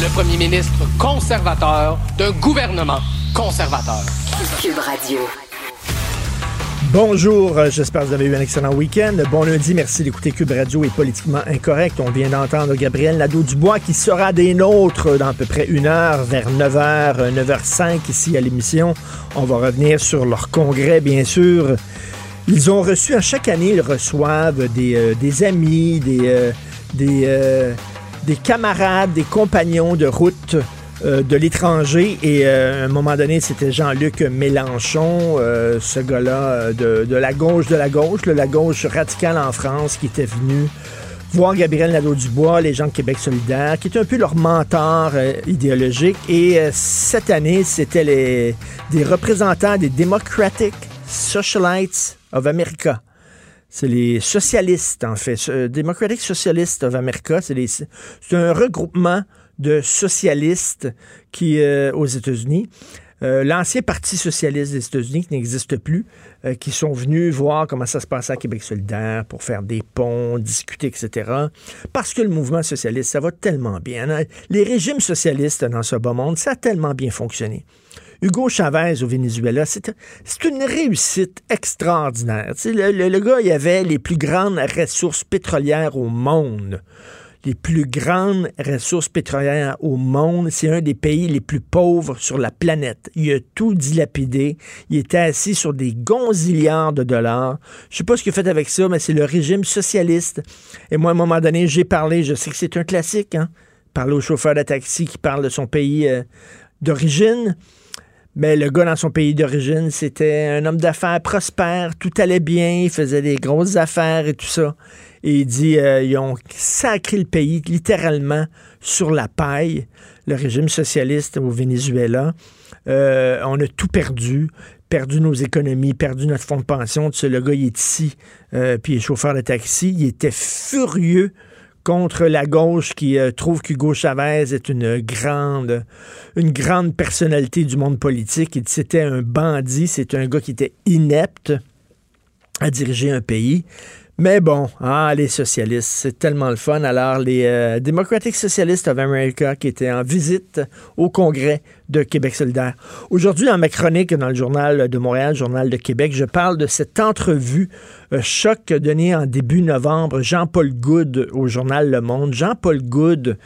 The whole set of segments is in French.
Le premier ministre conservateur d'un gouvernement conservateur. Cube Radio. Bonjour, euh, j'espère que vous avez eu un excellent week-end. Bon lundi, merci d'écouter Cube Radio et Politiquement Incorrect. On vient d'entendre Gabriel Nadeau-Dubois qui sera des nôtres dans à peu près une heure, vers 9h, 9h05 ici à l'émission. On va revenir sur leur congrès, bien sûr. Ils ont reçu, à chaque année, ils reçoivent des, euh, des amis, des, euh, des, euh, des camarades, des compagnons de route euh, de l'étranger. Et euh, à un moment donné, c'était Jean-Luc Mélenchon, euh, ce gars-là euh, de, de la gauche de la gauche, là, la gauche radicale en France, qui était venu voir Gabriel Nadeau-Dubois, les gens de Québec solidaire, qui était un peu leur mentor euh, idéologique. Et euh, cette année, c'était les, des représentants des Democratic Socialites of America. C'est les socialistes, en fait. Democratic Socialists of America, c'est un regroupement de socialistes qui, euh, aux États-Unis. Euh, L'ancien Parti socialiste des États-Unis qui n'existe plus, euh, qui sont venus voir comment ça se passait à Québec solidaire pour faire des ponts, discuter, etc. Parce que le mouvement socialiste, ça va tellement bien. Les régimes socialistes dans ce bas monde, ça a tellement bien fonctionné. Hugo Chavez au Venezuela, c'est une réussite extraordinaire. Le- le gars, il avait les plus grandes ressources pétrolières au monde. Les plus grandes ressources pétrolières au monde. C'est un des pays les plus pauvres sur la planète. Il a tout dilapidé. Il était assis sur des gonzillards de dollars. Je sais pas ce qu'il a fait avec ça, mais c'est le régime socialiste. Et moi, à un moment donné, j'ai parlé, je sais que c'est un classique, hein? Parler au chauffeur de taxi qui parle de son pays euh, d'origine. Mais le gars dans son pays d'origine, c'était un homme d'affaires prospère, tout allait bien, il faisait des grosses affaires et tout ça. Et il dit, euh, ils ont sacré le pays littéralement sur la paille, le régime socialiste au Venezuela. Euh, on a tout perdu, perdu nos économies, perdu notre fonds de pension. Le gars, il est ici, euh, puis il est chauffeur de taxi. Il était furieux contre la gauche qui euh, trouve qu'Hugo Chavez est une grande, personnalité du monde politique. C'était un bandit, c'est un gars qui était inepte à diriger un pays. Mais bon, ah, les socialistes, c'est tellement le fun. Alors, les euh, Democratic Socialists of America qui étaient en visite au Congrès de Québec solidaire. Aujourd'hui, dans ma chronique dans le Journal de Montréal, Journal de Québec, je parle de cette entrevue euh, choc donnée en début novembre, Jean-Paul Good au journal Le Monde. Jean-Paul Good,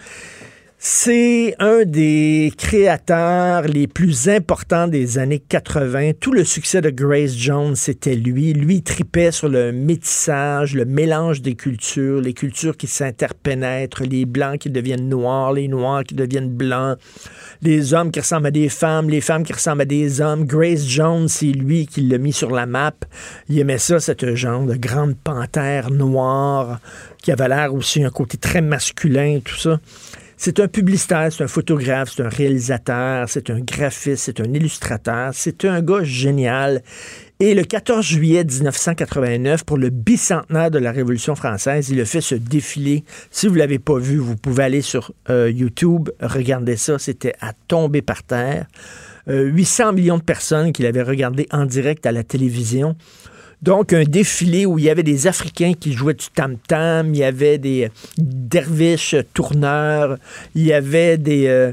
c'est un des créateurs les plus importants des années 80. Tout le succès de Grace Jones, c'était lui. Lui, tripait sur le métissage, le mélange des cultures, les cultures qui s'interpénètrent, les blancs qui deviennent noirs, les noirs qui deviennent blancs, les hommes qui ressemblent à des femmes, les femmes qui ressemblent à des hommes. Grace Jones, c'est lui qui l'a mis sur la map. Il aimait ça, cette genre de grande panthère noire qui avait l'air aussi un côté très masculin, tout ça. C'est un publicitaire, c'est un photographe, c'est un réalisateur, c'est un graphiste, c'est un illustrateur, c'est un gars génial. Et le 14 juillet 1989, pour le bicentenaire de la Révolution française, il a fait ce défilé. Si vous ne l'avez pas vu, vous pouvez aller sur euh, YouTube, regarder ça. C'était à tomber par terre. Euh, 800 millions de personnes qui l'avaient regardé en direct à la télévision. Donc, un défilé où il y avait des Africains qui jouaient du tam-tam, il y avait des derviches tourneurs, il y avait des, euh,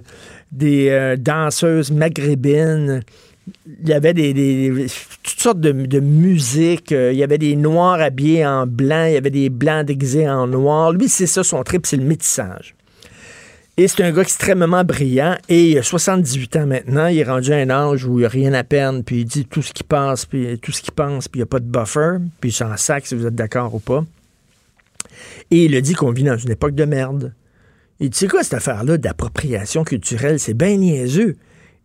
euh, danseuses maghrébines, il y avait des, toutes sortes de, de musique, euh, il y avait des noirs habillés en blanc, il y avait des blancs déguisés en noir. Lui, c'est ça son trip, c'est le métissage. C'est un gars extrêmement brillant. Et il a 78 ans maintenant. Il est rendu à un âge où il n'y a rien à peine. Puis il dit tout ce qu'il pense, puis tout ce qu'il pense, puis il n'y a pas de buffer. Puis il s'en sac si vous êtes d'accord ou pas. Et il a dit qu'on vit dans une époque de merde. Il dit, c'est quoi cette affaire-là d'appropriation culturelle? C'est bien niaiseux.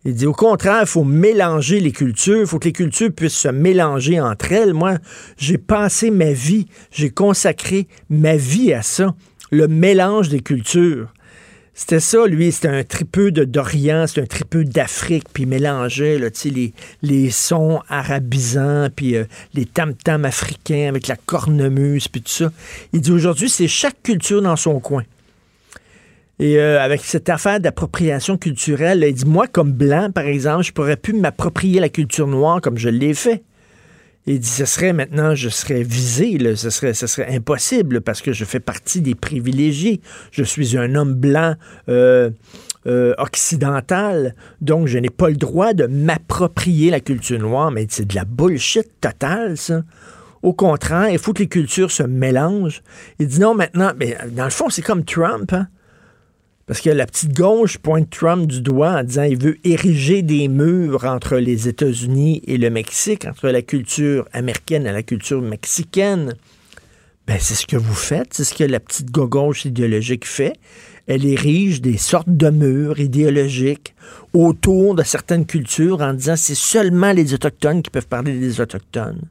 Il dit au contraire, il faut mélanger les cultures, il faut que les cultures puissent se mélanger entre elles. Moi, j'ai passé ma vie, j'ai consacré ma vie à ça, le mélange des cultures. C'était ça, lui, c'était un tripeux d'Orient, c'était un tripeux d'Afrique, puis il mélangeait les sons arabisants, puis euh, les tam-tams africains avec la cornemuse, puis tout ça. Il dit aujourd'hui, c'est chaque culture dans son coin. Et euh, avec cette affaire d'appropriation culturelle, il dit, moi, comme blanc, par exemple, je pourrais plus m'approprier la culture noire comme je l'ai fait. Il dit, ce serait maintenant, je serais visé, ce, serait, ce serait impossible parce que je fais partie des privilégiés. Je suis un homme blanc euh, euh, occidental, donc je n'ai pas le droit de m'approprier la culture noire, mais c'est de la bullshit totale, ça. Au contraire, il faut que les cultures se mélangent. Il dit non, maintenant, mais dans le fond, c'est comme Trump. Hein? Parce que la petite gauche pointe Trump du doigt en disant qu'il veut ériger des murs entre les États-Unis et le Mexique, entre la culture américaine et la culture mexicaine. Ben, c'est ce que vous faites, c'est ce que la petite gauche idéologique fait elle érige des sortes de murs idéologiques autour de certaines cultures en disant c'est seulement les Autochtones qui peuvent parler des Autochtones.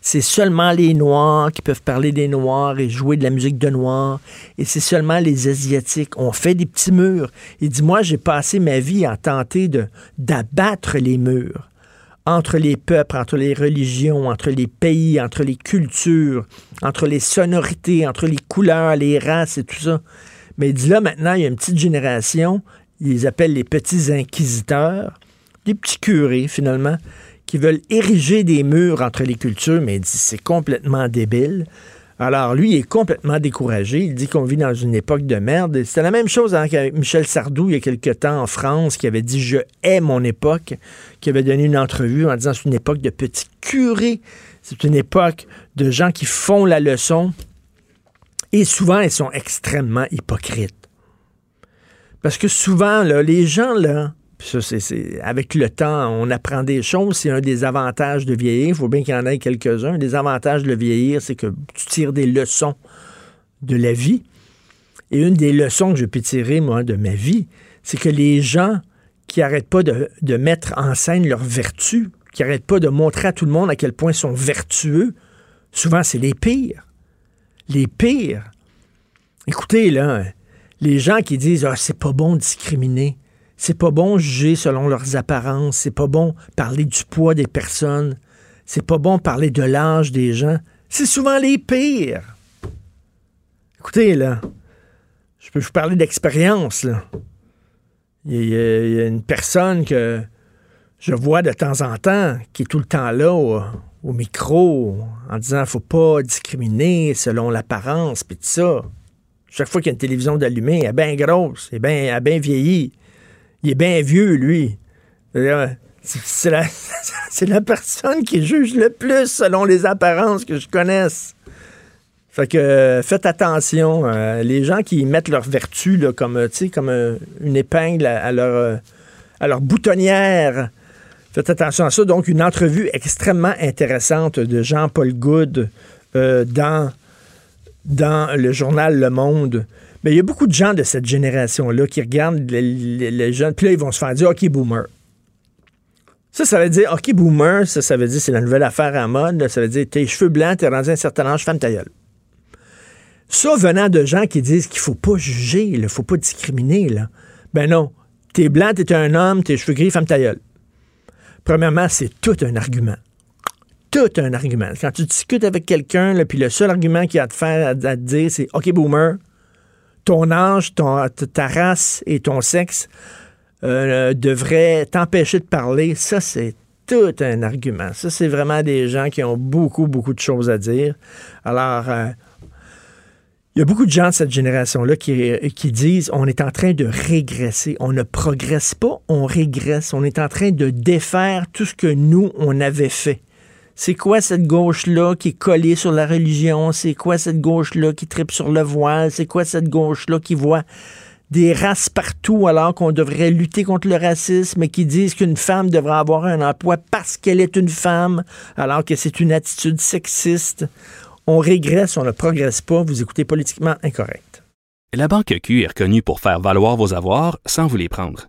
C'est seulement les Noirs qui peuvent parler des Noirs et jouer de la musique de Noirs. Et c'est seulement les Asiatiques. On fait des petits murs. Il dit, moi, j'ai passé ma vie à tenter de, d'abattre les murs entre les peuples, entre les religions, entre les pays, entre les cultures, entre les sonorités, entre les couleurs, les races et tout ça. Mais il dit là, maintenant, il y a une petite génération, ils appellent les petits inquisiteurs, des petits curés, finalement, qui veulent ériger des murs entre les cultures, mais il dit c'est complètement débile. Alors, lui, il est complètement découragé. Il dit qu'on vit dans une époque de merde. C'était la même chose avec Michel Sardou, il y a quelque temps, en France, qui avait dit « Je hais mon époque », qui avait donné une entrevue en disant « C'est une époque de petits curés, c'est une époque de gens qui font la leçon, et souvent, elles sont extrêmement hypocrites. Parce que souvent, les gens, là, ça, c'est, avec le temps, on apprend des choses. C'est un des avantages de vieillir. Il faut bien qu'il y en ait quelques-uns. des avantages de vieillir, c'est que tu tires des leçons de la vie. Et une des leçons que je peux tirer, moi, de ma vie, c'est que les gens qui n'arrêtent pas de, de, mettre en scène leurs vertus, qui n'arrêtent pas de montrer à tout le monde à quel point ils sont vertueux, souvent, c'est les pires les pires. Écoutez, là, les gens qui disent Ah, c'est pas bon de discriminer, c'est pas bon juger selon leurs apparences, c'est pas bon parler du poids des personnes, c'est pas bon parler de l'âge des gens, c'est souvent les pires. Écoutez, là, je peux vous parler d'expérience, là. Il y, a, une personne que je vois de temps en temps qui est tout le temps là au micro en disant faut pas discriminer selon l'apparence puis tout ça. Chaque fois qu'il y a une télévision d'allumée, elle est bien grosse, elle est bien, vieillie. Il est bien vieux, lui. C'est la, personne qui juge le plus selon les apparences que je connaisse. Fait que faites attention. Euh, les gens qui mettent leur vertu comme, euh, une épingle à, leur, euh, à leur boutonnière Faites attention à ça. Donc, une entrevue extrêmement intéressante de Jean-Paul Goud dans le journal Le Monde. Mais il y a beaucoup de gens de cette génération-là qui regardent les, jeunes, puis là, ils vont se faire dire OK, boomer. Ça, ça veut dire OK, boomer, ça, ça veut dire c'est la nouvelle affaire à mode. Ça veut dire tes cheveux blancs, t'es rendu un certain âge, femme ta gueule. Ça venant de gens qui disent qu'il faut pas juger, il faut pas discriminer. Là. Ben non. T'es blanc, t'es un homme, tes cheveux gris, femme ta gueule. Premièrement, c'est tout un argument. Tout un argument. Quand tu discutes avec quelqu'un, puis le seul argument qu'il a à te faire à, te dire, c'est OK, boomer, ton âge, ta race et ton sexe euh, devraient t'empêcher de parler. Ça, c'est tout un argument. Ça, c'est vraiment des gens qui ont beaucoup, beaucoup de choses à dire. Alors, euh, il y a beaucoup de gens de cette génération-là qui, qui, disent on est en train de régresser. On ne progresse pas, on régresse. On est en train de défaire tout ce que nous, on avait fait. C'est quoi cette gauche-là qui est collée sur la religion? C'est quoi cette gauche-là qui tripe sur le voile? C'est quoi cette gauche-là qui voit des races partout alors qu'on devrait lutter contre le racisme, qui disent qu'une femme devrait avoir un emploi parce qu'elle est une femme, alors que c'est une attitude sexiste? On régresse, on ne progresse pas. Vous écoutez politiquement incorrect. La Banque Q est reconnue pour faire valoir vos avoirs sans vous les prendre.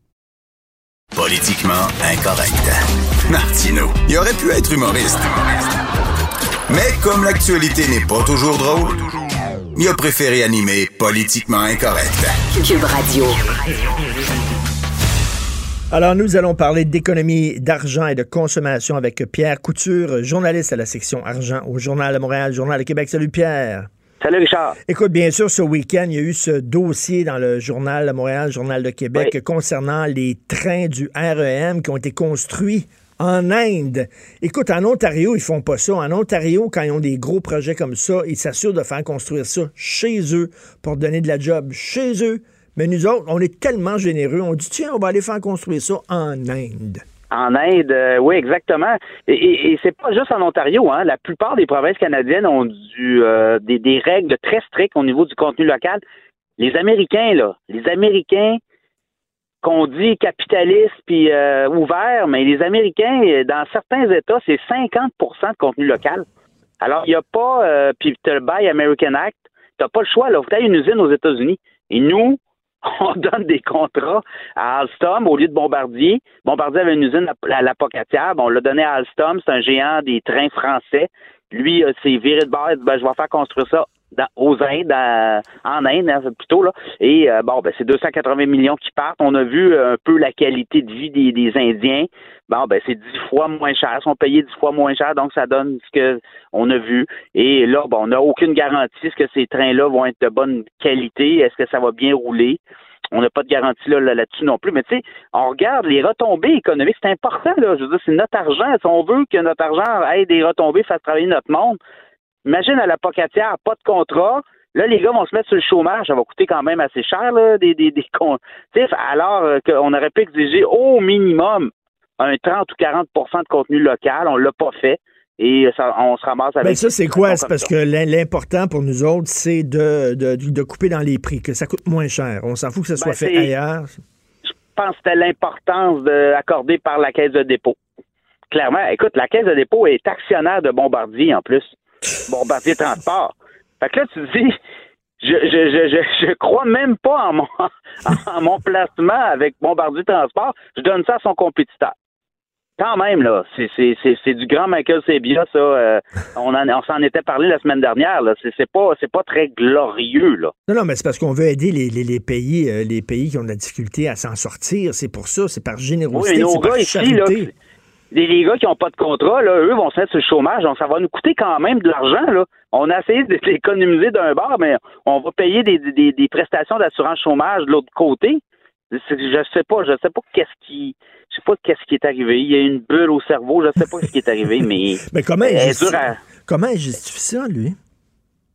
Politiquement incorrect. Martino, il aurait pu être humoriste. Mais comme l'actualité n'est pas toujours drôle, il a préféré animer Politiquement incorrect. Cube Radio. Alors, nous allons parler d'économie d'argent et de consommation avec Pierre Couture, journaliste à la section argent au Journal de Montréal, Journal de Québec. Salut Pierre. Salut Richard. Écoute, bien sûr, ce week-end, il y a eu ce dossier dans le Journal de Montréal, Journal de Québec, Oui. concernant les trains du REM qui ont été construits en Inde. Écoute, en Ontario, ils font pas ça. En Ontario, quand ils ont des gros projets comme ça, ils s'assurent de faire construire ça chez eux pour donner de la job chez eux. Mais nous autres, on est tellement généreux, on dit, tiens, on va aller faire construire ça en Inde. En Inde, euh, oui, exactement. Et, c'est pas juste en Ontario, hein. La plupart des provinces canadiennes ont du, euh, des, règles très strictes au niveau du contenu local. Les Américains, là, les Américains qu'on dit capitalistes puis euh, ouverts, mais les Américains, dans certains États, c'est 50% de contenu local. Alors, il n'y a pas, puis tu le Buy American Act, tu pas le choix, là. Faut aller une usine aux États-Unis. Et nous, on donne des contrats à Alstom au lieu de Bombardier. Bombardier avait une usine à la Pocatière. On l'a donné à Alstom. C'est un géant des trains français. Lui, euh, s'est viré de bord. Ben, je vais faire construire ça aux Indes, à- en Inde, hein, plutôt, là. Et, euh, bon, ben, c'est 280 millions qui partent. On a vu euh, un peu la qualité de vie des, des Indiens. Bon, ben, c'est dix fois moins cher. Ils sont payés dix fois moins cher. Donc, ça donne ce que on a vu. Et là, bon, on n'a aucune garantie est-ce que ces trains-là vont être de bonne qualité. Est-ce que ça va bien rouler? On n'a pas de garantie là, là- là-dessus non plus. Mais tu sais, on regarde les retombées économiques. C'est important, là. Je veux dire, c'est notre argent. Si on veut que notre argent ait des retombées, fasse travailler notre monde, imagine à la pocatière, pas de contrat. Là, les gars vont se mettre sur le chômage. Ça va coûter quand même assez cher, là, des, des, des alors euh, qu'on aurait pu exiger au minimum un 30 ou 40% de contenu local. On l'a pas fait. Et ça, on se ramasse avec. Ben ça, c'est quoi? C'est parce ça. que l'im- l'important pour nous autres, c'est de, de, de couper dans les prix, que ça coûte moins cher. On s'en fout que ça soit Ben, fait c'est- ailleurs. je pense que c'était l'importance accordée par la Caisse de dépôt. Clairement, écoute, la Caisse de dépôt est actionnaire de Bombardier en plus. Bombardier Transport. Fait que là, tu te dis, je, je, je, je, je crois même pas en mon, en mon placement avec Bombardier Transport. Je donne ça à son compétiteur. Quand même, là, c'est, du grand Michael Sebia, ça. euh, on, en, on s'en était parlé la semaine dernière, là. C'est, pas, pas très glorieux, là. Non, non, mais c'est parce qu'on veut aider les, les, les pays, euh, les pays qui ont de la difficulté à s'en sortir. C'est pour ça, c'est par Oui, générosité, mais nos c'est par gars ici, là. Les, les gars qui n'ont pas de contrat, là, eux vont se mettre sur le chômage, donc ça va nous coûter quand même de l'argent. Là. On a essayé de l'économiser d'un bord, mais on va payer des, des, des prestations d'assurance chômage de l'autre côté. Je sais pas, je sais pas qu'est-ce qui, je sais pas qu'est-ce qui est arrivé. Il y a une bulle au cerveau, je sais pas ce qui est arrivé, mais Mais comment il justifie, à- comment il justifie ça, lui?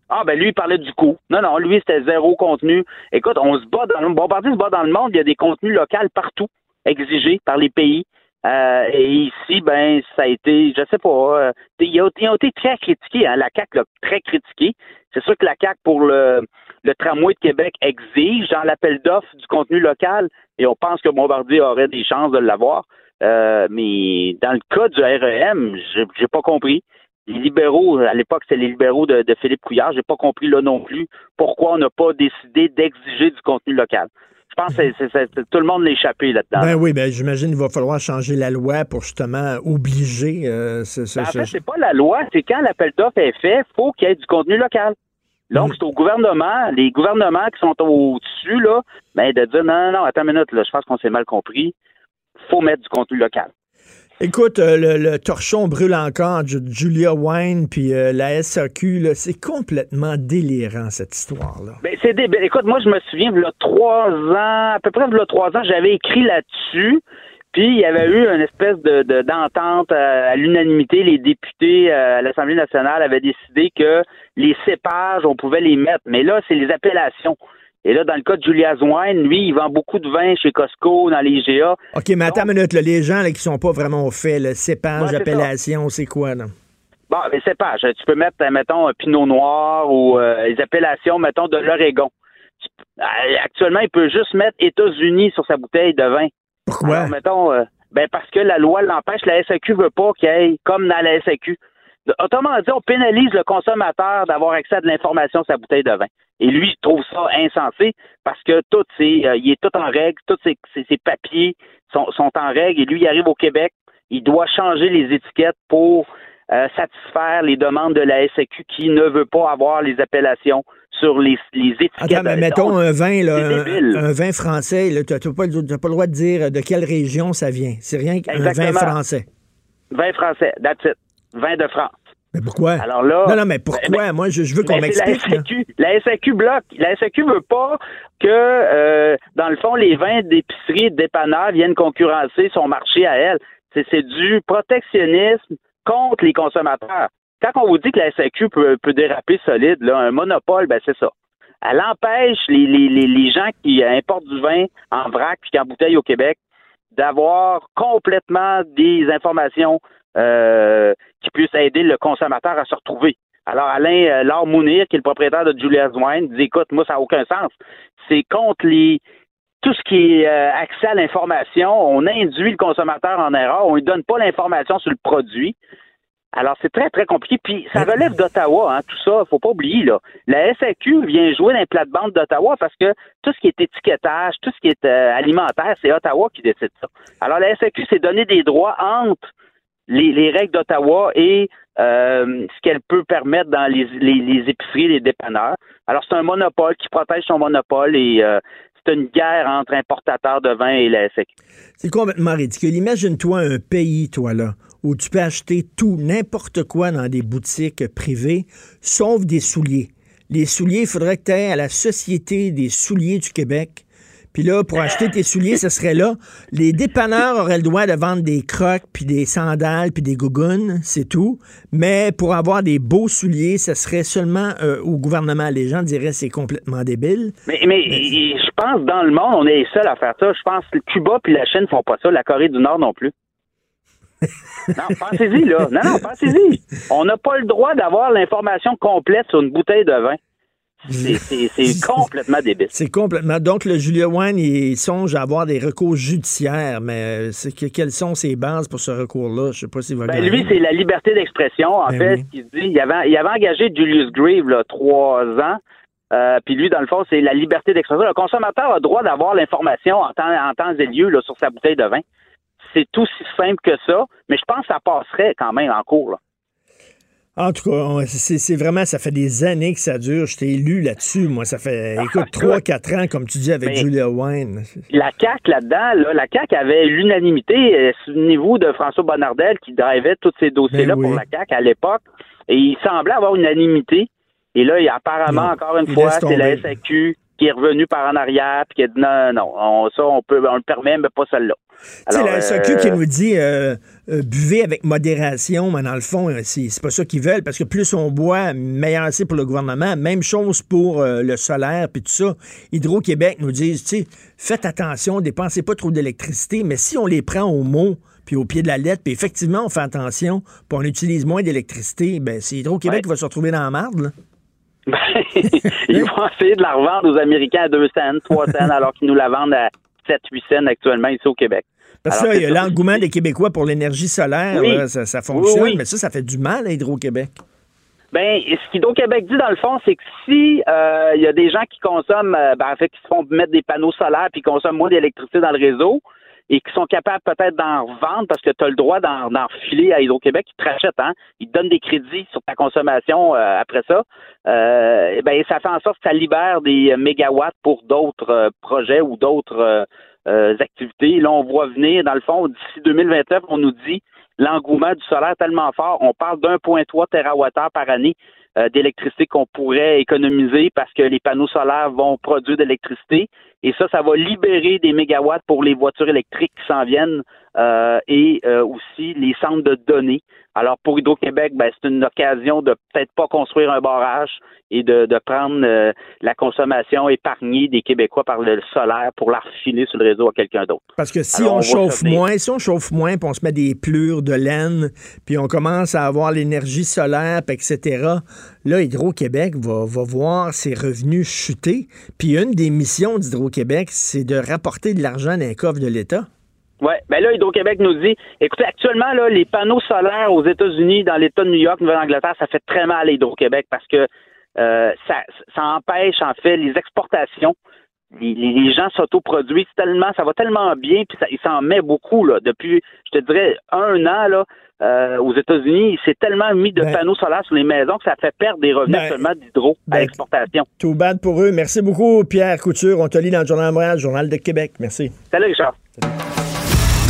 ah ben lui il parlait du coût. Non non, lui c'était zéro contenu. Écoute, on se bat dans le Bombardier se bat dans le monde, il y a des contenus locaux partout exigés par les pays. Euh, et ici, ben, ça a été, je sais pas, euh, ils, ont, ils ont été très critiqués, hein, la CAC l'a très critiqué. C'est sûr que la CAC pour le, le tramway de Québec exige dans l'appel d'offres du contenu local et on pense que Bombardier aurait des chances de l'avoir. Euh, mais dans le cas du REM, j'ai pas compris. Les libéraux, à l'époque, c'était les libéraux de, de Philippe Couillard. J'ai pas compris là non plus pourquoi on n'a pas décidé d'exiger du contenu local. Je pense que tout le monde l'a échappé là-dedans. Ben oui, ben j'imagine qu'il va falloir changer la loi pour justement obliger euh, ce, ce- Ben, en ce- fait, c'est pas la loi, c'est quand l'appel d'offres est fait, faut qu'il y ait du contenu local. Donc, Mm. c'est au gouvernement, les gouvernements qui sont au-dessus, là, ben, de dire non, non, non, attends une minute, là, je pense qu'on s'est mal compris. Faut mettre du contenu local. Écoute, euh, le, le torchon brûle encore, Ju- Julia Wine, puis euh, la SAQ, c'est complètement délirant, cette histoire-là. Ben, c'est des... ben, écoute, moi, je me souviens, il y a trois ans, à peu près il y a trois ans, j'avais écrit là-dessus. Puis il y avait eu une espèce de d'entente euh, à l'unanimité. Les députés euh, à l'Assemblée nationale avaient décidé que les cépages, on pouvait les mettre. Mais là, c'est les appellations. Et là, dans le cas de Julia's Wine, lui, il vend beaucoup de vin chez Costco, dans les IGA. OK, mais attends une minute, là, les gens là, qui sont pas vraiment au fait, le cépage, Ouais, c'est appellation, c'est quoi, là? Bon, les cépages, tu peux mettre, euh, mettons, un pinot noir ou euh, les appellations, mettons, de l'Oregon. Euh, Actuellement, il peut juste mettre États-Unis sur sa bouteille de vin. Pourquoi? Alors, mettons, euh, ben parce que la loi l'empêche, la SAQ veut pas qu'il y ait comme dans la SAQ. Autrement dit, on pénalise le consommateur d'avoir accès à de l'information sur sa bouteille de vin. Et lui, il trouve ça insensé parce que tout euh, il est tout en règle, tous ses, ses- ses papiers sont, sont en règle. Et lui, il arrive au Québec, il doit changer les étiquettes pour euh, satisfaire les demandes de la SAQ qui ne veut pas avoir les appellations sur les, les étiquettes. Attends, mais mettons un vin, là, un, vin français, tu n'as pas, pas le droit de dire de quelle région ça vient. C'est rien qu'un vin français. Vin français, that's it. Vin de France. Mais pourquoi? Alors là. non, non, mais pourquoi? Moi, je, je veux qu'on Ben, la m'explique. là. SAQ. La SAQ bloque. La SAQ veut pas que, euh, dans le fond, les vins d'épicerie, de dépanneurs viennent concurrencer son marché à elle. C'est, du protectionnisme contre les consommateurs. Quand on vous dit que la SAQ peut, peut déraper solide, là, un monopole, ben c'est ça. Elle empêche les, les, les, les gens qui importent du vin en vrac puis qui embouteillent au Québec d'avoir complètement des informations euh, qui puissent aider le consommateur à se retrouver. Alors, Alain euh, Laure Mounir, qui est le propriétaire de Julia's Wine, dit écoute, moi, ça n'a aucun sens. C'est contre les tout ce qui est euh, accès à l'information. On induit le consommateur en erreur. On ne lui donne pas l'information sur le produit. Alors, c'est très, très compliqué. Puis, ça relève d'Ottawa, hein, tout ça. faut pas oublier, là. La SAQ vient jouer dans les plates-bandes d'Ottawa parce que tout ce qui est étiquetage, tout ce qui est euh, alimentaire, c'est Ottawa qui décide ça. Alors, la SAQ s'est donné des droits entre les, les règles d'Ottawa et euh, ce qu'elle peut permettre dans les, les, les les dépanneurs. Alors, c'est un monopole qui protège son monopole et euh, c'est une guerre entre importateurs de vin et la SAQ. C'est complètement ridicule. Imagine-toi un pays, toi, là, où tu peux acheter tout, n'importe quoi dans des boutiques privées, sauf des souliers. Les souliers, il faudrait que tu à la Société des souliers du Québec. Puis là, pour acheter tes souliers, ce serait là. Les dépanneurs auraient le droit de vendre des crocs, puis des sandales, puis des gougounes, c'est tout. Mais pour avoir des beaux souliers, ce serait seulement euh, au gouvernement. Les gens diraient c'est complètement débile. Mais, mais je pense dans le monde, on est les seuls à faire ça. Je pense que Cuba puis la Chine font pas ça, la Corée du Nord non plus. non, pensez-y, là. Non, non, pensez-y. On n'a pas le droit d'avoir l'information complète sur une bouteille de vin. C'est- complètement débile. C'est complètement. Donc, le Julia Wine, il songe à avoir des recours judiciaires, mais euh, c'est que, quelles sont ses bases pour ce recours-là? Je sais pas s'il va Ben, lui, c'est la liberté d'expression. En Ben fait, oui. qu'il dit, il avait, il avait engagé Julius Grave, là, trois ans. Euh, puis lui, dans le fond, c'est la liberté d'expression. Le consommateur a droit d'avoir l'information en temps, en temps et lieu là, sur sa bouteille de vin. C'est aussi simple que ça, mais je pense que ça passerait quand même en cours. là. En tout cas, c'est vraiment, ça fait des années que ça dure. Je t'ai lu là-dessus, moi. Ça fait, écoute, 3-4 ans, comme tu dis, avec Mais- Julia Wine. La CAQ là-dedans, là, la CAQ avait l'unanimité. Euh, Souvenez-vous de François Bonnardel qui drivait tous ces dossiers-là Ben oui. pour la CAQ à l'époque. Et il semblait avoir une unanimité. Et là, il, apparemment, encore une il fois, c'est la. SAQ qui est revenue par en arrière puis qui a dit non, non, on, ça, on peut, on le permet, mais pas celle-là. Tu sais, Alors, la SAQ euh, qui nous dit euh, euh, buvez avec modération, mais dans le fond, euh, c'est c'est pas ça qu'ils veulent, parce que plus on boit, meilleur c'est pour le gouvernement. Même chose pour euh, le solaire, puis tout ça. Hydro-Québec nous disent, tu sais, faites attention, dépensez pas trop d'électricité, mais si on les prend au mot, puis au pied de la lettre, puis effectivement, on fait attention, puis on utilise moins d'électricité, ben c'est Hydro-Québec Ouais. qui va se retrouver dans la marde, là. ils vont essayer de la revendre aux Américains à 2 cents, 3 cents, alors qu'ils nous la vendent à 7, 8 cents actuellement ici au Québec. Parce que Alors, là, il y a ça. l'engouement des Québécois pour l'énergie solaire, Oui. là, ça, ça fonctionne, Oui, oui. mais ça, ça fait du mal à Hydro-Québec. Ben, ce qu'Hydro-Québec dit, dans le fond, c'est que si euh, il y a des gens qui consomment, euh, ben, en fait, qui se font mettre des panneaux solaires puis qui consomment moins d'électricité dans le réseau et qui sont capables peut-être d'en revendre parce que tu as le droit d'en d'en filer à Hydro-Québec, ils te rachètent, hein. Ils te donnent des crédits sur ta consommation euh, après ça. Euh, eh ben, ça fait en sorte que ça libère des mégawatts pour d'autres euh, projets ou d'autres euh, euh, activités. Là, on voit venir, dans le fond, d'ici 2029, on nous dit l'engouement du solaire tellement fort. On parle d'1,3 TWh par année d'électricité qu'on pourrait économiser parce que les panneaux solaires vont produire de l'électricité. Et ça, ça va libérer des mégawatts pour les voitures électriques qui s'en viennent euh, et euh, aussi les centres de données. Alors pour Hydro-Québec, ben, c'est une occasion de peut-être pas construire un barrage et de, de prendre euh, la consommation épargnée des Québécois par le solaire pour la refiler sur le réseau à quelqu'un d'autre. Parce que si Alors, on, chauffe moins, si on chauffe moins, puis on se met des plures de laine, puis on commence à avoir l'énergie solaire, puis etc., là, Hydro-Québec va, va voir ses revenus chuter. Puis une des missions d'Hydro-Québec, c'est de rapporter de l'argent dans les coffres de l'État. Oui, ben là, Hydro-Québec nous dit, écoutez, actuellement, là, les panneaux solaires aux États-Unis, dans l'État de New York, Nouvelle-Angleterre, ça fait très mal à Hydro-Québec parce que euh, ça, ça empêche, en fait, les exportations. Les, gens s'autoproduisent tellement, ça va tellement bien, puis ça, il s'en met beaucoup, là. Depuis, je te dirais, un an, là, euh, aux États-Unis, il s'est tellement mis de Ben- panneaux solaires sur les maisons que ça fait perdre des revenus Ben- actuellement d'hydro ben- à l'exportation. Tout bad pour eux. Merci beaucoup, Pierre Couture. On te lit dans le Journal de Montréal, Journal de Québec. Merci. Salut, Richard.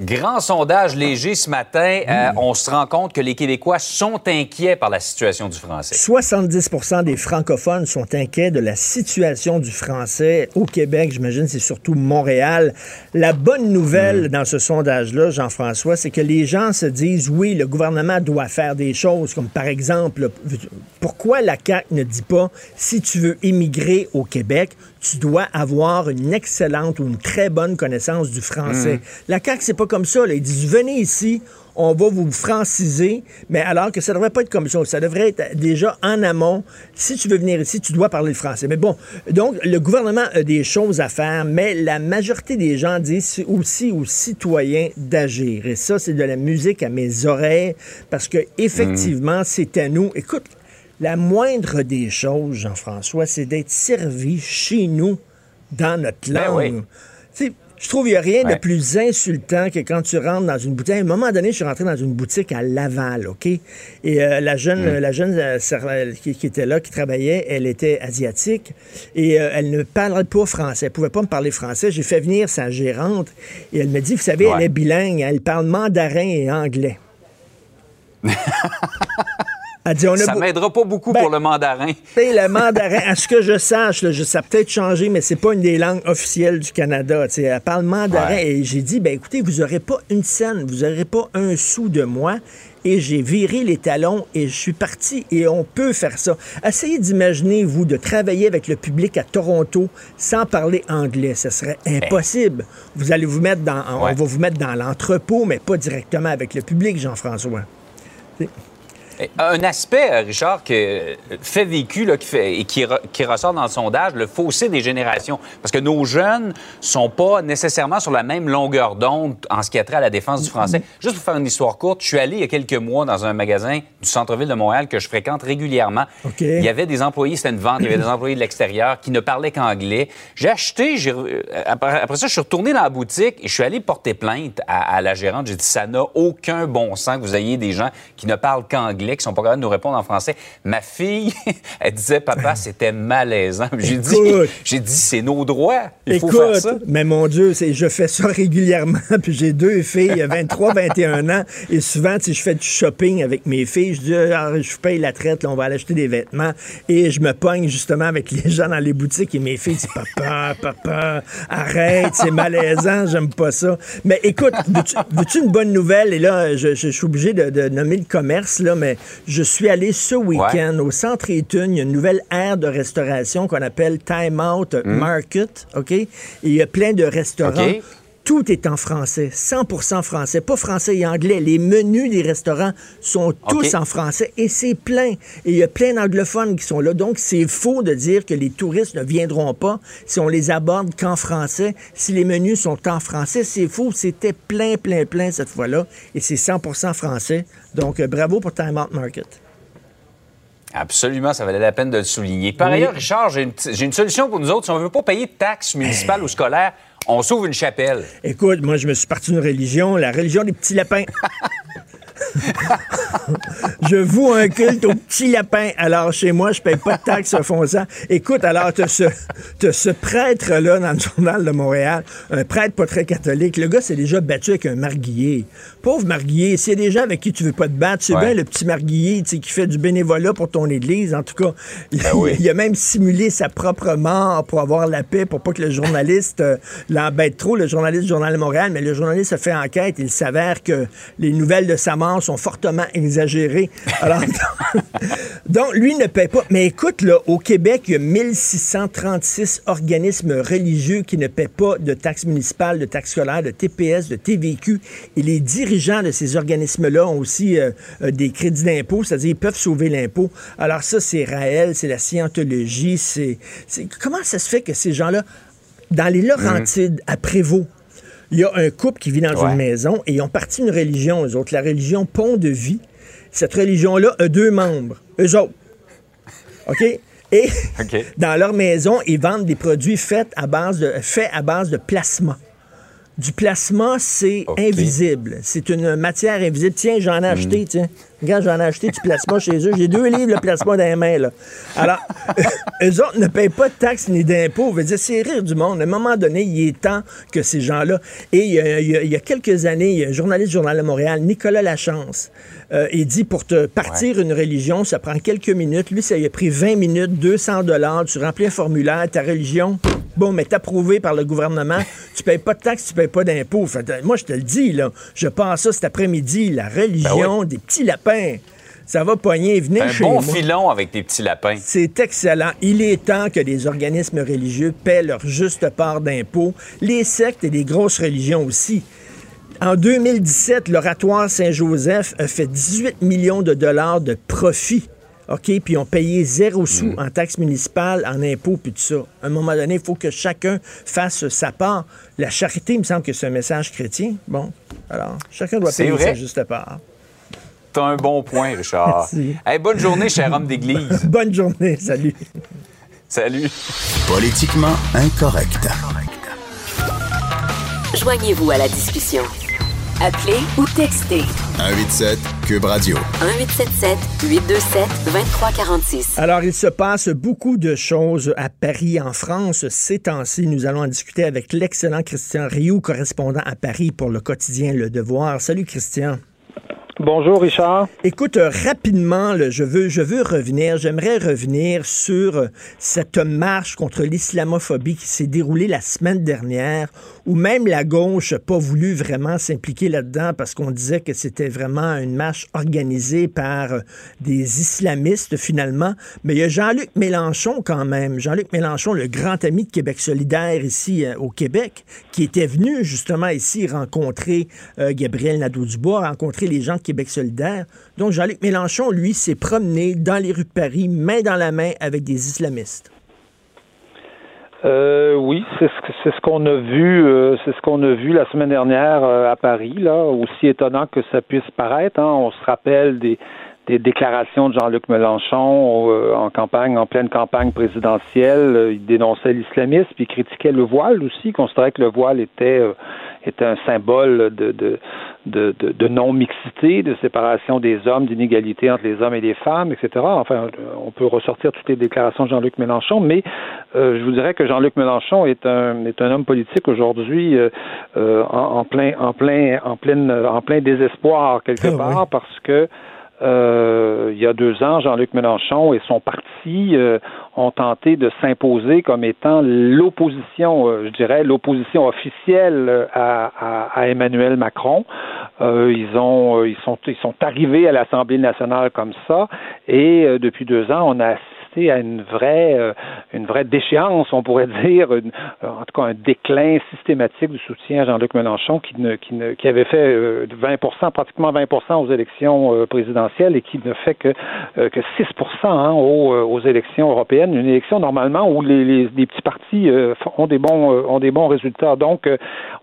Grand sondage léger ce matin. Euh, on se rend compte que les Québécois sont inquiets par la situation du français. 70% des francophones sont inquiets de la situation du français au Québec. J'imagine c'est surtout Montréal. La bonne nouvelle dans ce sondage-là, Jean-François, c'est que les gens se disent oui, le gouvernement doit faire des choses, comme par exemple, pourquoi la CAQ ne dit pas si tu veux émigrer au Québec, tu dois avoir une excellente ou une très bonne connaissance du français. La CAQ, c'est pas comme ça. là. Ils disent venez ici, on va vous franciser, mais alors que ça devrait pas être comme ça. Ça devrait être déjà en amont. Si tu veux venir ici, tu dois parler le français. Mais bon, donc le gouvernement a des choses à faire, mais la majorité des gens disent aussi aux citoyens d'agir. Et ça, c'est de la musique à mes oreilles parce que effectivement, c'est à nous. Écoute, la moindre des choses, Jean-François, c'est d'être servi chez nous dans notre Ben langue. oui. Tu sais, je trouve qu'il n'y a rien de plus insultant que quand tu rentres dans une boutique. À un moment donné, je suis rentré dans une boutique à Laval, OK? Et euh, la jeune, Mm. la jeune euh, euh, qui, qui était là, qui travaillait, elle était asiatique et euh, elle ne parlait pas français. Elle pouvait pas me parler français. J'ai fait venir sa gérante et elle me dit, vous savez, elle est bilingue, elle parle mandarin et anglais. elle dit, on a Ça m'aidera pas beaucoup Ben, pour le mandarin. tu sais, le mandarin, à ce que je sache, là, je, ça a peut-être changé, mais c'est pas une des langues officielles du Canada. tu sais. Elle parle mandarin Ouais. et j'ai dit, ben écoutez, vous aurez pas une scène, vous aurez pas un sou de moi. Et j'ai viré les talons et je suis parti. Et on peut faire ça. Essayez d'imaginer, vous, de travailler avec le public à Toronto sans parler anglais. Ce serait impossible. Vous allez vous mettre dans, on va vous mettre dans l'entrepôt, mais pas directement avec le public, Jean-François. Eh, Un aspect, euh, Richard, que euh, fait vécu là, qui fait, et qui, re- qui ressort dans le sondage, le fossé des générations. Parce que nos jeunes sont pas nécessairement sur la même longueur d'onde en ce qui a trait à la défense du français. Juste pour faire une histoire courte, je suis allé il y a quelques mois dans un magasin du centre-ville de Montréal que je fréquente régulièrement. Il y avait des employés, c'était une vente, il y avait des employés de l'extérieur qui ne parlaient qu'anglais. J'ai acheté, euh, après, après ça, je suis retourné dans la boutique et je suis allé porter plainte à, à la gérante. J'ai dit, ça n'a aucun bon sens que vous ayez des gens qui ne parlent qu'anglais, qui sont pas capables de nous répondre en français. Ma fille, elle disait, papa, c'était malaisant. J'ai dit, Écoute. j'ai dit, c'est nos droits. Il faut Écoute, faire ça. mais mon Dieu, c'est, je fais ça régulièrement. Puis j'ai deux filles, 23, 21 ans. Et souvent, sais, je fais du shopping avec mes filles. Je dis, Ah, je paye la traite, là, on va aller acheter des vêtements. Et je me pogne justement avec les gens dans les boutiques. Et mes filles disent, papa, papa, arrête, c'est malaisant, j'aime pas ça. Mais écoute, veux-tu, veux-tu une bonne nouvelle? Et là, je, je- je suis obligé de, de nommer le commerce, là, mais je suis allé ce week-end au centre Étunes. Il y a une nouvelle aire de restauration qu'on appelle Time Out Market, OK? Et il y a plein de restaurants. Tout est en français, 100% français, pas français et anglais. Les menus des restaurants sont tous en français et c'est plein. Et il y a plein d'anglophones qui sont là. Donc, c'est faux de dire que les touristes ne viendront pas si on les aborde qu'en français. Si les menus sont en français, c'est faux. C'était plein, plein, plein cette fois-là. Et c'est 100% français. Donc, euh, bravo pour Time Out Market. Absolument, ça valait la peine de le souligner. Par Oui. ailleurs, Richard, j'ai une, une solution pour nous autres. Si on ne veut pas payer de taxes municipales ou scolaires, on s'ouvre une chapelle. Écoute, moi, je me suis parti d'une religion, la religion des petits lapins. je voue un culte au petit lapin. Alors, chez moi, je paye pas de taxes foncières. Écoute, alors, tu ce, ce prêtre-là dans le journal de Montréal, un prêtre pas très catholique. Le gars s'est déjà battu avec un marguillier. Pauvre marguillier, c'est des gens avec qui tu veux pas te battre. C'est bien le petit marguillier qui fait du bénévolat pour ton église. En tout cas, il, ben a même simulé sa propre mort pour avoir la paix, pour pas que le journaliste euh, l'embête trop, le journaliste du Journal de Montréal. Mais le journaliste a fait enquête. Il s'avère que les nouvelles de sa mort sont fortement exagérées. Alors, donc, lui ne paie pas. Mais écoute, là, au Québec, il y a 1636 organismes religieux qui ne paient pas de taxes municipales, de taxes scolaires, de TPS, de TVQ. Et les dirigeants de ces organismes-là ont aussi euh, euh, des crédits d'impôt, c'est-à-dire ils peuvent sauver l'impôt. Alors ça, c'est Raël, c'est la scientologie, c'est... Comment ça se fait que ces gens-là, dans les Laurentides, à Prévost, il y a un couple qui vit dans une maison et ils ont parti une religion, eux autres, la religion Pont de Vie. Cette religion-là a deux membres, eux autres. OK? Et dans leur maison, ils vendent des produits faits à base de, faits à base de plasma. Du plasma, c'est invisible. C'est une matière invisible. Tiens, j'en ai acheté, hmm. tiens. Regarde, j'en ai acheté du plasma chez eux. J'ai deux livres de plasma dans les mains, là. Alors, eux autres ne payent pas de taxes ni d'impôts. dire, c'est rire du monde. À un moment donné, il est temps que ces gens-là. Et il y, a, quelques années, il y a un journaliste du Journal de Montréal, Nicolas Lachance, euh, il dit pour te partir une religion, ça prend quelques minutes. Lui, ça lui a pris 20 minutes, 200 dollars. Tu remplis un formulaire, ta religion, bon, mais approuvé par le gouvernement. Tu payes pas de taxes, tu payes pas d'impôts. Moi, je te le dis, là. Je pense ça cet après-midi, la religion ben des petits lapins. Ça va poigner. Venez un bon filon avec des petits lapins. C'est excellent. Il est temps que les organismes religieux paient leur juste part d'impôts. Les sectes et les grosses religions aussi. En 2017, l'oratoire Saint-Joseph a fait 18 millions de dollars de profit. OK, puis ont payé zéro sou mm. en taxes municipales, en impôts, puis tout ça. À un moment donné, il faut que chacun fasse sa part. La charité, il me semble que c'est un message chrétien. Bon, alors, chacun doit payer sa juste part. T'as un bon point, Richard. Hey, bonne journée, cher homme d'église. bonne journée, salut. Salut. Politiquement incorrect. Joignez-vous à la discussion. Appelez ou textez. 187 Cube Radio. 1877 827 2346. Alors, il se passe beaucoup de choses à Paris, en France, ces temps-ci. Nous allons en discuter avec l'excellent Christian Rioux, correspondant à Paris pour le quotidien Le Devoir. Salut, Christian. Bonjour Richard. Écoute, euh, rapidement, je, veux, revenir, j'aimerais revenir sur euh, cette marche contre l'islamophobie qui s'est déroulée la semaine dernière, où même la gauche n'a pas voulu vraiment s'impliquer là-dedans parce qu'on disait que c'était vraiment une marche organisée par euh, des islamistes finalement. Mais il y a Jean-Luc Mélenchon quand même, Jean-Luc Mélenchon, le grand ami de Québec solidaire ici au Québec, qui était venu justement ici rencontrer Gabriel Nadeau-Dubois, rencontrer les gens qui Québec solidaire. Donc, Jean-Luc Mélenchon, lui, s'est promené dans les rues de Paris, main dans la main avec des islamistes. Euh, oui, c'est ce, qu'on a vu, euh, c'est ce qu'on a vu la semaine dernière euh, à Paris, là, aussi étonnant que ça puisse paraître. Hein. on se rappelle des, des déclarations de Jean-Luc Mélenchon en campagne, en pleine campagne présidentielle. il dénonçait l'islamisme, puis il critiquait le voile aussi, il considérait que le voile était était un symbole de, de, de, de non-mixité, de séparation des hommes, d'inégalité entre les hommes et les femmes, etc. Enfin, on peut ressortir toutes les déclarations de Jean-Luc Mélenchon, mais euh, je vous dirais que Jean-Luc Mélenchon est un, est un homme politique aujourd'hui euh, euh en, plein, en, plein, en, plein, en plein désespoir quelque ah part parce que euh, il y a deux ans, Jean-Luc Mélenchon et son parti euh, ont tenté de s'imposer comme étant l'opposition, euh, je dirais, l'opposition officielle à, à, Emmanuel Macron. ils ont, ils sont, ils sont arrivés à l'Assemblée nationale comme ça, et depuis deux ans, on a à une vraie, euh, une vraie déchéance, on pourrait dire, euh, en tout cas un déclin systématique du soutien à Jean-Luc Mélenchon qui, ne, qui, ne, qui avait fait 20% euh, pratiquement 20% aux élections présidentielles et qui ne fait que, que 6 hein, aux, aux, élections européennes. Une élection normalement où les, les, les petits partis ont des bons ont des bons résultats. Donc,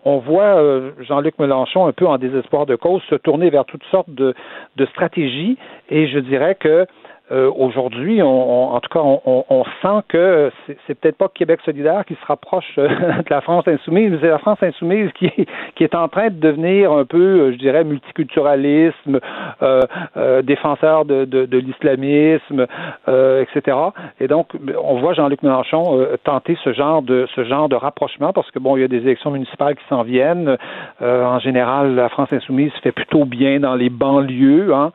on voit Jean-Luc Mélenchon un peu en désespoir de cause se tourner vers toutes sortes de, de stratégies et je dirais que euh, aujourd'hui, on, en tout cas, on, on sent que c'est peut-être pas Québec solidaire qui se rapproche euh, de la France insoumise, mais c'est la France insoumise qui, qui est en train de devenir un peu, euh, je dirais, multiculturalisme, euh, défenseur de, de, de l'islamisme, etc. Et donc, on voit Jean-Luc Mélenchon tenter ce genre de ce genre de rapprochement parce que bon, il y a des élections municipales qui s'en viennent. en général, la France insoumise fait plutôt bien dans les banlieues, hein,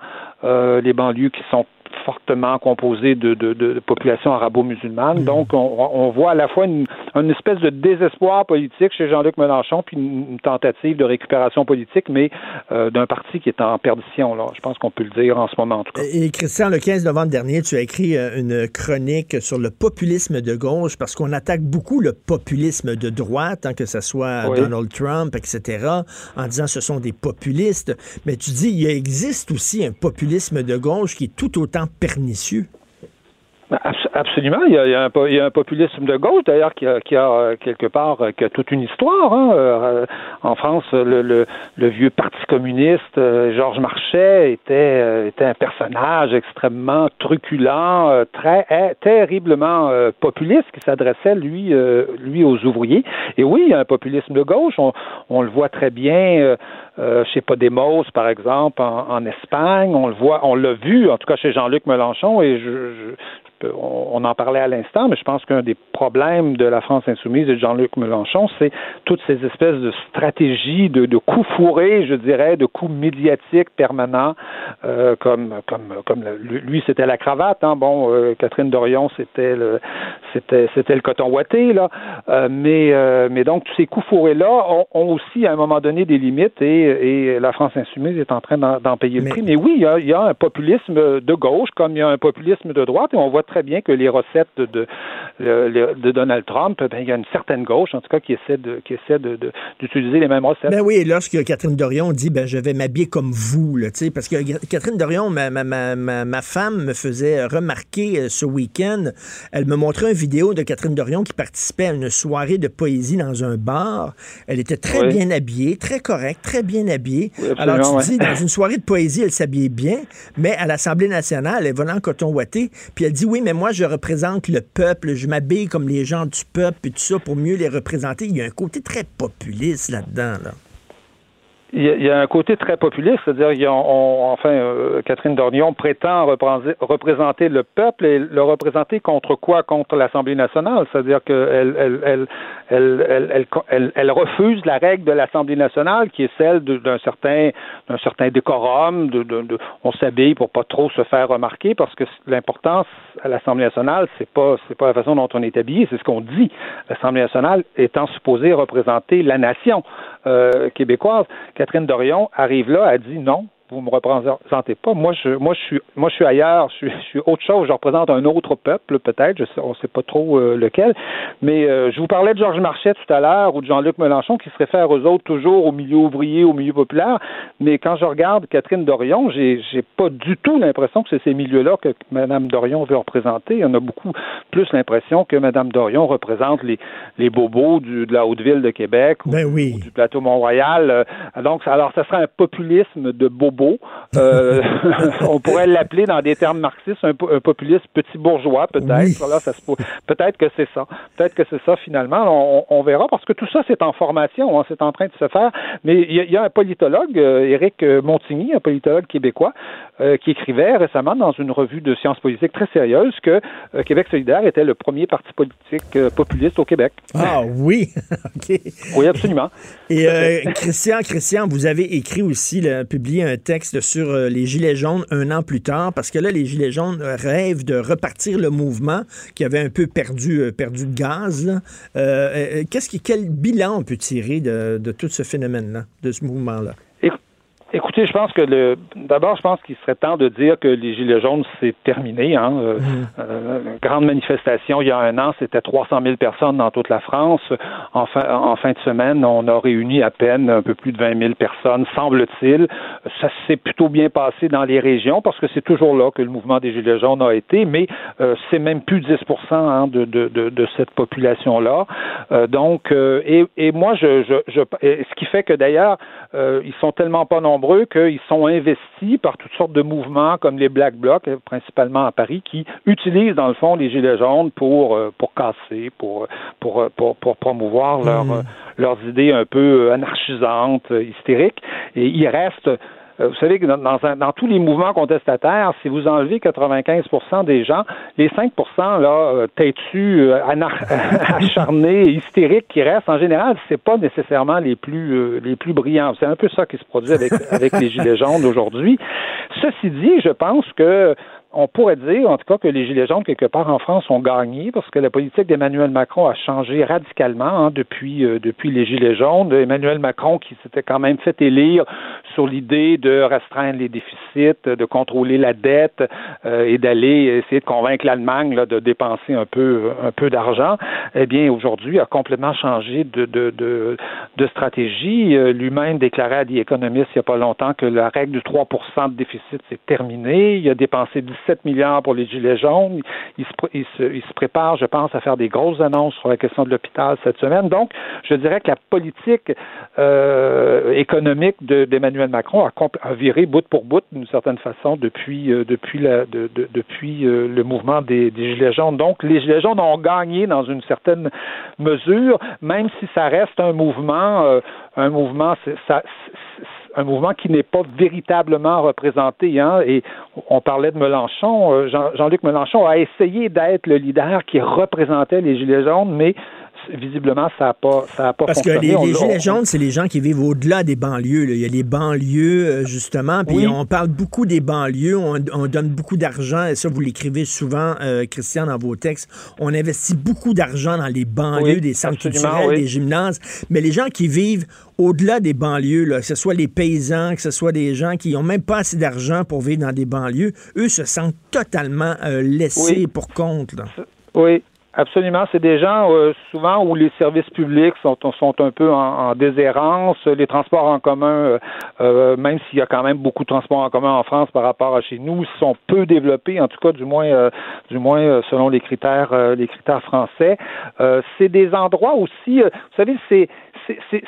les banlieues qui sont fortement composé de, de, de populations arabo-musulmanes. Mhm. Donc, on, on, voit à la fois une, une, espèce de désespoir politique chez Jean-Luc Mélenchon, puis une, tentative de récupération politique, mais euh, d'un parti qui est en perdition. Là. Je pense qu'on peut le dire en ce moment, en tout cas. Et Christian, le 15 novembre dernier, tu as écrit euh, une chronique sur le populisme de gauche, parce qu'on attaque beaucoup le populisme de droite, hein, que ce soit Donald Trump, etc., en disant ce sont des populistes. Mais tu dis, il existe aussi un populisme de gauche qui est tout autant pernicieux. Absolument. Il y, a, un, populisme de gauche, d'ailleurs, qui a, euh, quelque part euh, qui a toute une histoire. Hein. Euh, en France, le, vieux Parti communiste, Georges Marchais, était, un personnage extrêmement truculent, très terriblement populiste, qui s'adressait, lui, lui, aux ouvriers. Et oui, il y a un populisme de gauche. On, le voit très bien chez Podemos, par exemple, en, Espagne. On le voit, on l'a vu, en tout cas chez Jean-Luc Mélenchon, et je, on, en parlait à l'instant, mais je pense qu'un des problèmes de la France insoumise et de Jean-Luc Mélenchon, c'est toutes ces espèces de stratégies de, de coups fourrés, je dirais, de coups médiatiques permanents, euh, comme comme comme lui c'était la cravate, hein, bon, euh, Catherine Dorion c'était le c'était c'était le coton ouaté là, euh, mais mais donc tous ces coups fourrés là ont, aussi à un moment donné des limites et, et la France insoumise est en train d'en payer le prix. Mais oui, il y, a, il y a un populisme de gauche comme il y a un populisme de droite et on voit très bien que les recettes de, de, Donald Trump, ben, il y a une certaine gauche, en tout cas, qui essaie de, qui essaie d'utiliser les mêmes recettes. Ben oui, lorsque Catherine Dorion dit, ben, je vais m'habiller comme vous, là, parce que Catherine Dorion, ma, ma, ma, ma, femme me faisait remarquer euh, ce week-end, elle me montrait une vidéo de Catherine Dorion qui participait à une soirée de poésie dans un bar. Elle était très bien habillée, très correcte, très bien habillée. Alors, tu dis, dans une soirée de poésie, elle s'habillait bien, mais à l'Assemblée nationale, elle venait en coton ouaté, puis elle dit, oui, mais moi, je représente le peuple, je m'habille comme les gens du peuple et tout ça pour mieux les représenter. Il y a un côté très populiste là-dedans. Là il y, a, un côté très populiste, c'est-à-dire, enfin, euh, Catherine Dornion prétend représenter le peuple et le représenter contre quoi? Contre l'Assemblée nationale, c'est-à-dire qu'elle elle, elle, elle, elle, refuse la règle de l'Assemblée nationale qui est celle d'un certain d'un certain décorum, de, on s'habille pour pas trop se faire remarquer parce que l'importance à l'Assemblée nationale, c'est pas c'est pas la façon dont on est habillé, c'est ce qu'on dit. L'Assemblée nationale étant supposée représenter la nation québécoise. Catherine Dorion arrive là, a dit non, vous me représentez pas. Moi, je, moi, je suis, moi, je suis ailleurs. Je suis, autre chose. Je représente un autre peuple, peut-être. Je sais, on ne sait pas trop euh, lequel. Mais euh, je vous parlais de Georges Marchais tout à l'heure ou de Jean-Luc Mélenchon qui se réfèrent aux autres toujours au milieu ouvrier, au milieu populaire. Mais quand je regarde Catherine Dorion, j'ai, j'ai pas du tout l'impression que c'est ces milieux-là que Mme Dorion veut représenter. On a beaucoup plus l'impression que Mme Dorion représente les, les bobos du, de la Haute-Ville de Québec ben ou, du plateau Mont-Royal. Euh, donc, alors, ça serait un populisme de bobos euh, on pourrait l'appeler dans des termes marxistes un, populiste petit bourgeois, peut-être. peut-être que c'est ça. Peut-être que c'est ça finalement. On, verra parce que tout ça c'est en formation, hein, c'est en train de se faire. Mais il y, a un politologue, euh, Éric Montigny, un politologue québécois, euh, qui écrivait récemment dans une revue de sciences politiques très sérieuse que Québec solidaire était le premier parti politique populiste au Québec. Ah oui, ok. Oui, absolument. Et Christian, Christian, vous avez écrit aussi, publié un texte sur euh, les Gilets jaunes un an plus tard, parce que là, les Gilets jaunes rêvent de repartir le mouvement qui avait un peu perdu, euh, perdu de gaz. Euh, qu'est-ce qui, quel bilan on peut tirer de, de tout ce phénomène-là, de ce mouvement-là? Écoutez, je pense que le d'abord, je pense qu'il serait temps de dire que les Gilets jaunes, c'est terminé. Hein. Euh, mm-hmm. euh, grande manifestation il y a un an, c'était 300 000 personnes dans toute la France. En fin, en fin de semaine, on a réuni à peine un peu plus de 20 000 personnes, semble-t-il. Ça s'est plutôt bien passé dans les régions parce que c'est toujours là que le mouvement des Gilets jaunes a été, mais euh, c'est même plus 10 hein, de, de, de, de, cette population-là. Euh, donc, et, et moi, je, je, je, ce qui fait que d'ailleurs, ils sont tellement pas nombreux qu'ils sont investis par toutes sortes de mouvements comme les Black Blocs, principalement à Paris, qui utilisent dans le fond les gilets jaunes pour pour casser, pour pour pour, pour promouvoir mmh. leurs idées un peu anarchisantes, hystériques. Et il reste euh, vous savez que dans, dans, tous les mouvements contestataires, si vous enlevez 95 des gens, les 5% là, euh, têtus, euh, acharnés, hystériques qui restent, en général, c'est pas nécessairement les plus les plus brillants. C'est un peu ça qui se produit avec, avec les Gilets jaunes aujourd'hui. Ceci dit, je pense que on pourrait dire, en tout cas, que les Gilets jaunes, quelque part en France, ont gagné parce que la politique d'Emmanuel Macron a changé radicalement hein, depuis, euh, depuis les Gilets jaunes. Emmanuel Macron qui s'était quand même fait élire sur l'idée de restreindre les déficits, de contrôler la dette euh, et d'aller essayer de convaincre l'Allemagne de dépenser un peu, un peu d'argent, eh bien, aujourd'hui, a complètement changé de, stratégie. Euh, lui-même déclarait à The Economist il n'y a pas longtemps que la règle du 3% de déficit, c'est terminé. Il a dépensé 7 milliards pour les Gilets jaunes. Il se, prépare, je pense, à faire des grosses annonces sur la question de l'hôpital cette semaine. Donc, je dirais que la politique euh, économique d'Emmanuel Macron a, viré bout pour bout, d'une certaine façon, depuis, euh, euh, le mouvement des, Gilets jaunes. Donc, les Gilets jaunes ont gagné dans une certaine mesure, même si ça reste un mouvement, un un mouvement qui n'est pas véritablement représenté. Hein, et on parlait de Mélenchon. Euh, Jean-Luc Mélenchon a essayé d'être le leader qui représentait les Gilets jaunes, mais visiblement, ça n'a pas, ça a pas Parce que les, Gilets jaunes, c'est les gens qui vivent au-delà des banlieues. Il y a les banlieues, euh, justement, puis on parle beaucoup des banlieues, on, donne beaucoup d'argent, et ça, vous l'écrivez souvent, euh, Christian, dans vos textes. On investit beaucoup d'argent dans les banlieues, des centres culturels, des gymnases, mais les gens qui vivent au-delà des banlieues, là, que ce soit les paysans, que ce soit des gens qui n'ont même pas assez d'argent pour vivre dans des banlieues, eux se sentent totalement euh, laissés pour compte. Oui, Absolument. C'est des gens euh, souvent où les services publics sont, sont un peu en, en déshérence. Les transports en commun, euh, euh, même s'il y a quand même beaucoup de transports en commun en France par rapport à chez nous, sont peu développés, en tout cas du moins, du moins selon les critères, les critères français. c'est des endroits aussi. vous savez, c'est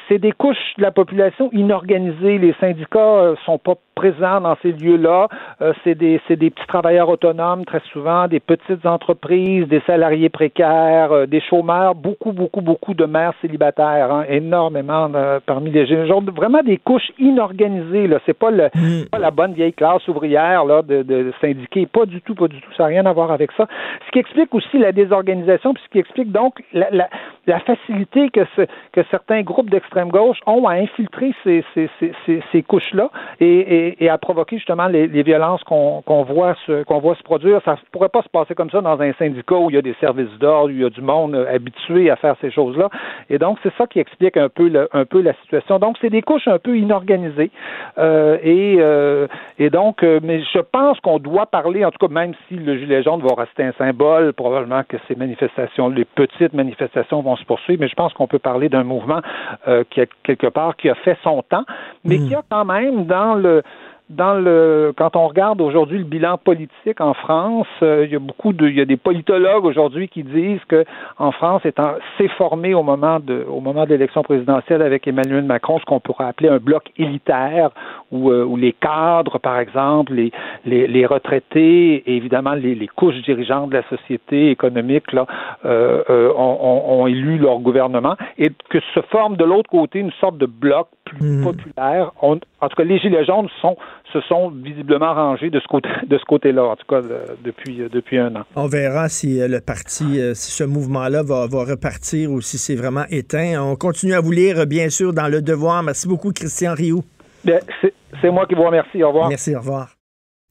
c'est des couches de la population inorganisées. Les syndicats euh, sont pas présents dans ces lieux-là. Euh, c'est des, des, petits travailleurs autonomes très souvent, des petites entreprises, des salariés précaires, euh, des chômeurs, beaucoup, beaucoup, beaucoup de mères célibataires, hein, énormément parmi les jeunes. Vraiment des couches inorganisées. Pas, le, mm. pas la bonne vieille classe ouvrière là de, de syndiqués. Pas du tout, pas du tout. Ça n'a rien à voir avec ça. Ce qui explique aussi la désorganisation, puis ce qui explique donc la, la, la facilité que, ce, que certains groupes d'extrême gauche ont à infiltrer ces, ces, ces, ces couches-là et, et, et, à provoquer justement les, les violences qu'on voit, se, qu'on voit se produire. Ça ne pourrait pas se passer comme ça dans un syndicat où il y a des services d'ordre, où il y a du monde euh, habitué à faire ces choses-là. Et donc, c'est ça qui explique un peu, le, un peu la situation. Donc, c'est des couches un peu inorganisées. Euh, et, euh, et donc, euh, mais je pense qu'on doit parler, en tout cas, même si le gilet jaune va rester un symbole, probablement que ces manifestations, les petites manifestations vont se poursuivre, mais je pense qu'on peut parler d'un mouvement euh, qui a quelque part qui a fait son temps, mais hmm. qui a quand même dans le dans le quand on regarde aujourd'hui le bilan politique en France, euh, il y a beaucoup de il y a des politologues aujourd'hui qui disent que en France s'est formé au moment de au moment de l'élection présidentielle avec Emmanuel Macron ce qu'on pourrait appeler un bloc élitaire où, euh, où les cadres par exemple les les, les retraités et évidemment les, les, couches dirigeantes de la société économique là euh, euh ont, ont, élu leur gouvernement. Et que se forme de l'autre côté une sorte de bloc plus mmh. populaire. en tout cas, les gilets jaunes sont se sont visiblement rangés de ce côté de ce côté-là, en tout cas depuis depuis un an. On verra si euh, le parti, euh, si ce mouvement-là va, va repartir ou si c'est vraiment éteint. On continue à vous lire, bien sûr, dans le devoir. Merci beaucoup, Christian Rioux. C'est moi qui vous remercie. Au revoir. Merci. Au revoir.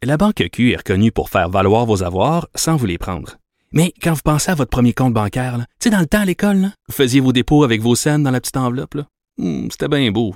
La Banque Q est reconnue pour faire valoir vos avoirs sans vous les prendre. Mais quand vous pensez à votre premier compte bancaire, tu sais, dans le temps à l'école, vous faisiez vos dépôts avec vos scènes dans la petite enveloppe. Hmm, c'était bien beau.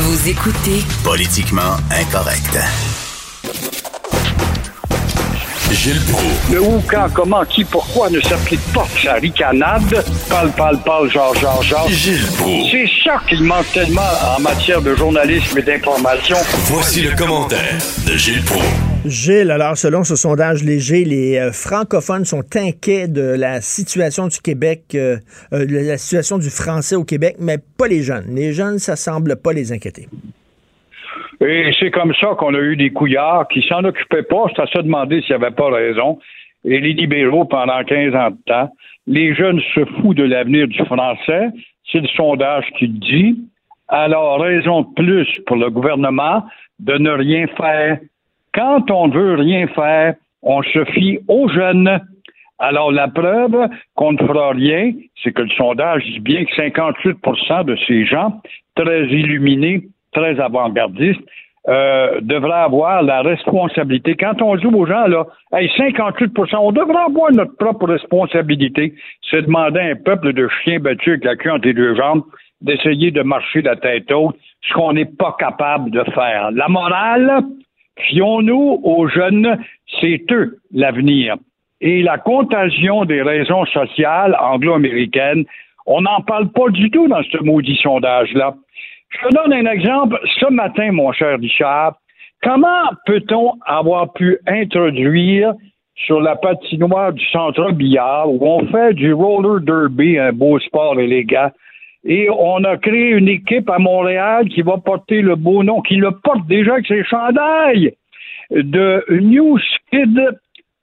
Vous écoutez Politiquement incorrect. Gilles Proulx. Le où, quand, comment, qui, pourquoi ne s'applique pas sa ricanade? Parle, parle, parle, genre, genre, genre. Gilles Proulx. C'est ça qu'il manque tellement en matière de journalisme et d'information. Voici le commentaire de Gilles Proulx. Gilles, alors selon ce sondage léger, les euh, francophones sont inquiets de la situation du Québec, euh, euh, de la situation du français au Québec, mais pas les jeunes. Les jeunes, ça semble pas les inquiéter. Et c'est comme ça qu'on a eu des couillards qui s'en occupaient pas. C'est à se demander s'il n'y avait pas raison. Et les libéraux, pendant 15 ans de temps, les jeunes se foutent de l'avenir du français. C'est le sondage qui dit. Alors, raison de plus pour le gouvernement de ne rien faire. Quand on ne veut rien faire, on se fie aux jeunes. Alors, la preuve qu'on ne fera rien, c'est que le sondage dit bien que 58% de ces gens, très illuminés, très avant-gardistes, euh, devraient avoir la responsabilité. Quand on joue aux gens, là, hey, 58% on devrait avoir notre propre responsabilité. C'est demander à un peuple de chiens battus avec la queue entre les deux jambes d'essayer de marcher la tête haute, ce qu'on n'est pas capable de faire. La morale, fions-nous aux jeunes, c'est eux l'avenir. Et la contagion des raisons sociales anglo-américaines, on n'en parle pas du tout dans ce maudit sondage-là. Je donne un exemple. Ce matin, mon cher Richard, comment peut-on avoir pu introduire sur la patinoire du centre billard où on fait du roller derby, un beau sport élégant, et on a créé une équipe à Montréal qui va porter le beau nom, qui le porte déjà avec ses chandails de New Skid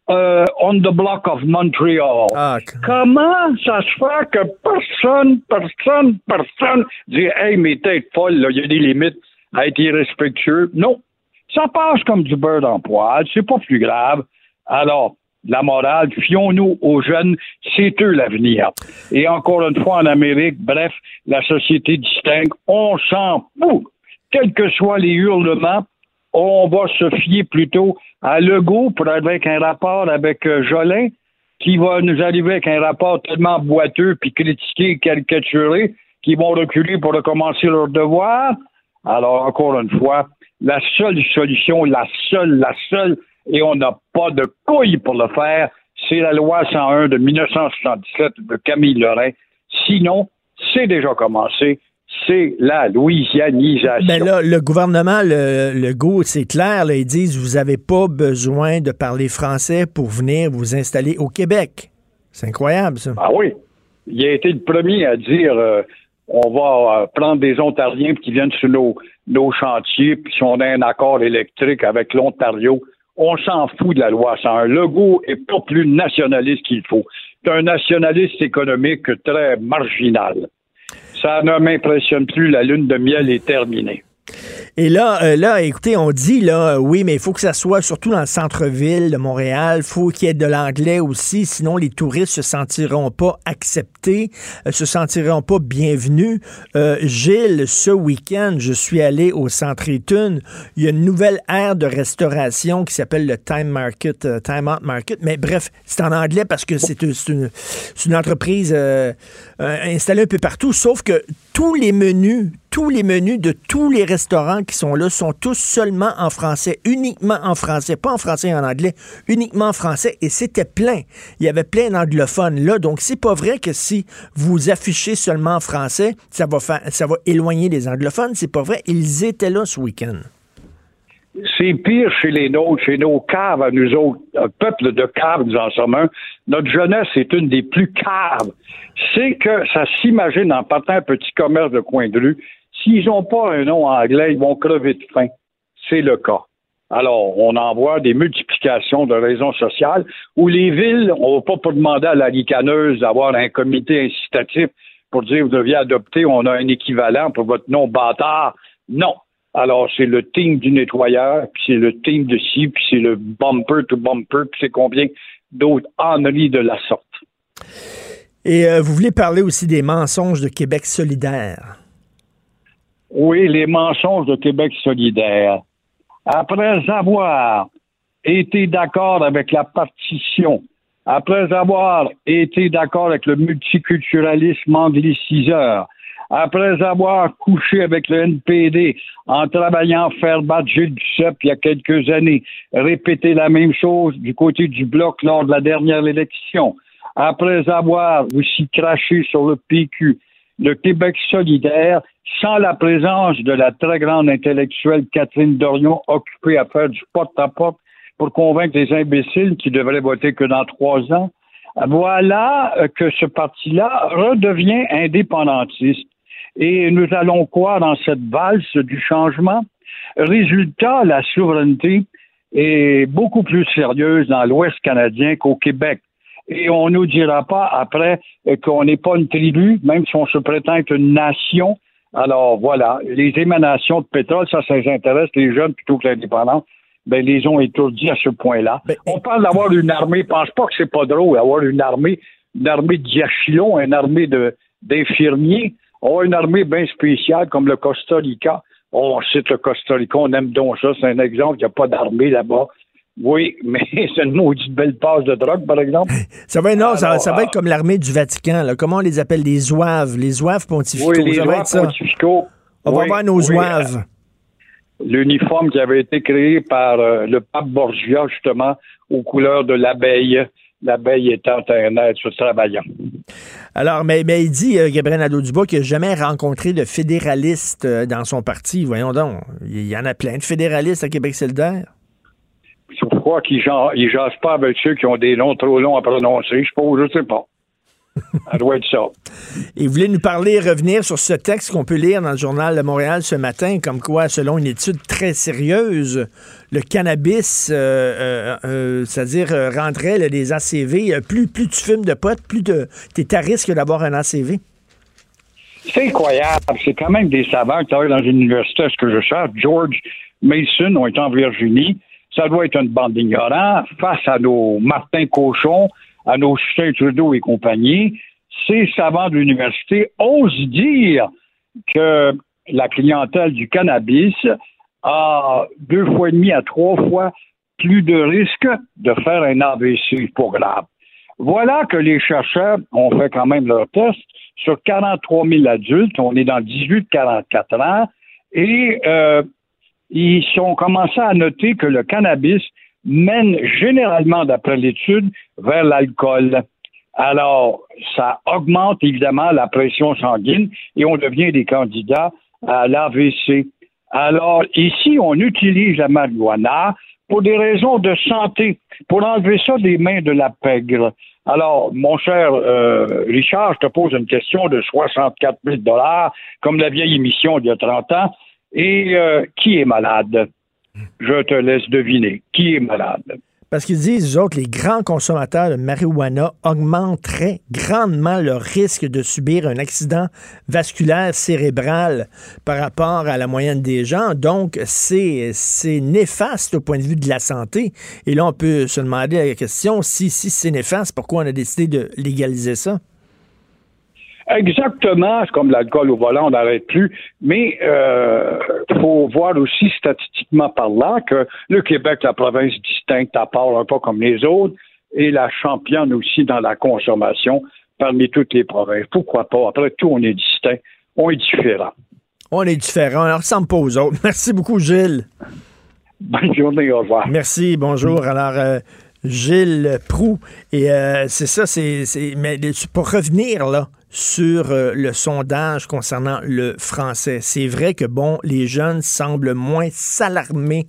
euh, on the Block of Montreal. Ah, Comment ça se fait que personne, personne, personne dit Hey, mes têtes folles, il y a des limites à être irrespectueux? Non. Ça passe comme du beurre dans poil, c'est pas plus grave. Alors, la morale, fions-nous aux jeunes, c'est eux l'avenir. Et encore une fois, en Amérique, bref, la société distingue, on s'en fout. Quels que soient les hurlements, on va se fier plutôt à Legault pour avec un rapport avec euh, Jolin, qui va nous arriver avec un rapport tellement boiteux, puis critiqué, caricaturé, qu'ils vont reculer pour recommencer leur devoir. Alors, encore une fois, la seule solution, la seule, la seule, et on n'a pas de couilles pour le faire, c'est la loi 101 de 1977 de Camille Lorrain. Sinon, c'est déjà commencé c'est la louisianisation. Mais là, le gouvernement, le, le GO, c'est clair, là, ils disent vous n'avez pas besoin de parler français pour venir vous installer au Québec. C'est incroyable, ça. Ah oui. Il a été le premier à dire euh, on va euh, prendre des Ontariens qui viennent sur nos, nos chantiers, puis si on a un accord électrique avec l'Ontario, on s'en fout de la loi 101. Le goût est pas plus nationaliste qu'il faut. C'est un nationaliste économique très marginal. Ça ne m'impressionne plus, la lune de miel est terminée. Et là, euh, là, écoutez, on dit là, oui, mais il faut que ça soit surtout dans le centre-ville de Montréal. faut qu'il y ait de l'anglais aussi, sinon les touristes se sentiront pas acceptés, euh, se sentiront pas bienvenus. Euh, Gilles, ce week-end, je suis allé au Centre Étune. Il y a une nouvelle aire de restauration qui s'appelle le Time Market, Time Out Market. Mais bref, c'est en anglais parce que c'est une, entreprise installée un peu partout. Sauf que tous les menus, tous les menus de tous les restaurants qui sont là sont tous seulement en français, uniquement en français, pas en français et en anglais, uniquement en français, et c'était plein. Il y avait plein d'anglophones là, donc c'est pas vrai que si vous affichez seulement en français, ça va, faire, ça va éloigner les anglophones, c'est pas vrai. Ils étaient là ce week-end. C'est pire chez les nôtres, chez nos caves à nous autres. Un peuple de caves, nous en sommes un. Notre jeunesse est une des plus caves. C'est que ça s'imagine en partant un petit commerce de coin de rue S'ils n'ont pas un nom anglais, ils vont crever de faim. C'est le cas. Alors, on envoie des multiplications de raisons sociales où les villes, on ne va pas demander à la ricaneuse d'avoir un comité incitatif pour dire vous deviez adopter, on a un équivalent pour votre nom bâtard. Non. Alors, c'est le team du nettoyeur, puis c'est le team de ci, puis c'est le bumper to bumper, puis c'est combien d'autres enneries de la sorte. Et euh, vous voulez parler aussi des mensonges de Québec solidaire? Oui, les mensonges de Québec solidaire. Après avoir été d'accord avec la partition, après avoir été d'accord avec le multiculturalisme angliciseur, après avoir couché avec le NPD en travaillant faire battre Gilles Duceppe il y a quelques années, répéter la même chose du côté du bloc lors de la dernière élection, après avoir aussi craché sur le PQ, le Québec solidaire, sans la présence de la très grande intellectuelle Catherine Dorion occupée à faire du porte-à-porte pour convaincre les imbéciles qui devraient voter que dans trois ans, voilà que ce parti-là redevient indépendantiste. Et nous allons croire dans cette valse du changement. Résultat, la souveraineté est beaucoup plus sérieuse dans l'Ouest canadien qu'au Québec. Et on ne nous dira pas après qu'on n'est pas une tribu, même si on se prétend être une nation. Alors voilà, les émanations de pétrole, ça, ça intéresse les jeunes plutôt que l'indépendance. Ben, les ont étourdis à ce point-là. on parle d'avoir une armée. Je pense pas que c'est pas drôle d'avoir une armée, une armée de diachylons, une armée de, d'infirmiers. On a une armée bien spéciale comme le Costa Rica. On cite le Costa Rica, on aime donc ça. C'est un exemple. Il n'y a pas d'armée là-bas. Oui, mais c'est une maudite belle passe de drogue, par exemple. Ça va, non, ça, va être comme l'armée du Vatican. Là. Comment on les appelle? Les zouaves, les zouaves pontificaux. Oui, les zouaves pontificaux. On va voir nos zouaves. L'uniforme qui avait été créé par euh, le pape Borgia, justement, aux couleurs de l'abeille l'abeille étant un être travaillant. Alors, mais, mais il dit, euh, Gabriel Nadeau-Dubois, qu'il n'a jamais rencontré de fédéraliste euh, dans son parti. Voyons donc, il y en a plein de fédéralistes à Québec solidaire. Pourquoi qu'ils ne jasent pas avec ceux qui ont des noms trop longs à prononcer? Je ne sais pas. Ça doit être ça. Et vous voulez nous parler, revenir sur ce texte qu'on peut lire dans le journal de Montréal ce matin, comme quoi, selon une étude très sérieuse, le cannabis, euh, euh, euh, c'est-à-dire rendrait les ACV, plus, plus tu fumes de potes, plus tu es à risque d'avoir un ACV. C'est incroyable. C'est quand même des savants qui travaillent dans une université, ce que je cherche. George Mason ont été en Virginie. Ça doit être une bande d'ignorants face à nos Martin Cochon, à nos Justin Trudeau et compagnie, ces savants de l'université. Osent dire que la clientèle du cannabis a deux fois et demi à trois fois plus de risques de faire un AVC pour grave. Voilà que les chercheurs ont fait quand même leur test sur 43 000 adultes, on est dans 18-44 ans, et euh, ils ont commencé à noter que le cannabis mène généralement, d'après l'étude, vers l'alcool. Alors, ça augmente évidemment la pression sanguine et on devient des candidats à l'AVC. Alors, ici, on utilise la marijuana pour des raisons de santé, pour enlever ça des mains de la pègre. Alors, mon cher euh, Richard, je te pose une question de 64 000 dollars, comme la vieille émission d'il y a 30 ans. Et euh, qui est malade? Je te laisse deviner qui est malade. Parce qu'ils disent, eux autres, les grands consommateurs de marijuana augmenteraient grandement leur risque de subir un accident vasculaire cérébral par rapport à la moyenne des gens. Donc, c'est, néfaste au point de vue de la santé. Et là, on peut se demander la question, si, si c'est néfaste, pourquoi on a décidé de légaliser ça? Exactement, c'est comme l'alcool au volant, on n'arrête plus. Mais il euh, faut voir aussi statistiquement parlant que le Québec, la province distincte à part un peu comme les autres, est la championne aussi dans la consommation parmi toutes les provinces. Pourquoi pas? Après tout, on est distinct, on est différent. On est différent, on ne ressemble pas aux autres. Merci beaucoup, Gilles. Bonne journée, au revoir. Merci, bonjour. Alors, euh, Gilles Prou, et euh, c'est ça, c'est, mais pour revenir là, sur euh, le sondage concernant le français. C'est vrai que, bon, les jeunes semblent moins s'alarmer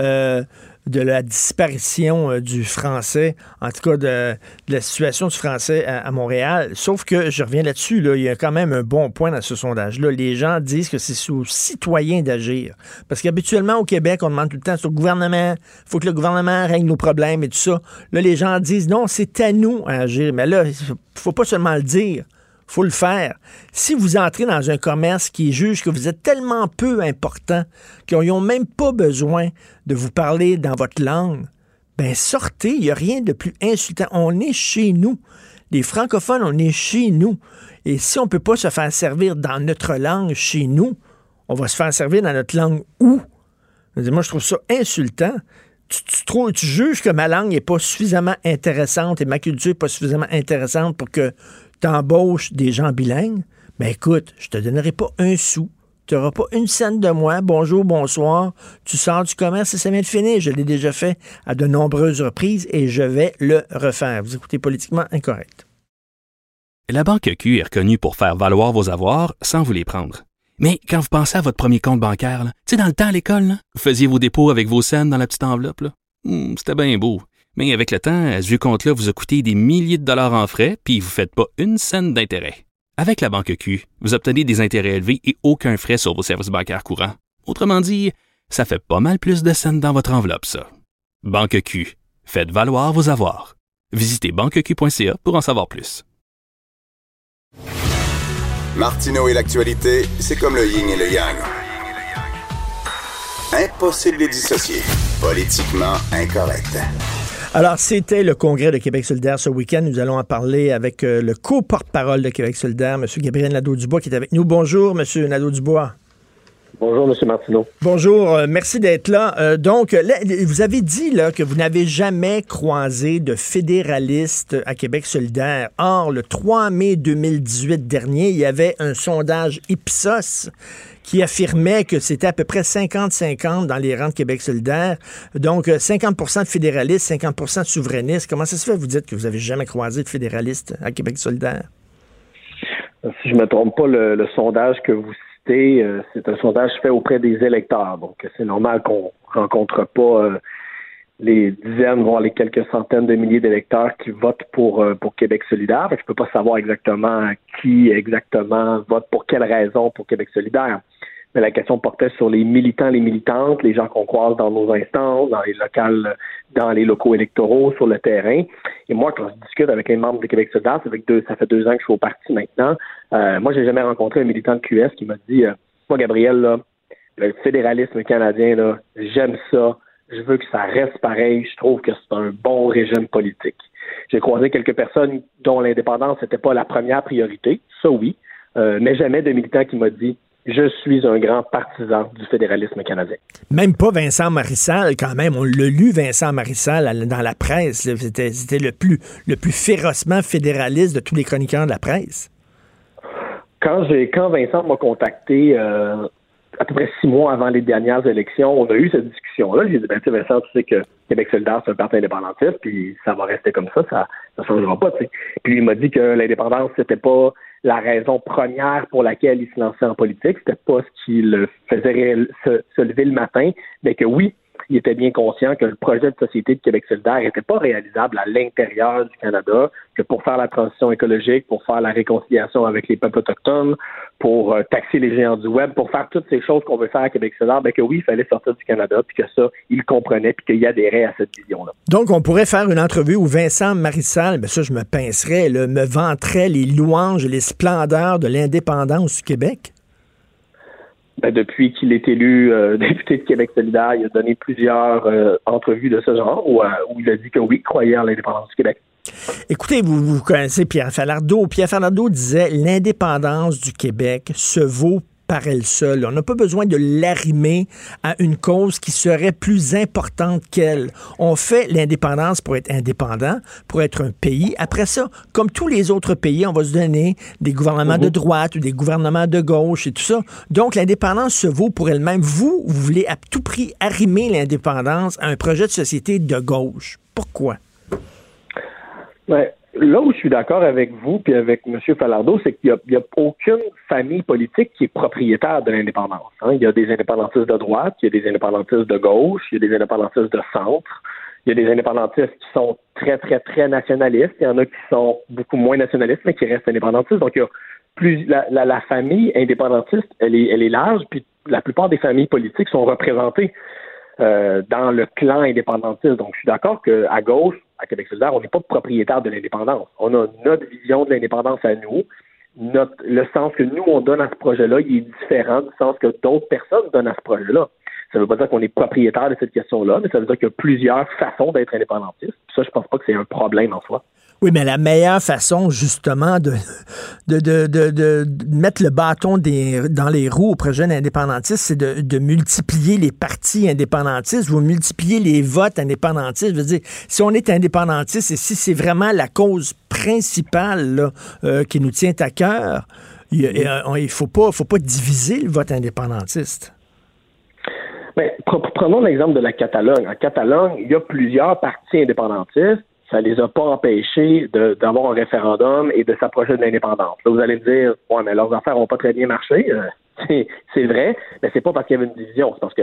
euh, de la disparition euh, du français, en tout cas de, la situation du français à, Montréal. Sauf que, je reviens là-dessus, là, il y a quand même un bon point dans ce sondage-là. Les gens disent que c'est aux citoyens d'agir. Parce qu'habituellement, au Québec, on demande tout le temps, c'est au gouvernement, il faut que le gouvernement règle nos problèmes et tout ça. Là, les gens disent, non, c'est à nous à agir. Mais là, il faut pas seulement le dire faut le faire. Si vous entrez dans un commerce qui juge que vous êtes tellement peu important qu'ils n'ont même pas besoin de vous parler dans votre langue, ben sortez, il n'y a rien de plus insultant. On est chez nous. Les francophones, on est chez nous. Et si on ne peut pas se faire servir dans notre langue chez nous, on va se faire servir dans notre langue où? Moi, je trouve ça insultant. Tu, tu, tu juges que ma langue n'est pas suffisamment intéressante et ma culture n'est pas suffisamment intéressante pour que t'embauches des gens bilingues, Ben écoute, je te donnerai pas un sou. Tu n'auras pas une scène de moi. Bonjour, bonsoir. Tu sors du commerce et ça vient de finir. Je l'ai déjà fait à de nombreuses reprises et je vais le refaire. Vous écoutez politiquement incorrect. La Banque Q est reconnue pour faire valoir vos avoirs sans vous les prendre. Mais quand vous pensez à votre premier compte bancaire, tu sais, dans le temps à l'école, vous faisiez vos dépôts avec vos scènes dans la petite enveloppe. Hmm, C'était bien beau. Mais avec le temps, ce vieux compte-là vous a coûté des milliers de dollars en frais, puis vous ne faites pas une scène d'intérêt. Avec la Banque Q, vous obtenez des intérêts élevés et aucun frais sur vos services bancaires courants. Autrement dit, ça fait pas mal plus de scènes dans votre enveloppe, ça. Banque Q. Faites valoir vos avoirs. Visitez banqueq.ca pour en savoir plus. Martineau et l'actualité, c'est comme le yin et le yang. Impossible de les dissocier. Politiquement incorrect. Alors, c'était le congrès de Québec solidaire ce week-end. Nous allons en parler avec euh, le co-porte-parole de Québec solidaire, M. Gabriel Nadeau-Dubois, qui est avec nous. Bonjour, M. Nadeau-Dubois. Bonjour, M. Martineau. Bonjour, euh, merci d'être là. Euh, donc, là, vous avez dit là, que vous n'avez jamais croisé de fédéraliste à Québec solidaire. Or, le 3 mai 2018 dernier, il y avait un sondage Ipsos qui affirmait que c'était à peu près 50-50 dans les rangs de Québec solidaire. Donc, euh, 50% de fédéralistes, 50% de souverainistes. Comment ça se fait, vous dites que vous n'avez jamais croisé de fédéralistes à Québec solidaire? Si je ne me trompe pas, le, sondage que vous citez, euh, c'est un sondage fait auprès des électeurs. Donc, c'est normal qu'on rencontre pas euh, les dizaines, voire les quelques centaines de milliers d'électeurs qui votent pour, euh, pour Québec solidaire. Je peux pas savoir exactement qui exactement vote pour quelle raison pour Québec solidaire. Mais la question portait sur les militants, les militantes, les gens qu'on croise dans nos instances, dans les locales, dans les locaux électoraux, sur le terrain. Et moi, quand je discute avec les membres de Québec solidaire, ça fait deux, ça fait deux ans que je suis au parti maintenant. Euh, moi, j'ai jamais rencontré un militant de QS qui m'a dit, euh, moi, Gabriel, là, le fédéralisme canadien, là, j'aime ça. Je veux que ça reste pareil. Je trouve que c'est un bon régime politique. J'ai croisé quelques personnes dont l'indépendance n'était pas la première priorité. Ça, oui. Euh, mais jamais de militant qui m'a dit je suis un grand partisan du fédéralisme canadien. Même pas Vincent Marissal, quand même. On l'a lu, Vincent Marissal, dans la presse. C'était le plus, le plus férocement fédéraliste de tous les chroniqueurs de la presse. Quand quand Vincent m'a contacté euh, à peu près six mois avant les dernières élections, on a eu cette discussion-là. J'ai dit ben tu sais, Vincent, tu sais que Québec solidaire, c'est un parti indépendantiste, puis ça va rester comme ça, ça ne changera pas. Puis il m'a dit que l'indépendance, c'était pas la raison première pour laquelle il se lançait en politique, c'était pas ce qui le faisait se, se lever le matin, mais que oui, il était bien conscient que le projet de société de Québec solidaire n'était pas réalisable à l'intérieur du Canada, que pour faire la transition écologique, pour faire la réconciliation avec les peuples autochtones, pour euh, taxer les géants du web, pour faire toutes ces choses qu'on veut faire à Québec solidaire, ben que oui, il fallait sortir du Canada, puis que ça, il comprenait, puis qu'il adhérait à cette vision-là. Donc, on pourrait faire une entrevue où Vincent Marissal, ben ça, je me pincerais, me vanterait les louanges et les splendeurs de l'indépendance du Québec? Ben, depuis qu'il est élu euh, député de Québec solidaire, il a donné plusieurs euh, entrevues de ce genre où, euh, où il a dit que oui, il croyait en l'indépendance du Québec. Écoutez, vous, vous connaissez Pierre Falardeau. Pierre Falardeau disait l'indépendance du Québec se vaut par elle seule. On n'a pas besoin de l'arrimer à une cause qui serait plus importante qu'elle. On fait l'indépendance pour être indépendant, pour être un pays. Après ça, comme tous les autres pays, on va se donner des gouvernements de droite ou des gouvernements de gauche et tout ça. Donc, l'indépendance se vaut pour elle-même. Vous, vous voulez à tout prix arrimer l'indépendance à un projet de société de gauche. Pourquoi? Ouais. Là où je suis d'accord avec vous puis avec M. Falardeau, c'est qu'il n'y a, aucune famille politique qui est propriétaire de l'indépendance. hein. Il y a des indépendantistes de droite, il y a des indépendantistes de gauche, il y a des indépendantistes de centre, il y a des indépendantistes qui sont très, très, très nationalistes, il y en a qui sont beaucoup moins nationalistes, mais qui restent indépendantistes. Donc, il y a plus la, la, la famille indépendantiste, elle est, elle est large, puis la plupart des familles politiques sont représentées euh, dans le clan indépendantiste. Donc, je suis d'accord qu'à gauche, à Québec solidaire, on n'est pas propriétaire de l'indépendance. On a notre vision de l'indépendance à nous. Notre, le sens que nous, on donne à ce projet-là, il est différent du sens que d'autres personnes donnent à ce projet-là. Ça ne veut pas dire qu'on est propriétaire de cette question-là, mais ça veut dire qu'il y a plusieurs façons d'être indépendantiste. Ça, je pense pas que c'est un problème en soi. Oui, mais la meilleure façon, justement, de, de, de, de, mettre le bâton des, dans les roues au projet indépendantiste, c'est de, multiplier les partis indépendantistes, vous multipliez les votes indépendantistes. Je veux dire, si on est indépendantiste et si c'est vraiment la cause principale là, euh, qui nous tient à cœur, il ne faut pas, faut pas diviser le vote indépendantiste. Mais prenons l'exemple de la Catalogne. En Catalogne, il y a plusieurs partis indépendantistes. Ça les a pas empêchés d'avoir un référendum et de s'approcher de l'indépendance. Là, vous allez me dire, ouais, mais leurs affaires n'ont pas très bien marché. Euh, c'est vrai, mais c'est pas parce qu'il y avait une division, c'est parce que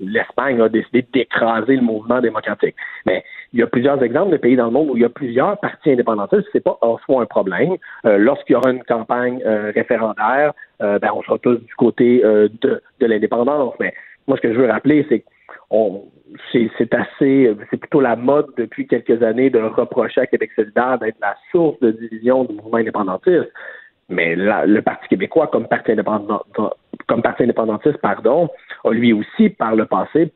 l'Espagne a décidé d'écraser le mouvement démocratique. Mais il y a plusieurs exemples de pays dans le monde où il y a plusieurs partis indépendantistes. C'est pas en soi un problème. Euh, lorsqu'il y aura une campagne euh, référendaire, ben, on sera tous du côté de, de l'indépendance. Mais moi, ce que je veux rappeler, c'est que c'est assez, c'est plutôt la mode depuis quelques années de reprocher à Québec solidaire d'être la source de division du mouvement indépendantiste. Mais le Parti québécois, comme parti, indépendant, indépendantiste, pardon, a lui aussi, par le passé,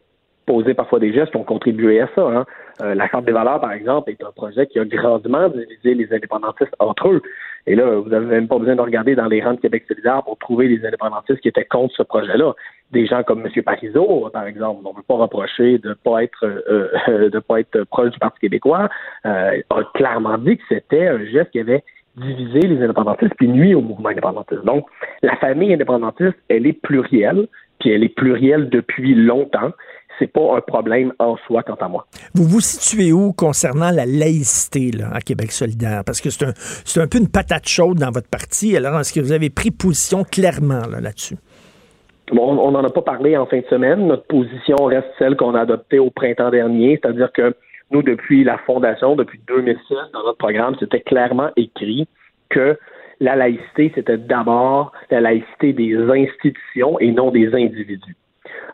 posé parfois des gestes qui ont contribué à ça. Hein. Euh, la Charte des valeurs, par exemple, est un projet qui a grandement divisé les indépendantistes entre eux. Et là, vous n'avez même pas besoin de regarder dans les rangs de Québec solidaire pour trouver les indépendantistes qui étaient contre ce projet-là. Des gens comme M. Parizeau, par exemple, on ne peut pas reprocher de ne pas être euh, euh, pas être proche du Parti québécois, a clairement dit que c'était un geste qui avait diviser les indépendantistes puis nuit au mouvement indépendantiste. Donc, la famille indépendantiste, elle est plurielle, puis elle est plurielle depuis longtemps. C'est pas un problème en soi, quant à moi. Vous vous situez où concernant la laïcité là, à Québec solidaire? Parce que c'est un, c'est un peu une patate chaude dans votre parti. Alors, est-ce que vous avez pris position clairement là-dessus? Bon, on n'en a pas parlé en fin de semaine. Notre position reste celle qu'on a adoptée au printemps dernier, c'est-à-dire que nous, depuis la fondation, depuis 2006, dans notre programme, c'était clairement écrit que la laïcité, c'était d'abord la laïcité des institutions et non des individus.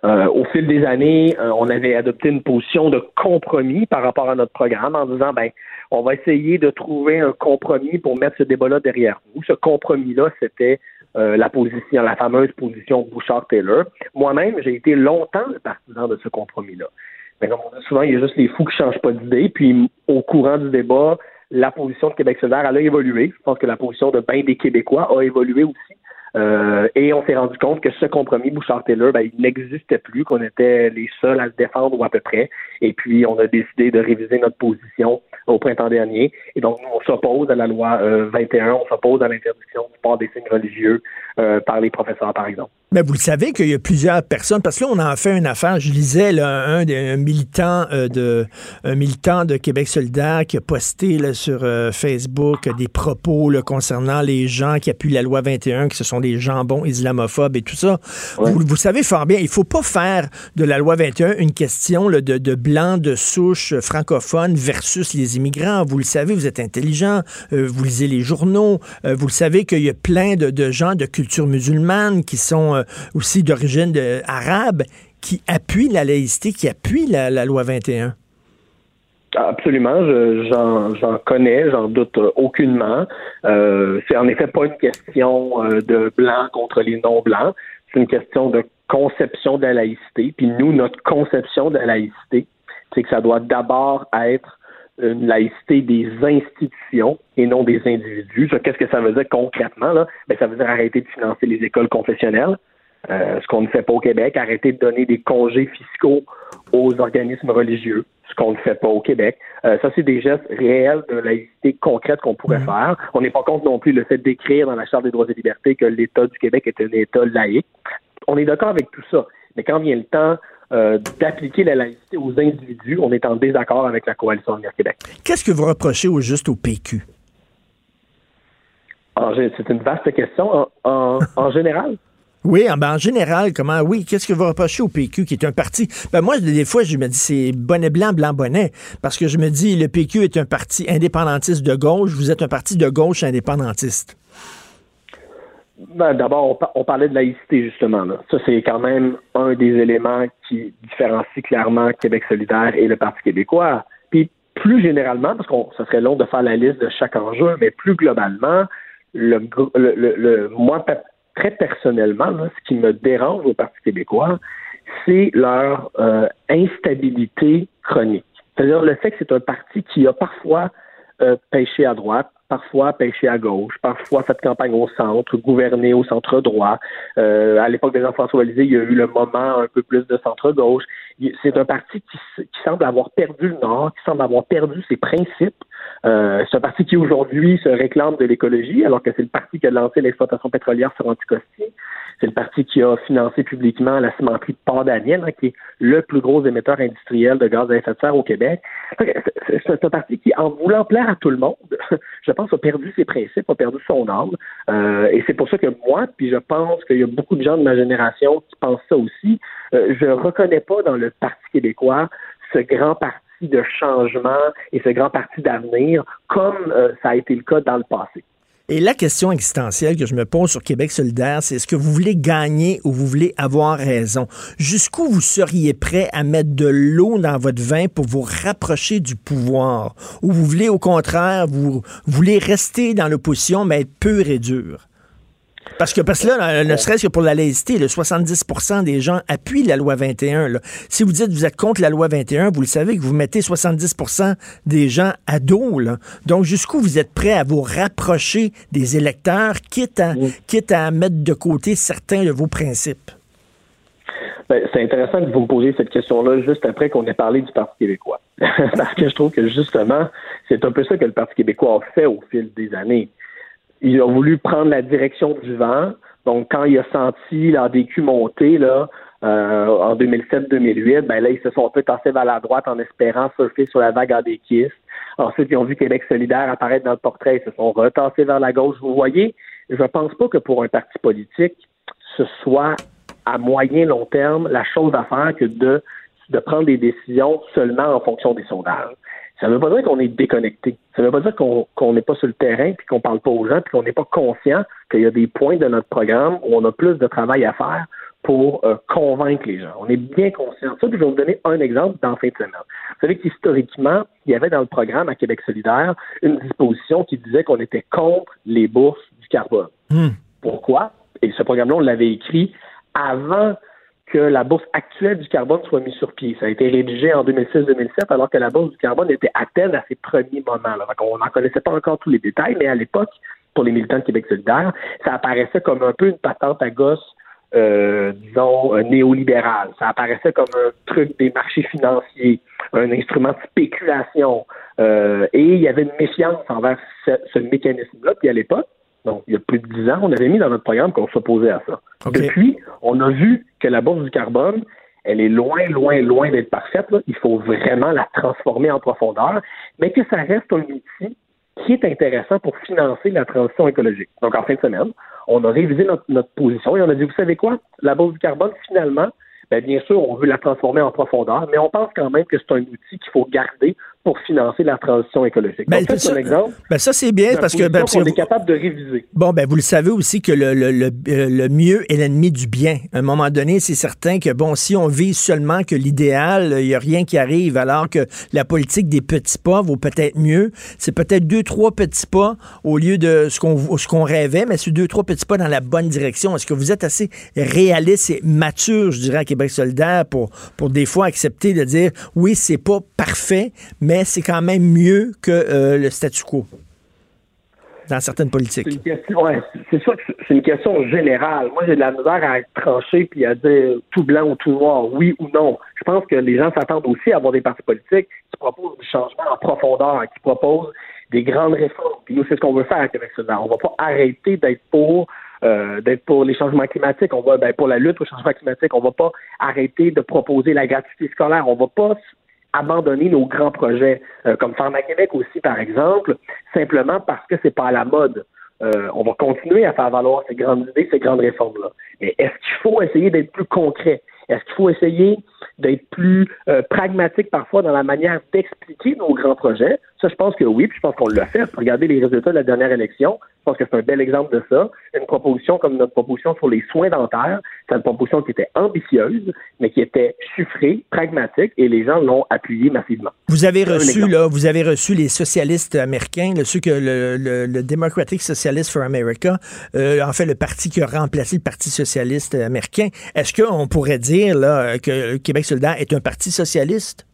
Euh, au fil des années, euh, on avait adopté une position de compromis par rapport à notre programme en disant, ben, on va essayer de trouver un compromis pour mettre ce débat-là derrière nous. Ce compromis-là, c'était euh, la position, la fameuse position Bouchard-Taylor. Moi-même, j'ai été longtemps le partisan de ce compromis-là. Mais comme on dit souvent, il y a juste les fous qui changent pas d'idée. Puis au courant du débat, la position de Québec solidaire, elle a évolué. Je pense que la position de bien des Québécois a évolué aussi. Euh, et on s'est rendu compte que ce compromis Bouchard-Taylor, ben, il n'existait plus, qu'on était les seuls à le défendre ou à peu près. Et puis, on a décidé de réviser notre position au printemps dernier. Et donc, nous, on s'oppose à la loi 21, euh, on s'oppose à l'interdiction du port des signes religieux euh, par les professeurs, par exemple. Mais vous le savez qu'il y a plusieurs personnes, parce que là, on en fait une affaire. Je lisais là, un, militant de un militant de Québec solidaire qui a posté là, sur Facebook des propos concernant les gens qui appuient la loi 21, que ce sont des jambons islamophobes et tout ça. Vous, vous, savez fort bien, il faut pas faire de la loi 21 une question là, de, de blancs de souche francophone versus les immigrants. Vous le savez, vous êtes intelligent, euh, vous lisez les journaux, euh, vous le savez qu'il y a plein de, gens de culture musulmane qui sont euh, aussi d'origine arabe qui appuient la laïcité, qui appuient la, loi 21. Absolument, j'en connais, j'en doute aucunement. c'est en effet pas une question de blanc contre les non-blancs, c'est une question de conception de la laïcité. Puis nous, notre conception de la laïcité, c'est que ça doit d'abord être une laïcité des institutions et non des individus. Qu'est-ce que ça veut dire concrètement? Là? Ben, ça veut dire arrêter de financer les écoles confessionnelles, euh, ce qu'on ne fait pas au Québec, arrêter de donner des congés fiscaux aux organismes religieux, ce qu'on ne fait pas au Québec. Euh, ça, c'est des gestes réels de laïcité concrète qu'on pourrait mmh. faire. On n'est pas contre non plus le fait d'écrire dans la Charte des droits et libertés que l'État du Québec est un État laïque. On est d'accord avec tout ça. Mais quand vient le temps euh, d'appliquer la laïcité aux individus, on est en désaccord avec la coalition Avenir Québec. Qu'est-ce que vous reprochez au juste au PQ? C'est une vaste question. En, général? Oui, ben, en, général, comment, oui, qu'est-ce que vous reprochez au PQ, qui est un parti, ben moi, des fois, je me dis, c'est bonnet blanc, blanc bonnet, parce que je me dis, le PQ est un parti indépendantiste de gauche, vous êtes un parti de gauche indépendantiste. Ben, D'abord, on, parlait de laïcité, justement. Ça, c'est quand même un des éléments qui différencie clairement Québec solidaire et le Parti québécois. Puis, plus généralement, parce que ça serait long de faire la liste de chaque enjeu, mais plus globalement, le, le, moi, très personnellement, ce qui me dérange au Parti québécois, c'est leur euh, instabilité chronique. C'est-à-dire le fait que c'est un parti qui a parfois euh, pêché à droite, parfois pêché à gauche, parfois fait campagne au centre, gouverné au centre droit. Euh, à l'époque de Jean-François Lisée, il y a eu le moment un peu plus de centre-gauche. C'est un parti qui, semble avoir perdu le Nord, qui semble avoir perdu ses principes. Euh, c'est un parti qui aujourd'hui se réclame de l'écologie, alors que c'est le parti qui a lancé l'exploitation pétrolière sur Anticosti. C'est le parti qui a financé publiquement la cimenterie Port hein, qui est le plus gros émetteur industriel de gaz à effet de serre au Québec. C'est un parti qui, en voulant plaire à tout le monde, je pense, a perdu ses principes, a perdu son âme. Euh, et c'est pour ça que moi, puis je pense qu'il y a beaucoup de gens de ma génération qui pensent ça aussi, euh, je reconnais pas dans le Parti québécois ce grand parti de changement et ce grand parti d'avenir comme euh, ça a été le cas dans le passé. Et la question existentielle que je me pose sur Québec solidaire, c'est est-ce que vous voulez gagner ou vous voulez avoir raison? Jusqu'où vous seriez prêt à mettre de l'eau dans votre vin pour vous rapprocher du pouvoir? Ou vous voulez au contraire, vous voulez rester dans l'opposition mais être pur et dur? Parce que, parce que là, ne serait-ce que pour la laïcité, le 70% des gens appuient la loi 21. Là. Si vous dites que vous êtes contre la loi 21, vous le savez que vous mettez 70% des gens à dos. Là. Donc, jusqu'où vous êtes prêt à vous rapprocher des électeurs, quitte à, quitte à mettre de côté certains de vos principes? Ben, c'est intéressant que vous me posiez cette question-là juste après qu'on ait parlé du Parti québécois. Parce que je trouve que justement, c'est un peu ça que le Parti québécois a fait au fil des années il a voulu prendre la direction du vent. Donc, quand il a senti la DQ monter, là, euh, en 2007-2008, ben là, ils se sont un peu tassés vers la droite en espérant surfer sur la vague des Ensuite, ils ont vu Québec solidaire apparaître dans le portrait, ils se sont retassés vers la gauche. Vous voyez, je ne pense pas que pour un parti politique, ce soit à moyen long terme la chose à faire que de, de prendre des décisions seulement en fonction des sondages. Ça ne veut pas dire qu'on est déconnecté. Ça ne veut pas dire qu'on n'est pas sur le terrain puis qu'on parle pas aux gens puis qu'on n'est pas conscient qu'il y a des points de notre programme où on a plus de travail à faire pour euh, convaincre les gens. On est bien conscient de ça. Puis je vais vous donner un exemple dans fin de semaine. Vous savez qu'historiquement, il y avait dans le programme à Québec solidaire une disposition qui disait qu'on était contre les bourses du carbone. Hmm. Pourquoi? Et ce programme-là, on l'avait écrit avant que la bourse actuelle du carbone soit mise sur pied. Ça a été rédigé en 2006-2007, alors que la bourse du carbone était à peine à ses premiers moments. Là. On n'en connaissait pas encore tous les détails, mais à l'époque, pour les militants de Québec solidaire, ça apparaissait comme un peu une patente à gosse, euh, disons, néolibérale. Ça apparaissait comme un truc des marchés financiers, un instrument de spéculation. Euh, et il y avait une méfiance envers ce mécanisme-là. Puis à l'époque, donc, il y a plus de dix ans, on avait mis dans notre programme qu'on s'opposait à ça. Depuis, on a vu que la bourse du carbone, elle est loin, loin, loin d'être parfaite. Il faut vraiment la transformer en profondeur, mais que ça reste un outil qui est intéressant pour financer la transition écologique. Donc, en fin de semaine, on a révisé notre, notre position et on a dit, vous savez quoi? La bourse du carbone, finalement, ben, bien sûr, on veut la transformer en profondeur, mais on pense quand même que c'est un outil qu'il faut garder pour financer la transition écologique. Ben, ça, un exemple. Ben, ça, c'est bien parce que. Ben, on est capable de réviser. Bon, ben, vous le savez aussi que le, le, le, le mieux est l'ennemi du bien. À un moment donné, c'est certain que, bon, si on vise seulement que l'idéal, il n'y a rien qui arrive, alors que la politique des petits pas vaut peut-être mieux. C'est peut-être deux, trois petits pas au lieu de ce qu'on ce qu'on rêvait, mais c'est deux, trois petits pas dans la bonne direction. Est-ce que vous êtes assez réaliste et mature, je dirais, à Québec solidaire pour, pour des fois accepter de dire, oui, c'est pas parfait, mais mais c'est quand même mieux que euh, le statu quo dans certaines politiques. C'est sûr que c'est une question générale. Moi, j'ai de la misère à tranché puis à dire tout blanc ou tout noir, oui ou non. Je pense que les gens s'attendent aussi à avoir des partis politiques qui proposent du changement en profondeur, qui proposent des grandes réformes. Puis nous, c'est ce qu'on veut faire avec Québec On va pas arrêter d'être pour euh, les changements climatiques. On va ben, pour la lutte au changement climatique. On va pas arrêter de proposer la gratuité scolaire. On va pas abandonner nos grands projets, euh, comme Pharma Québec aussi, par exemple, simplement parce que c'est pas à la mode. Euh, on va continuer à faire valoir ces grandes idées, ces grandes réformes-là. Mais est-ce qu'il faut essayer d'être plus concret? Est-ce qu'il faut essayer d'être plus euh, pragmatique parfois dans la manière d'expliquer nos grands projets? Ça, je pense que oui, puis je pense qu'on l'a fait. Regardez les résultats de la dernière élection. Je pense que c'est un bel exemple de ça. Une proposition comme notre proposition sur les soins dentaires, c'est une proposition qui était ambitieuse, mais qui était chiffrée, pragmatique, et les gens l'ont appuyée massivement. Vous avez reçu, là, vous avez reçu les socialistes américains, ceux que le, le, Democratic Socialist for America, euh, en fait, le parti qui a remplacé le Parti socialiste américain. Est-ce qu'on pourrait dire là, que Québec solidaire est un parti socialiste?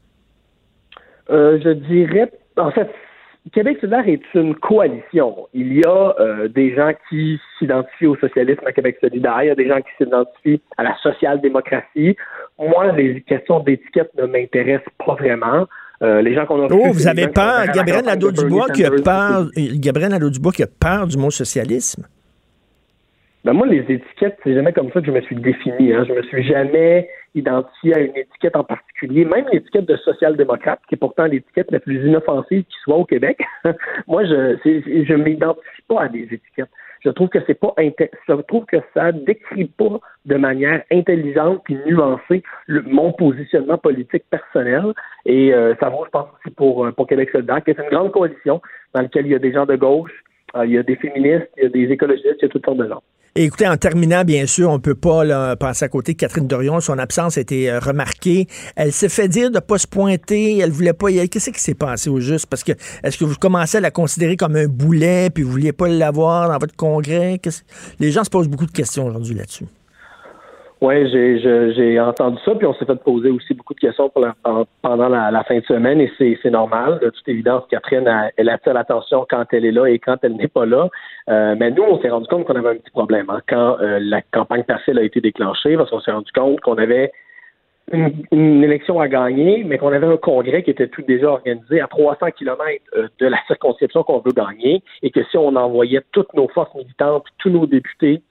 Euh, je dirais, en fait, Québec solidaire est une coalition. Il y a euh, des gens qui s'identifient au socialisme à Québec solidaire, il y a des gens qui s'identifient à la social-démocratie. Moi, les questions d'étiquette ne m'intéressent pas vraiment. Euh, les gens qu'on a Oh, vous avez peur, Gabriel Nadeau-Dubois qui a peur, Gabriel Nadeau-Dubois qui a peur du mot socialisme? Ben moi, les étiquettes, c'est jamais comme ça que je me suis défini. Hein. Je me suis jamais identifié à une étiquette en particulier, même l'étiquette de social-démocrate, qui est pourtant l'étiquette la plus inoffensive qui soit au Québec. moi, je je m'identifie pas à des étiquettes. Je trouve que c'est pas je trouve que ça décrit pas de manière intelligente puis nuancée mon positionnement politique personnel. Et euh, ça vaut, je pense, aussi pour, euh, pour Québec solidaire, qui est une grande coalition dans laquelle il y a des gens de gauche, euh, il y a des féministes, il y a des écologistes, il y a toutes sortes de gens. Écoutez, en terminant, bien sûr, on peut pas là, passer à côté de Catherine Dorion. Son absence a été euh, remarquée. Elle s'est fait dire de pas se pointer. Elle voulait pas y. Qu'est-ce qui s'est passé au juste? Parce que est-ce que vous commencez à la considérer comme un boulet puis vous vouliez pas l'avoir dans votre congrès? Les gens se posent beaucoup de questions aujourd'hui là-dessus. Oui, j'ai entendu ça, puis on s'est fait poser aussi beaucoup de questions pendant la, fin de semaine, et c'est normal. De toute évidence, Catherine, elle, elle attire l'attention quand elle est là et quand elle n'est pas là. Euh, mais nous, on s'est rendu compte qu'on avait un petit problème hein, quand euh, la campagne partielle a été déclenchée, parce qu'on s'est rendu compte qu'on avait une, une élection à gagner, mais qu'on avait un congrès qui était tout déjà organisé à 300 kilomètres euh, de la circonscription qu'on veut gagner, et que si on envoyait toutes nos forces militantes, tous nos députés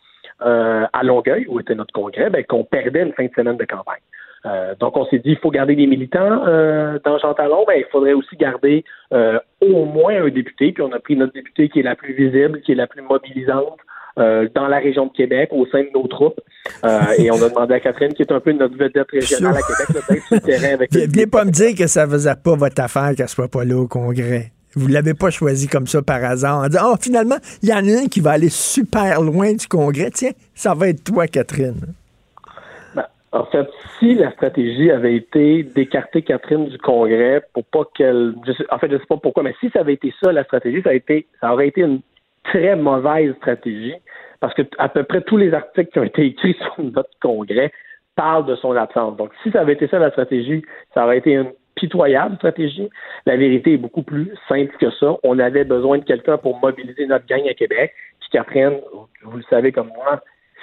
euh, à Longueuil, où était notre congrès, ben, qu'on perdait une fin de semaine de campagne. Euh, donc, on s'est dit, il faut garder des militants euh, dans Jean Talon, mais il faudrait aussi garder euh, au moins un député. Puis on a pris notre député qui est la plus visible, qui est la plus mobilisante euh, dans la région de Québec, au sein de nos troupes. Euh, et on a demandé à Catherine, qui est un peu notre vedette régionale à Québec, d'être sur le terrain avec venez pas me dire que ça faisait pas votre affaire qu'elle soit pas là au congrès. Vous l'avez pas choisi comme ça par hasard en disant, oh, finalement, il y en a un qui va aller super loin du congrès. Tiens, ça va être toi, Catherine. Ben, en fait, si la stratégie avait été d'écarter Catherine du Congrès pour pas qu'elle. En fait, je sais pas pourquoi, mais si ça avait été ça, la stratégie, ça, a été, ça aurait été une très mauvaise stratégie parce que à peu près tous les articles qui ont été écrits sur notre Congrès parlent de son absence. Donc, si ça avait été ça la stratégie, ça aurait été une pitoyable stratégie. La vérité est beaucoup plus simple que ça. On avait besoin de quelqu'un pour mobiliser notre gang à Québec. Puis Catherine, vous le savez comme moi,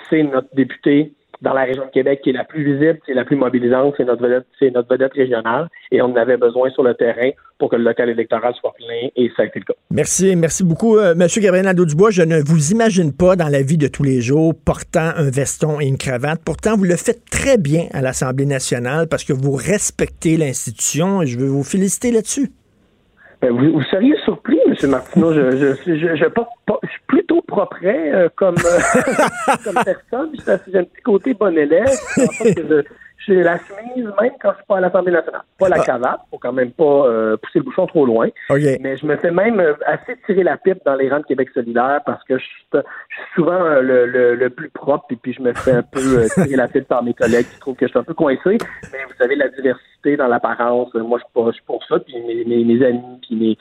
c'est notre député dans la région de Québec qui est la plus visible, qui est la plus mobilisante, c'est notre vedette, c'est notre vedette régionale, et on en avait besoin sur le terrain pour que le local électoral soit plein, et ça a été le cas. Merci, merci beaucoup, euh, Monsieur Gabriel Nadeau-Dubois. Je ne vous imagine pas dans la vie de tous les jours portant un veston et une cravate. Pourtant, vous le faites très bien à l'Assemblée nationale parce que vous respectez l'institution et je veux vous féliciter là-dessus. Ben, vous, vous seriez surpris, M. Martineau. Je, je, je, je, porte pas- je suis plutôt propre euh, comme, euh, comme personne. J'ai un petit côté bon élève. J'ai la chemise même quand je suis pas à l'Assemblée nationale. Pas la cravate, faut quand même pas euh, pousser le bouchon trop loin. Mais je me fais même euh, assez tirer la pipe dans les rangs de Québec solidaire parce que je suis, je suis souvent euh, le, le, le plus propre et puis je me fais un peu tirer la pipe par mes collègues qui trouvent que je suis un peu coincé. Mais vous savez, la diversité dans l'apparence, moi je suis pas- je suis pour ça. Puis mes, mes, mes amis puis mes,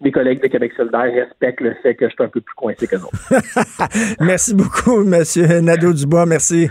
mes collègues de Québec solidaire respectent le fait que je suis un peu plus coincé que d'autres. Merci beaucoup, Monsieur Nadeau-Dubois. Merci.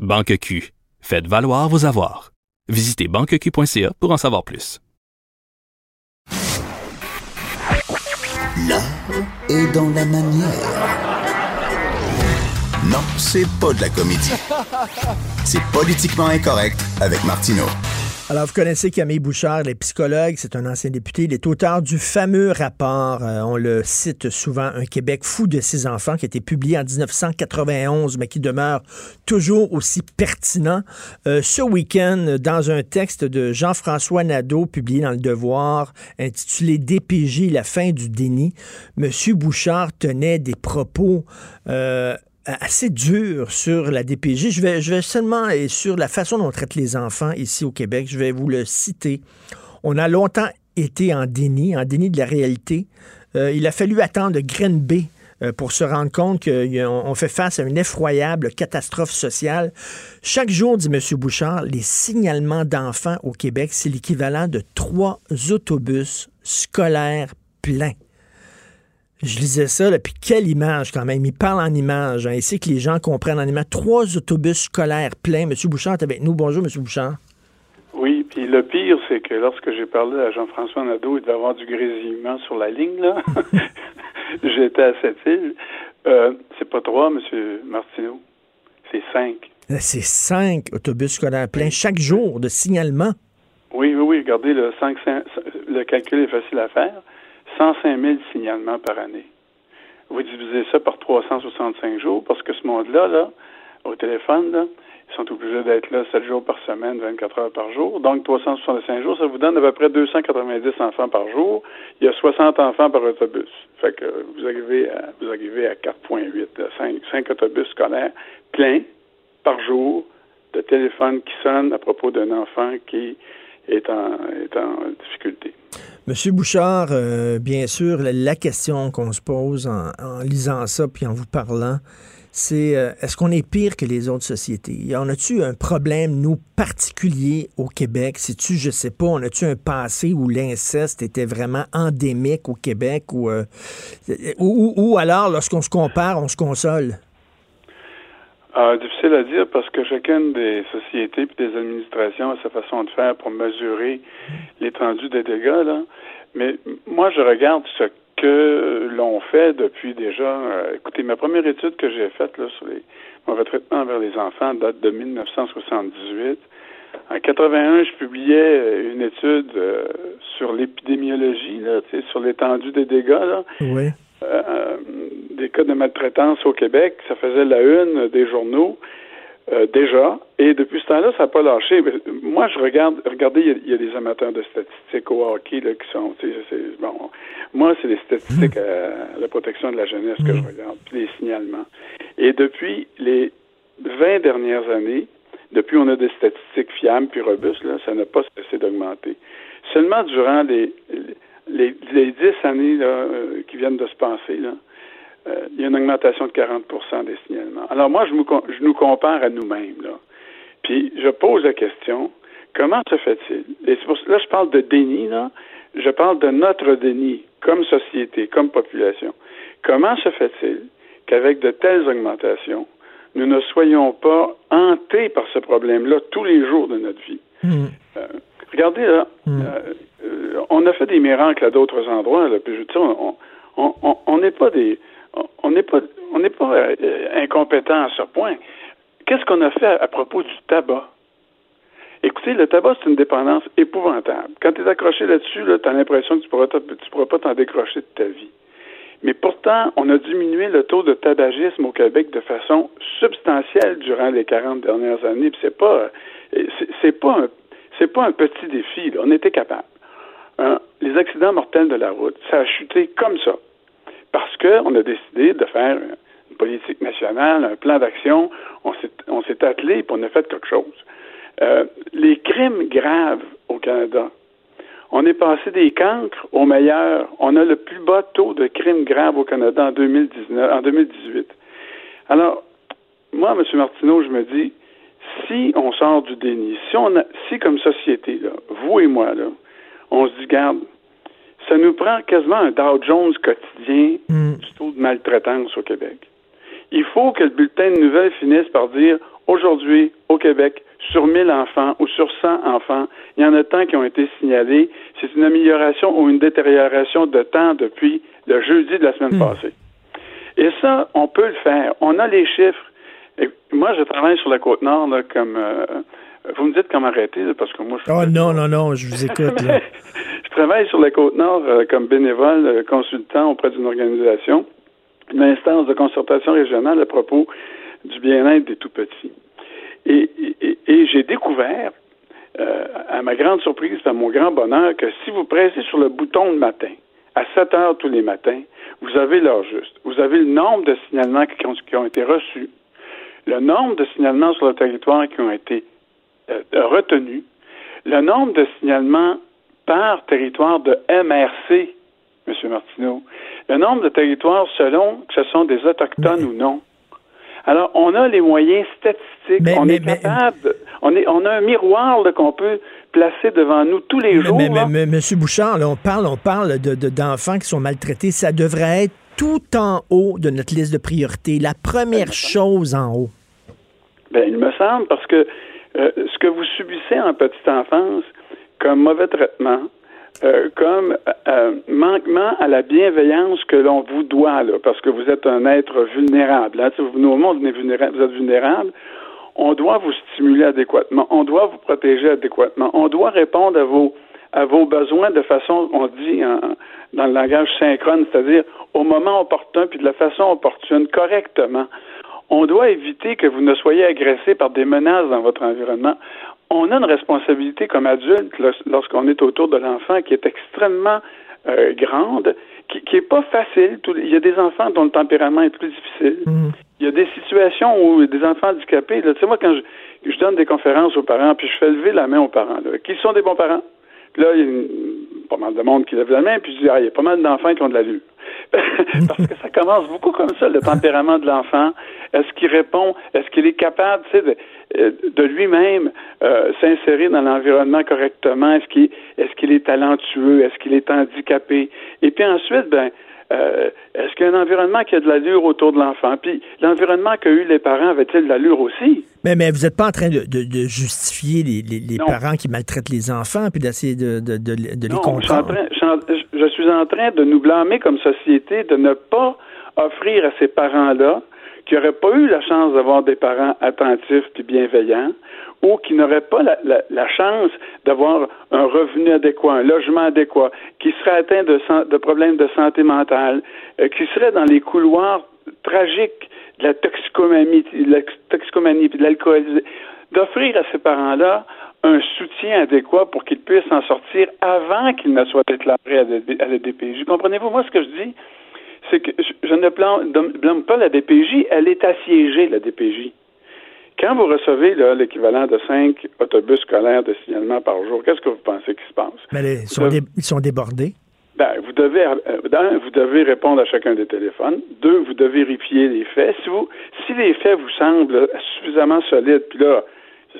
Banque Q. Faites valoir vos avoirs. Visitez banqueq.ca pour en savoir plus. L'art est dans la manière. Non, c'est pas de la comédie. C'est politiquement incorrect avec Martineau. Alors, vous connaissez Camille Bouchard, les psychologues, c'est un ancien député. Il est auteur du fameux rapport, euh, on le cite souvent, Un Québec fou de ses enfants, qui a été publié en 1991, mais qui demeure toujours aussi pertinent. Euh, ce week-end, dans un texte de Jean-François Nadeau, publié dans Le Devoir, intitulé DPJ, la fin du déni, M. Bouchard tenait des propos... euh, assez dur sur la DPJ. Je vais, je vais seulement, et sur la façon dont on traite les enfants ici au Québec, je vais vous le citer. On a longtemps été en déni, en déni de la réalité. Euh, il a fallu attendre Grenby euh, pour se rendre compte qu'on fait face à une effroyable catastrophe sociale. Chaque jour, dit M. Bouchard, les signalements d'enfants au Québec, c'est l'équivalent de trois autobus scolaires pleins. Je lisais ça, là, puis quelle image quand même. Il parle en images. Hein. Il sait que les gens comprennent en images. Trois autobus scolaires pleins. Monsieur Bouchard est avec nous. Bonjour, Monsieur Bouchard. Oui, puis le pire, c'est que lorsque j'ai parlé à Jean-François Nadeau, il devait avoir du grésillement sur la ligne, là. J'étais à cette île. Euh, c'est pas trois, Monsieur Martineau. C'est cinq. C'est cinq autobus scolaires pleins chaque jour de signalement. Oui, oui, oui. Regardez, le, 5, le calcul est facile à faire. 105 000 signalements par année. Vous divisez ça par 365 jours parce que ce monde-là, là, au téléphone, là, ils sont obligés d'être là 7 jours par semaine, 24 heures par jour. Donc, 365 jours, ça vous donne à peu près 290 enfants par jour. Il y a 60 enfants par autobus. Fait que vous arrivez à, vous à 4,8, 5, 5 autobus scolaires pleins par jour de téléphones qui sonnent à propos d'un enfant qui est en, est en difficulté. Monsieur Bouchard, euh, bien sûr, la, question qu'on se pose en, lisant ça puis en vous parlant, c'est euh, est-ce qu'on est pire que les autres sociétés? On a-tu un problème, nous, particulier au Québec? C'est-tu, je sais pas, on a-tu un passé où l'inceste était vraiment endémique au Québec ou, euh, ou, ou alors, lorsqu'on se compare, on se console? Ah, difficile à dire parce que chacune des sociétés et des administrations a sa façon de faire pour mesurer l'étendue des dégâts. Là. Mais moi, je regarde ce que l'on fait depuis déjà. Euh, écoutez, ma première étude que j'ai faite là, sur les mauvais traitements envers les enfants date de 1978. En 81, je publiais une étude euh, sur l'épidémiologie, là, sur l'étendue des dégâts. Là. Oui. Euh, des cas de maltraitance au Québec. Ça faisait la une des journaux euh, déjà. Et depuis ce temps-là, ça n'a pas lâché. moi, je regarde, regardez, il y, a des amateurs de statistiques au hockey là, qui sont. Bon, moi, c'est les statistiques à la protection de la jeunesse que je regarde, puis les signalements. Et depuis les 20 dernières années, depuis on a des statistiques fiables puis robustes, là, ça n'a pas cessé d'augmenter. Seulement durant les les, dix années euh, qui viennent de se passer, là, euh, il y a une augmentation de 40% des signalements. Alors moi, je, je nous compare à nous-mêmes. Là. Puis je pose la question, comment se fait-il? Et là, je parle de déni, là. Je parle de notre déni comme société, comme population. Comment se fait-il qu'avec de telles augmentations, nous ne soyons pas hantés par ce problème-là tous les jours de notre vie? Hmm. Euh, regardez, là, hmm. Euh, on a fait des miracles à d'autres endroits. Là, puis je on n'est pas des, on n'est pas, on n'est pas euh, incompétent à ce point. Qu'est-ce qu'on a fait à, propos du tabac? Écoutez, le tabac, c'est une dépendance épouvantable. Quand tu es accroché là-dessus, là, tu as l'impression que tu pourras, tu pourras pas t'en décrocher de ta vie. Mais pourtant, on a diminué le taux de tabagisme au Québec de façon substantielle durant les 40 dernières années. Puis c'est pas, c'est pas un, c'est pas un petit défi. On était capable. Hein, les accidents mortels de la route, ça a chuté comme ça. Parce qu'on a décidé de faire une politique nationale, un plan d'action, on s'est attelé et on a fait quelque chose. Euh, les crimes graves au Canada, on est passé des cancres au meilleur. On a le plus bas taux de crimes graves au Canada en 2019, en 2018. Alors, moi, M. Martineau, je me dis, si on sort du déni, si on a, si comme société, là, vous et moi, là, on se dit, garde, ça nous prend quasiment un Dow Jones quotidien mm. du taux de maltraitance au Québec. Il faut que le bulletin de nouvelles finisse par dire aujourd'hui, au Québec, sur 1000 enfants ou sur 100 enfants, il y en a tant qui ont été signalés. C'est une amélioration ou une détérioration de temps depuis le jeudi de la semaine mm. passée. Et ça, on peut le faire. On a les chiffres. Et moi, je travaille sur la côte nord là, comme euh, vous me dites comment arrêter, parce que moi, je... Oh non, non, non, je vous écoute. je travaille sur la Côte-Nord euh, comme bénévole euh, consultant auprès d'une organisation, une instance de concertation régionale à propos du bien-être des tout-petits. Et, j'ai découvert, à ma grande surprise, à mon grand bonheur, que si vous pressez sur le bouton le matin, à 7 heures tous les matins, vous avez l'heure juste. Vous avez le nombre de signalements qui ont, qui ont été reçus, le nombre de signalements sur le territoire qui ont été euh, retenu le nombre de signalements par territoire de MRC, M. Martineau. Le nombre de territoires selon que ce sont des Autochtones ou non. Alors, on a les moyens statistiques. on est capable. on, est, on a un miroir qu'on peut placer devant nous tous les jours. Mais, mais, Monsieur Bouchard, on parle, on parle de, d'enfants qui sont maltraités. Ça devrait être tout en haut de notre liste de priorités. La première chose en haut. Ben, il me semble, parce que euh, ce que vous subissez en petite enfance comme mauvais traitement, euh, comme euh, manquement à la bienveillance que l'on vous doit, là, parce que vous êtes un être vulnérable. Hein, vous, nous, au monde, vous êtes vulnérable, vous êtes vulnérable. On doit vous stimuler adéquatement. On doit vous protéger adéquatement. On doit répondre à vos à vos besoins de façon, on dit dans le langage synchrone, c'est-à-dire au moment opportun puis de la façon opportune, correctement. On doit éviter que vous ne soyez agressé par des menaces dans votre environnement on a une responsabilité comme adulte lorsqu'on est autour de l'enfant qui est extrêmement euh, grande, qui, qui est pas facile. il y a des enfants dont le tempérament est plus difficile. Mm. Il y a des situations où des enfants handicapés, tu sais, moi, quand je, je, donne des conférences aux parents, puis je fais lever la main aux parents, là, qui sont des bons parents? Puis là, il y a pas mal de monde qui lève la main, puis je dis, ah, il y a pas mal d'enfants qui ont de la l'allure. Parce que ça commence beaucoup comme ça, le tempérament de l'enfant. Est-ce qu'il répond? Est-ce qu'il est capable, tu sais, de, euh, de lui-même euh, s'insérer dans l'environnement correctement? Est-ce qu'il est, qu'il est talentueux? Est-ce qu'il est handicapé? Et puis ensuite, ben, euh, est-ce qu'il y a un environnement qui a de l'allure autour de l'enfant? Puis l'environnement qu'a eu les parents avait-il de l'allure aussi? Mais, mais vous n'êtes pas en train de, de, justifier les, les, parents qui maltraitent les enfants puis d'essayer de, de, de, les comprendre. Je, je suis en train de nous blâmer comme société de ne pas offrir à ces parents-là qui n'auraient pas eu la chance d'avoir des parents attentifs et bienveillants, ou qui n'auraient pas la, la, chance d'avoir un revenu adéquat, un logement adéquat, qui seraient atteints de, de problèmes de santé mentale, euh, qui seraient dans les couloirs tragiques de la toxicomanie, de la toxicomanie de l'alcoolisme, d'offrir à ces parents-là un soutien adéquat pour qu'ils puissent en sortir avant qu'ils ne soient déclarés à la DPJ. Comprenez-vous, moi, ce que je dis, c'est que je ne blâme pas la DPJ, elle est assiégée, la DPJ. Quand vous recevez l'équivalent de cinq autobus scolaires de signalement par jour, qu'est-ce que vous pensez qui se passe? Mais ils, sont débordés. Ben, vous devez, euh, vous devez répondre à chacun des téléphones. Deux, vous devez vérifier les faits. Si, vous, si les faits vous semblent suffisamment solides, puis là,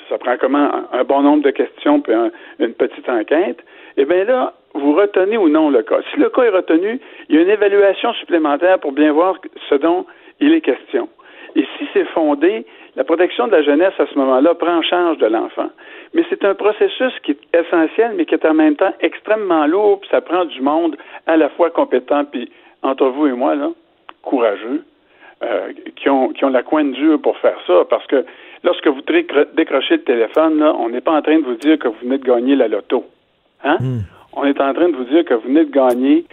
ça prend comment un, bon nombre de questions puis une petite enquête, eh bien là, vous retenez ou non le cas. Si le cas est retenu, il y a une évaluation supplémentaire pour bien voir ce dont il est question. Et si c'est fondé, la protection de la jeunesse à ce moment-là prend en charge de l'enfant. Mais c'est un processus qui est essentiel, mais qui est en même temps extrêmement lourd, puis ça prend du monde à la fois compétent, puis entre vous et moi, là, courageux, euh, qui, ont, qui ont la coin dure pour faire ça. Parce que lorsque vous décrochez le téléphone, là, on n'est pas en train de vous dire que vous venez de gagner la loto. Hein? Hmm on est en train de vous dire que vous venez de gagner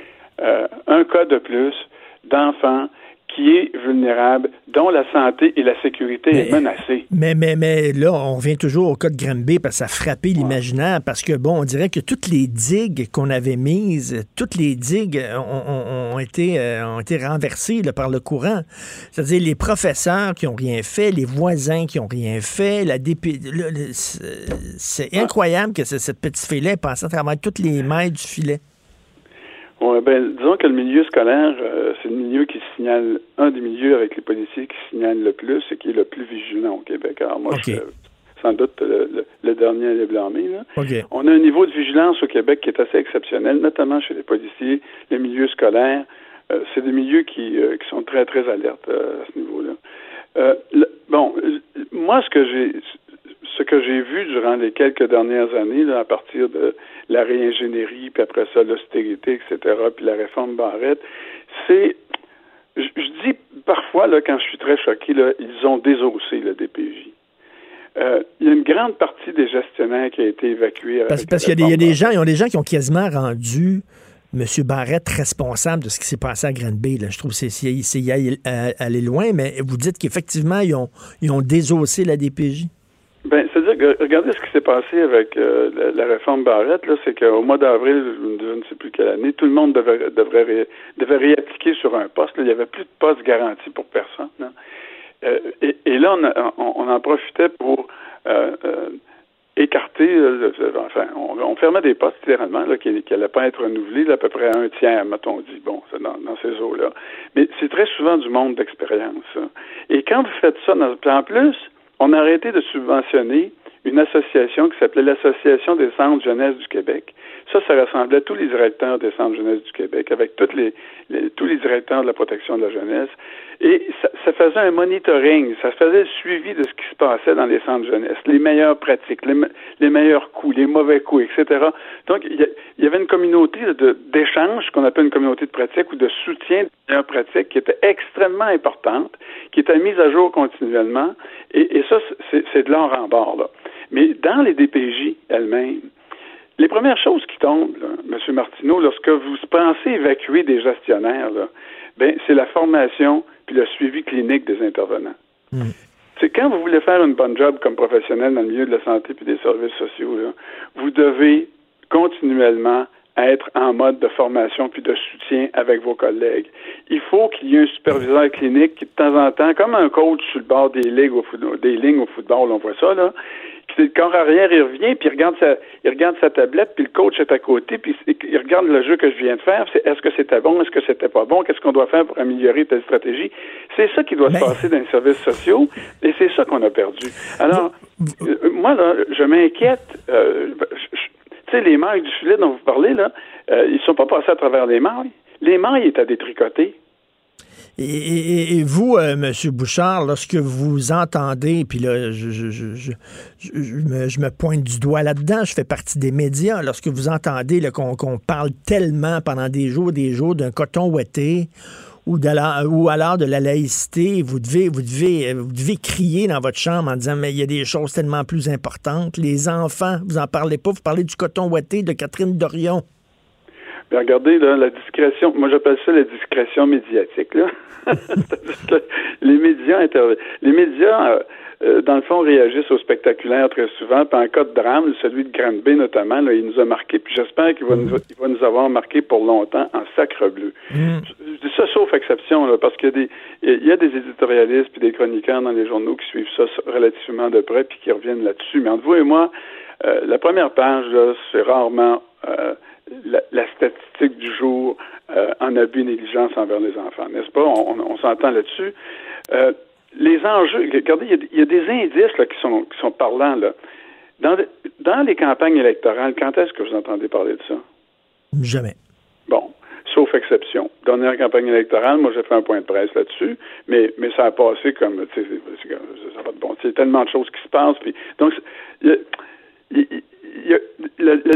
euh, un cas de plus d'enfants qui est vulnérable, dont la santé et la sécurité est menacée. Mais, mais, mais là, on revient toujours au cas de Granby parce que ça a frappé l'imaginaire, parce que, bon, on dirait que toutes les digues qu'on avait mises, toutes les digues ont, été, euh, ont été renversées par le courant. C'est-à-dire les professeurs qui n'ont rien fait, les voisins qui n'ont rien fait, la DP... C'est incroyable que cette petite fille-là passe à travers toutes les mailles du filet. Ouais, ben, disons que le milieu scolaire, euh, c'est le milieu qui signale, un des milieux avec les policiers qui signale le plus et qui est le plus vigilant au Québec. Alors moi, je suis sans doute le, dernier à les blâmer. On a un niveau de vigilance au Québec qui est assez exceptionnel, notamment chez les policiers, les milieux scolaires. Euh, c'est des milieux qui, euh, qui sont très, très alertes à ce niveau-là. bon, moi, ce que j'ai ce que j'ai vu durant les quelques dernières années, là, à partir de la réingénierie, puis après ça, l'austérité, etc., puis la réforme Barrette, c'est, je, dis parfois, là, quand je suis très choqué, là, ils ont désossé le DPJ. Euh, il y a une grande partie des gestionnaires qui a été évacuée. Parce, parce qu'il y, a des gens, il y a des gens qui ont quasiment rendu M. Barrette responsable de ce qui s'est passé à Granby. Là. Je trouve que c'est y aller loin, mais vous dites qu'effectivement, ils ont, ils ont désossé la DPJ. Ben, c'est-à-dire que regardez ce qui s'est passé avec euh, la, réforme Barrette, là, c'est qu'au mois d'avril, je ne sais plus quelle année, tout le monde devait, devrait devait réappliquer sur un poste. il n'y avait plus de poste garanti pour personne. Euh, et, là, on, on, en profitait pour euh, écarté, euh, enfin, on, on, fermait des postes littéralement là, qui n'allaient pas être renouvelés, à peu près un tiers, mettons dit, bon, c'est dans, dans, ces eaux-là. Mais c'est très souvent du monde d'expérience. Et quand vous faites ça, dans, en plus, on a arrêté de subventionner une association qui s'appelait l'Association des centres jeunesse du Québec. Ça, ça rassemblait tous les directeurs des centres jeunesse du Québec, avec toutes les, les, tous les directeurs de la protection de la jeunesse. Et ça, ça, faisait un monitoring, ça faisait le suivi de ce qui se passait dans les centres jeunesse, les meilleures pratiques, les, les meilleurs coups, les mauvais coups, etc. Donc, il y, y, avait une communauté d'échange, qu'on appelle une communauté de pratique ou de soutien des meilleures pratiques, qui était extrêmement importante, qui était mise à jour continuellement. Et, et ça, c'est de l'or en bord, là. Mais dans les DPJ elles-mêmes, les premières choses qui tombent, là, M. Martineau, lorsque vous pensez évacuer des gestionnaires, là, ben, c'est la formation puis le suivi clinique des intervenants. C'est quand vous voulez faire une bonne job comme professionnel dans le milieu de la santé puis des services sociaux, là, vous devez continuellement être en mode de formation puis de soutien avec vos collègues. Il faut qu'il y ait un superviseur clinique qui, de temps en temps, comme un coach sur le bord des ligues au football, des lignes au football, on voit ça, là, puis le corps arrière, il revient, puis il regarde sa, il regarde sa tablette, puis le coach est à côté, puis il regarde le jeu que je viens de faire. C'est est-ce que c'était bon, est-ce que c'était pas bon, qu'est-ce qu'on doit faire pour améliorer telle stratégie. C'est ça qui doit se passer dans les services sociaux, et c'est ça qu'on a perdu. Alors, euh, moi, là, je m'inquiète. Euh, tu sais, les mailles du filet dont vous parlez, là, euh, ils sont pas passés à travers les mailles. Les mailles étaient détricotées. Et, vous, euh, M. Bouchard, lorsque vous entendez, puis là, je, me, pointe du doigt là-dedans, je fais partie des médias, lorsque vous entendez qu'on qu parle tellement pendant des jours des jours d'un coton ouetté, ou, de ou alors de la laïcité, vous devez, vous, devez, vous devez crier dans votre chambre en disant, mais il y a des choses tellement plus importantes. Les enfants, vous en parlez pas, vous parlez du coton ouetté de Catherine Dorion. Bien, regardez, la discrétion, moi j'appelle ça la discrétion médiatique. Là. les médias Les médias, euh, euh, dans le fond, réagissent au spectaculaire très souvent. Puis en cas de drame, celui de Granby notamment, là, il nous a marqué. Puis j'espère qu'il va, nous, il va nous avoir marqué pour longtemps en sacre bleu. Mm. Je dis ça sauf exception, là, parce qu'il y a des, il y a des éditorialistes puis des chroniqueurs dans les journaux qui suivent ça relativement de près puis qui reviennent là-dessus. Mais entre vous et moi, euh, la première page, là, c'est rarement euh, la, la, statistique du jour euh, en abus négligence envers les enfants, n'est-ce pas? On, on s'entend là-dessus. Euh, les enjeux, regardez, il y, y, a des indices là, qui, sont, qui sont parlants. Là. Dans, dans les campagnes électorales, quand est-ce que vous entendez parler de ça? Jamais. Bon, sauf exception. Dernière campagne électorale, moi j'ai fait un point de presse là-dessus, mais, mais ça a passé comme, tu sais, ça va de bon. Il y a tellement de choses qui se passent. Puis, donc, il y a, y a, le, le,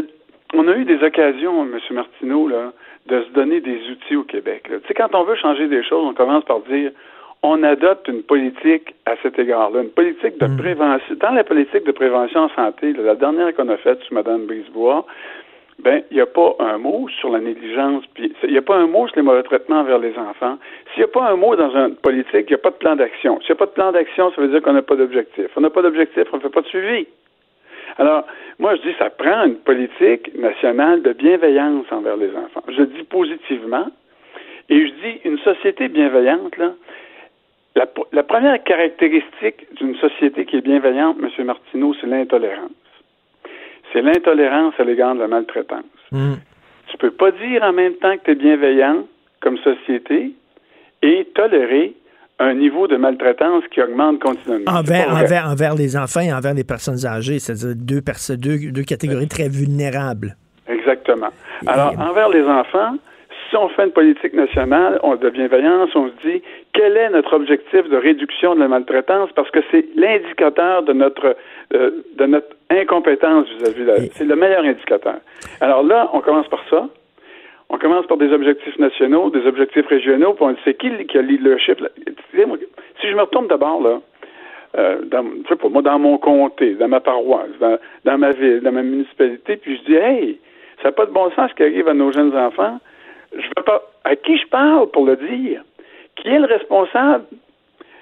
on a eu des occasions, M. Martineau, là, de se donner des outils au Québec. Tu sais, quand on veut changer des choses, on commence par dire on adopte une politique à cet égard-là, une politique de prévention. Dans la politique de prévention en santé, là, la dernière qu'on a faite sous Mme Brisebois, ben, il n'y a pas un mot sur la négligence, puis il n'y a pas un mot sur les mauvais traitements envers les enfants. S'il n'y a pas un mot dans une politique, il n'y a pas de plan d'action. S'il n'y a pas de plan d'action, ça veut dire qu'on n'a pas d'objectif. On n'a pas d'objectif, on ne fait pas de suivi. Alors, moi, je dis, ça prend une politique nationale de bienveillance envers les enfants. Je dis positivement, et je dis, une société bienveillante, là, la, la première caractéristique d'une société qui est bienveillante, M. Martineau, c'est l'intolérance. C'est l'intolérance à l'égard de la maltraitance. Mm. Tu peux pas dire en même temps que tu es bienveillant comme société et tolérer un niveau de maltraitance qui augmente continuellement. Envers, envers, envers les enfants et envers les personnes âgées, c'est-à-dire deux, deux, deux catégories très vulnérables. Exactement. Alors, et... envers les enfants, si on fait une politique nationale on, de bienveillance, on se dit quel est notre objectif de réduction de la maltraitance? Parce que c'est l'indicateur de notre euh, de notre incompétence vis-à-vis de c'est le meilleur indicateur. Alors là, on commence par ça. On commence par des objectifs nationaux, des objectifs régionaux, puis on sait qui, qui a le leadership. Si je me retourne d'abord là, euh, dans, pour moi, dans mon comté, dans ma paroisse, dans, dans ma ville, dans ma municipalité, puis je dis Hey, ça n'a pas de bon sens ce qui arrive à nos jeunes enfants je veux pas. À qui je parle pour le dire? Qui est le responsable?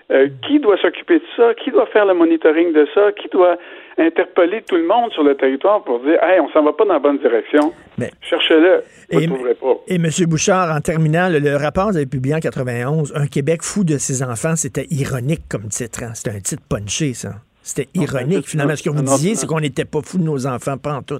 Euh, qui doit s'occuper de ça? Qui doit faire le monitoring de ça? Qui doit interpeller tout le monde sur le territoire pour dire Hey, on s'en va pas dans la bonne direction? Cherchez-le. Vous ne trouverez pas. Et M. Bouchard, en terminant, le, le rapport que vous avez publié en 91, Un Québec fou de ses enfants, c'était ironique comme titre. Hein? C'était un titre punché, ça. C'était ironique, finalement. Ce que vous non, disiez, c'est qu'on n'était pas fous de nos enfants, pas en tout.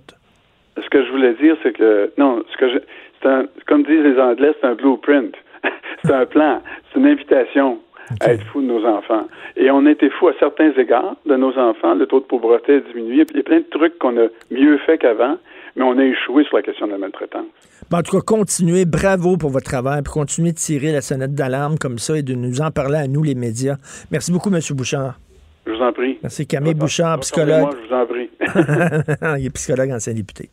Ce que je voulais dire, c'est que non, ce que je, c'est un, comme disent les Anglais, c'est un blueprint, c'est un plan, c'est une invitation à être fou de nos enfants. Et on a été fous à certains égards de nos enfants. Le taux de pauvreté a diminué. Il y a plein de trucs qu'on a mieux fait qu'avant, mais on a échoué sur la question de la maltraitance. Bon, en tout cas, continuez. Bravo pour votre travail. Puis continuez de tirer la sonnette d'alarme comme ça et de nous en parler à nous, les médias. Merci beaucoup, M. Bouchard. Je vous en prie. Merci, Camille Bouchard, Moi, psychologue. je vous en prie. Il est psychologue, ancien député.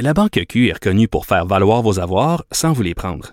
La Banque Q est reconnue pour faire valoir vos avoirs sans vous les prendre.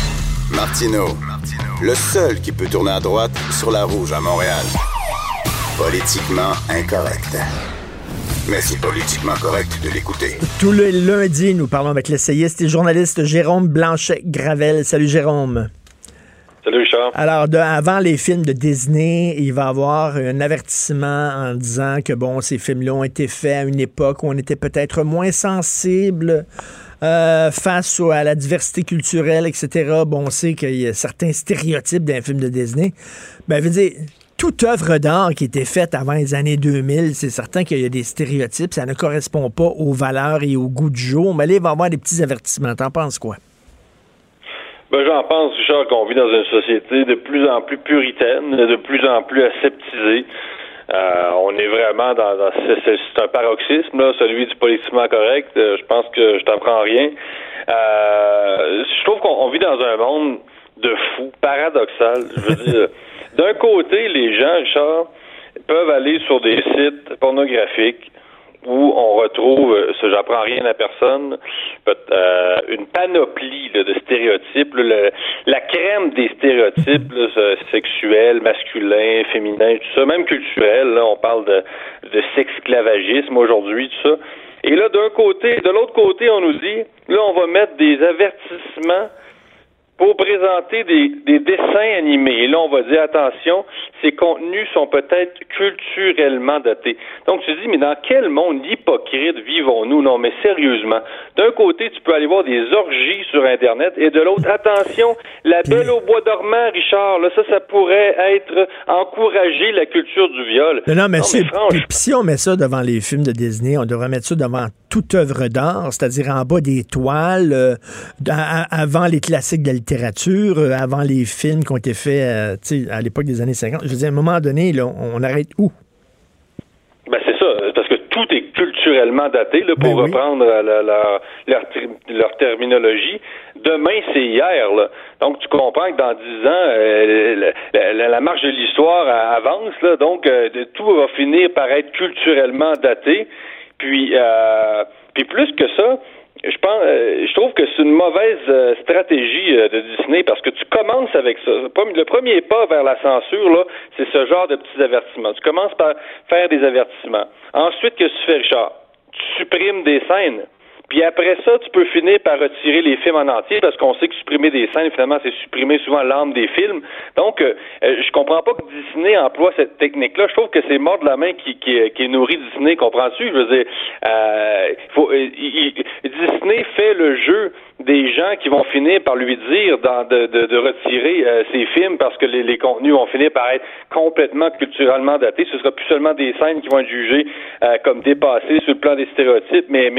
Martino, le seul qui peut tourner à droite sur la rouge à Montréal. Politiquement incorrect. Mais c'est politiquement correct de l'écouter. Tous les lundis, nous parlons avec l'essayiste et journaliste Jérôme Blanchet-Gravel. Salut, Jérôme. Salut Richard. Alors, de- avant les films de Disney, il va y avoir un avertissement en disant que, bon, ces films-là ont été faits à une époque où on était peut-être moins sensible euh, face à la diversité culturelle, etc. Bon, on sait qu'il y a certains stéréotypes d'un film de Disney. Ben, je veux dire, toute œuvre d'art qui était faite avant les années 2000, c'est certain qu'il y a des stéréotypes, ça ne correspond pas aux valeurs et au goût du jour. Mais là, il va y avoir des petits avertissements. T'en penses quoi? Ben, j'en pense, Richard, qu'on vit dans une société de plus en plus puritaine, de plus en plus aseptisée. Euh, on est vraiment dans, dans c'est, un paroxysme, là, celui du politiquement correct. Euh, je pense que je t'apprends rien. Euh, je trouve qu'on on vit dans un monde de fous, paradoxal. Je veux dire, d'un côté, les gens, Richard, peuvent aller sur des sites pornographiques où on retrouve, ça j'apprends rien à personne, euh, une panoplie de stéréotypes, la crème des stéréotypes ce- sexuels, masculins, féminins, tout ça, même culturels, là, on parle de, de sexclavagisme aujourd'hui, tout ça. Et là, d'un côté, de l'autre côté, on nous dit, là, on va mettre des avertissements pour présenter des, des dessins animés. Et là, on va dire, attention, ces contenus sont peut-être culturellement datés. Donc, tu dis, mais dans quel monde hypocrite vivons-nous? Non, mais sérieusement. D'un côté, tu peux aller voir des orgies sur Internet, et de l'autre, attention, la belle au bois dormant, Richard, là, ça, ça pourrait être encourager la culture du viol. Non, non, mais, Non, puis si on met ça devant les films de Disney, on devrait mettre ça devant toute œuvre d'art, c'est-à-dire en bas des toiles, euh, avant les classiques de la littérature, euh, avant les films qui ont été faits euh, à l'époque des années 50. Je veux dire, à un moment donné, là, on arrête où? Ben c'est ça, parce que tout est culturellement daté, là, pour reprendre la- la- leur, terminologie. Demain, c'est hier. Là. Donc, tu comprends que dans dix ans, euh, la, marche de l'histoire avance. Là, donc, euh, tout va finir par être culturellement daté. Puis, euh, puis plus que ça, je pense, euh, je trouve que c'est une mauvaise euh, stratégie euh, de Disney parce que tu commences avec ça. Le premier- pas vers la censure, là, c'est ce genre de petits avertissements. Tu commences par faire des avertissements. Ensuite, que tu fais, Richard? Tu supprimes des scènes. Puis après ça, tu peux finir par retirer les films en entier parce qu'on sait que supprimer des scènes, finalement, c'est supprimer souvent l'âme des films. Donc, euh, euh, je comprends pas que Disney emploie cette technique-là. Je trouve que c'est mort de la main qui, qui, qui nourrit Disney, comprends-tu? Je veux dire, euh, faut, euh, Disney fait le jeu des gens qui vont finir par lui dire de, retirer euh, ses films parce que les, contenus vont finir par être complètement culturellement datés. Ce sera plus seulement des scènes qui vont être jugées euh, comme dépassées sur le plan des stéréotypes, mais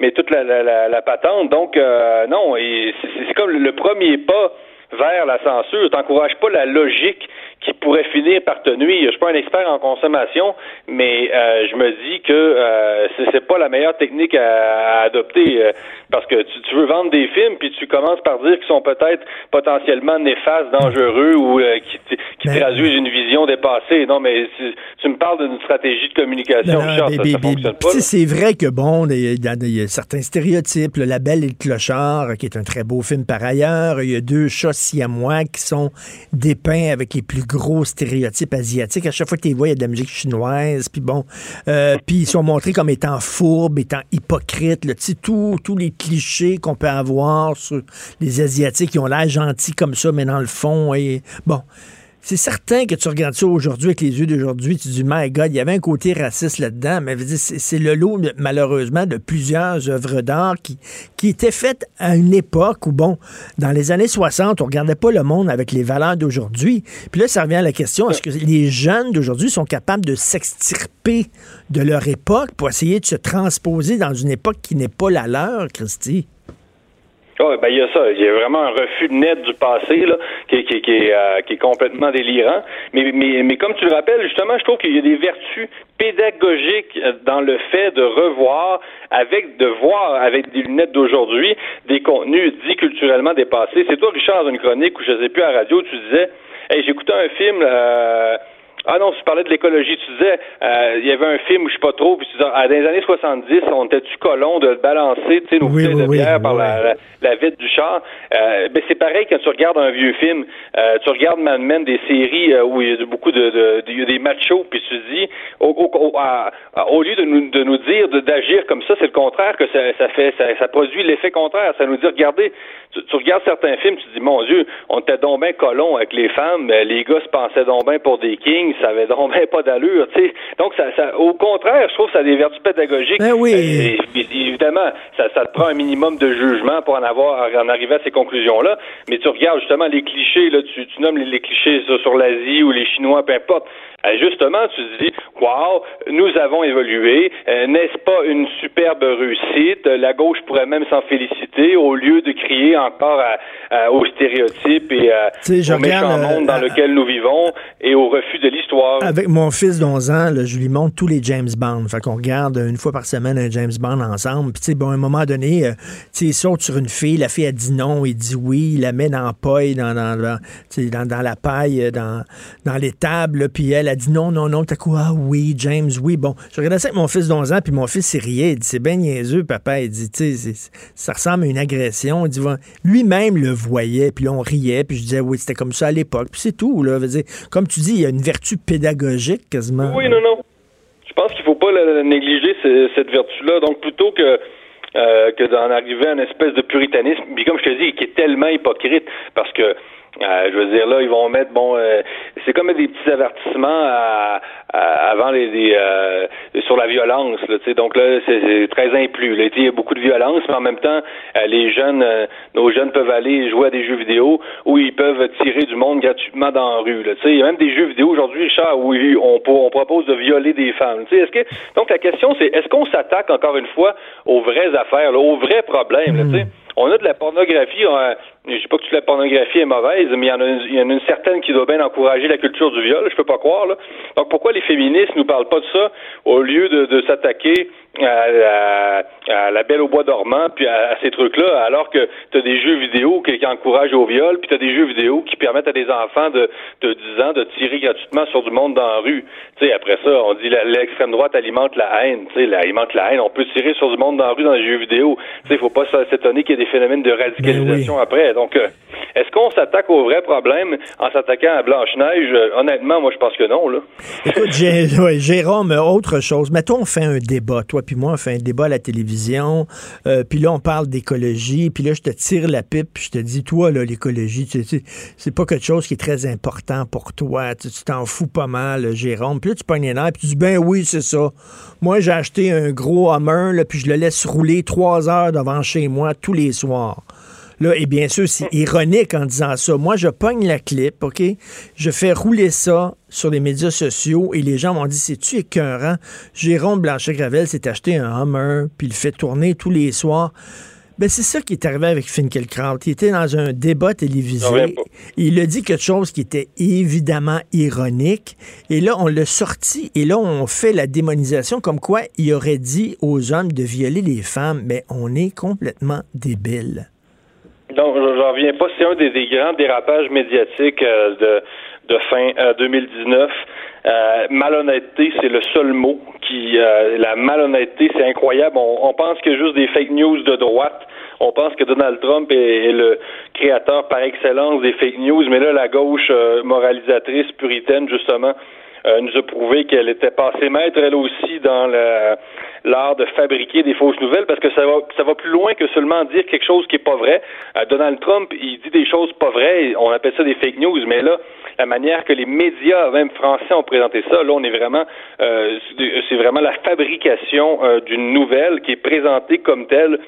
mais toute la, la, la, patente. Donc euh, non, c'est comme le premier pas vers la censure. T'encourages pas la logique qui pourrait finir par te nuire. Je suis pas un expert en consommation, mais euh, je me dis que euh, c'est pas la meilleure technique à, à adopter. Euh, parce que tu, tu veux vendre des films, puis tu commences par dire qu'ils sont peut-être potentiellement néfastes, dangereux ou euh, qui, qui traduisent une vision dépassée. Non, mais tu, tu me parles d'une stratégie de communication, Richard, mais- ça, fonctionne pas. C'est vrai que, bon, il y, a, il y a certains stéréotypes. Le label et le clochard, qui est un très beau film par ailleurs. Il y a deux chats siamois qui sont dépeints avec les plus gros stéréotypes asiatiques. À chaque fois que tu les vois, il y a de la musique chinoise. Puis bon, euh, puis ils sont montrés comme étant fourbes, étant hypocrites. tous tous les clichés qu'on peut avoir sur les Asiatiques qui ont l'air gentils comme ça, mais dans le fond, et bon. C'est certain que tu regardes ça aujourd'hui avec les yeux d'aujourd'hui, tu dis, my God, il y avait un côté raciste là-dedans, mais c'est le lot, malheureusement, de plusieurs œuvres d'art qui, qui étaient faites à une époque où, bon, dans les années 60, on regardait pas le monde avec les valeurs d'aujourd'hui. Puis là, ça revient à la question, est-ce que les jeunes d'aujourd'hui sont capables de s'extirper de leur époque pour essayer de se transposer dans une époque qui n'est pas la leur, Christy? Ouais, ben il y a ça. Il y a vraiment un refus net du passé là, qui, qui, qui, est, euh, qui est complètement délirant. Mais, mais, mais comme tu le rappelles, justement, je trouve qu'il y a des vertus pédagogiques euh, dans le fait de revoir avec de voir avec des lunettes d'aujourd'hui des contenus dits culturellement dépassés. C'est toi, Richard, dans une chronique où je sais plus à la radio, tu disais Hey, j'écoutais un film euh, ah non, tu parlais de l'écologie. Tu disais, euh, il y avait un film où je sais pas trop, puis tu disais, ah, dans les années 70, on était-tu colon de balancer, tu sais, nos Oui, bouteilles oui, de oui, bière par la, la, la vitre du char? Euh, ben c'est pareil quand tu regardes un vieux film. Euh, tu regardes Mad Men, des séries euh, où il y a beaucoup de, de, de- il y a des machos, puis tu te dis, au, au, au- à- à- au lieu de nous, de nous dire de- d'agir comme ça, c'est le contraire que ça, ça fait, ça, ça produit l'effet contraire. Ça nous dit, regardez, tu, tu regardes certains films, tu te dis, mon Dieu, on était donc bien colons avec les femmes, mais les gars se pensaient donc bien pour des kings, ça avait donc pas d'allure, tu sais. Donc, ça, ça, au contraire, je trouve que ça a des vertus pédagogiques. Ben oui. Euh, et- évidemment, ça, ça te prend un minimum de jugement pour en avoir, en arriver à ces conclusions-là. Mais tu regardes justement les clichés, là, tu, tu nommes les, les clichés sur, sur l'Asie ou les Chinois, peu importe. Euh, justement, tu dis, wow, nous avons évolué. Euh, N'est-ce pas une superbe réussite? La gauche pourrait même s'en féliciter au lieu de crier encore à- à- aux stéréotypes et à- je au méchant euh, monde dans lequel nous vivons et au refus de l'histoire. Avec mon fils d'11 ans, là, je lui montre tous les James Bond. Fait qu'on regarde une fois par semaine un James Bond ensemble. Puis, tu sais, bon, à un moment donné, euh, tu sais, il saute sur une fille, la fille, a dit non, il dit oui, il la met dans la paille, dans, dans, dans, la paille, euh, dans, dans les tables, là, puis elle a dit non, non, non, t'as quoi? Ah oui, James, oui. Bon, je regardais ça avec mon fils d'11 ans, puis mon fils, il riait, il dit, c'est bien niaiseux, papa. Il dit, tu ça ressemble à une agression. Il dit, lui-même le voyait, puis là, on riait, puis je disais, oui, c'était comme ça à l'époque. Puis c'est tout, là. Comme tu dis, il y a une vertu pédagogique quasiment. Oui, non, non. Je pense qu'il faut pas négliger ce- cette vertu-là. Donc plutôt que euh, que d'en arriver à une espèce de puritanisme, puis comme je te dis, qui est tellement hypocrite, parce que euh, je veux dire là, ils vont mettre bon, euh, c'est comme des petits avertissements à- à- avant les, les, euh, sur la violence, là, tu sais. Donc là, c'est très inclus. Là, il y a beaucoup de violence, mais en même temps, euh, les jeunes, euh, nos jeunes peuvent aller jouer à des jeux vidéo où ils peuvent tirer du monde gratuitement dans la rue. Là, tu sais. il y a même des jeux vidéo aujourd'hui, Richard, où on, on propose de violer des femmes. Tu sais, est-ce que donc la question c'est est-ce qu'on s'attaque encore une fois aux vraies affaires, là, aux vrais problèmes, là, tu sais? On a de la pornographie, je dis pas que toute la pornographie est mauvaise, mais il y en a une, certaine qui doit bien encourager la culture du viol, je peux pas croire. Là. Donc pourquoi les féministes nous parlent pas de ça au lieu de s'attaquer à la, à la Belle au bois dormant puis à, à ces trucs-là, alors que tu as des jeux vidéo qui, qui encouragent au viol, puis tu as des jeux vidéo qui permettent à des enfants de, de 10 ans de tirer gratuitement sur du monde dans la rue. Sais, après ça, on dit l'extrême droite alimente la haine. Sais, alimente la haine. On peut tirer sur du monde dans la rue dans les jeux vidéo. Il faut pas s'étonner qu'il y ait des phénomènes de radicalisation après. Donc, euh, est-ce qu'on s'attaque aux vrais problèmes en s'attaquant à Blanche-Neige? Euh, honnêtement, moi, je pense que non, là. Écoute, Jérôme, autre chose. Mettons, on fait un débat. Toi puis moi, on fait un débat à la télévision. euh, puis là, on parle d'écologie. Puis là, je te tire la pipe. Puis je te dis, toi, là, l'écologie, tu c'est pas quelque chose qui est très important pour toi. Tu t'en fous pas mal, Jérôme. Puis là, tu pognes les nerfs. Puis tu dis, ben oui, c'est ça. Moi, j'ai acheté un gros Hummer. Puis je le laisse rouler trois heures devant chez moi tous les soirs. Là, et bien sûr, c'est ironique en disant ça. Moi, je pogne la clip, OK? Je fais rouler ça sur les médias sociaux et les gens m'ont dit C'est-tu écœurant? Jérôme Blanchet-Gravel s'est acheté un Hummer, puis il le fait tourner tous les soirs. Ben, c'est ça qui est arrivé avec Finkelkraut. Il était dans un débat télévisé. Il a dit quelque chose qui était évidemment ironique. Et là, on l'a sorti. Et là, on fait la démonisation comme quoi il aurait dit aux hommes de violer les femmes. Mais on est complètement débile. Je- j'en reviens pas. C'est un des, grands dérapages médiatiques euh, de, de fin euh, 2019. Euh, malhonnêteté, c'est le seul mot qui. euh, la malhonnêteté, c'est incroyable. On, pense que juste des fake news de droite. On pense que Donald Trump est, le créateur par excellence des fake news, mais là, la gauche euh, moralisatrice, puritaine, justement, euh, nous a prouvé qu'elle était passée maître, elle aussi, dans le- l'art de fabriquer des fausses nouvelles, parce que ça va, ça va plus loin que seulement dire quelque chose qui est pas vrai. Euh, Donald Trump, il dit des choses pas vraies, on appelle ça des fake news, mais là, la manière que les médias, même français, ont présenté ça, là, on est vraiment, euh, c'est vraiment la fabrication euh, d'une nouvelle qui est présentée comme telle.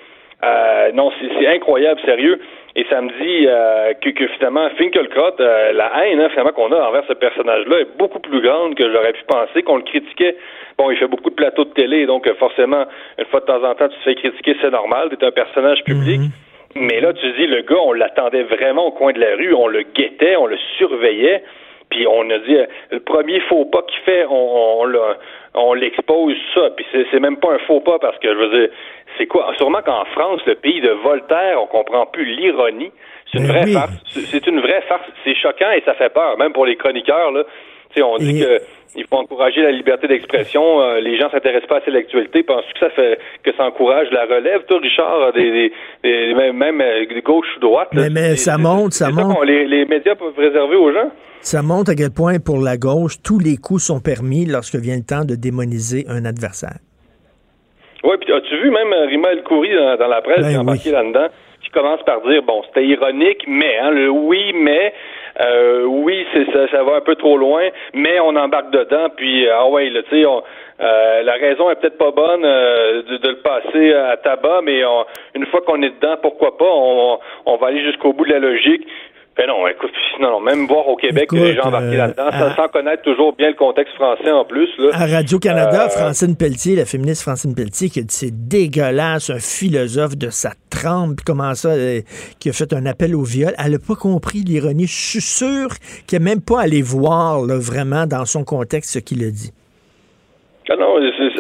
Euh, non, c'est incroyable, sérieux. Et ça me dit euh, que, que finalement, Finkelkraut, euh, la haine hein, finalement qu'on a envers ce personnage-là est beaucoup plus grande que j'aurais pu penser, qu'on le critiquait. Bon, il fait beaucoup de plateaux de télé, donc euh, forcément, une fois de temps en temps, tu te fais critiquer, c'est normal, tu es un personnage public. Mais là, tu dis, le gars, on l'attendait vraiment au coin de la rue, on le guettait, on le surveillait. Puis on a dit, euh, le premier faux pas qu'il fait, on, on, l'expose ça. Puis c'est, même pas un faux pas parce que je veux dire, c'est quoi? Sûrement qu'en France, le pays de Voltaire, on comprend plus l'ironie. C'est une Ben vraie farce. C'est, une vraie farce. C'est choquant et ça fait peur, même pour les chroniqueurs. Là. Tu sais, on dit Et- que il faut encourager la liberté d'expression. Euh, les gens s'intéressent pas assez à l'actualité. Penses-tu que ça fait que ça encourage la relève, toi, Richard, des, des, des- même, même euh, gauche ou droite? là? Mais, ça monte, ça monte. les, les médias peuvent réserver aux gens? Ça montre à quel point, pour la gauche, tous les coups sont permis lorsque vient le temps de démoniser un adversaire. Oui, puis as-tu vu même euh, Rima El Khoury dans, dans la presse Ben qui est embarqué là-dedans, qui commence par dire bon, c'était ironique, mais hein, le oui, mais euh, oui, c'est ça, ça va un peu trop loin, mais on embarque dedans, puis euh, ah ouais, là, tu sais, euh, la raison est peut-être pas bonne euh, de, de le passer à tabac, mais on- une fois qu'on est dedans, pourquoi pas, on, on va aller jusqu'au bout de la logique. Ben non, écoute, non, non, même voir au Québec que les Écoute, gens embarqués euh, là-dedans, à- sans, connaître toujours bien le contexte français en plus. Là. À Radio-Canada, Euh, Francine Pelletier, la féministe Francine Pelletier, qui a dit c'est dégueulasse, un philosophe de sa trempe, puis comment ça, euh, qui a fait un appel au viol. Elle n'a pas compris l'ironie. Je suis sûr qu'elle n'est même pas allé voir là, vraiment dans son contexte ce qu'il a dit. Ah non,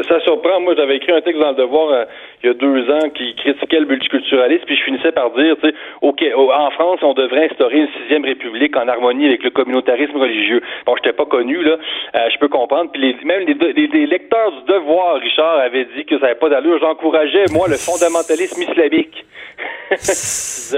ça surprend. Moi, j'avais écrit un texte dans le Devoir euh, il y a deux ans qui critiquait le multiculturalisme, puis je finissais par dire, tu sais, OK, en France, on devrait instaurer une sixième république en harmonie avec le communautarisme religieux. Bon, j'étais pas connu, là, euh, je peux comprendre. Puis les, même les, les- les lecteurs du Devoir, Richard, avaient dit que ça n'avait pas d'allure. J'encourageais, moi, le fondamentalisme islamique.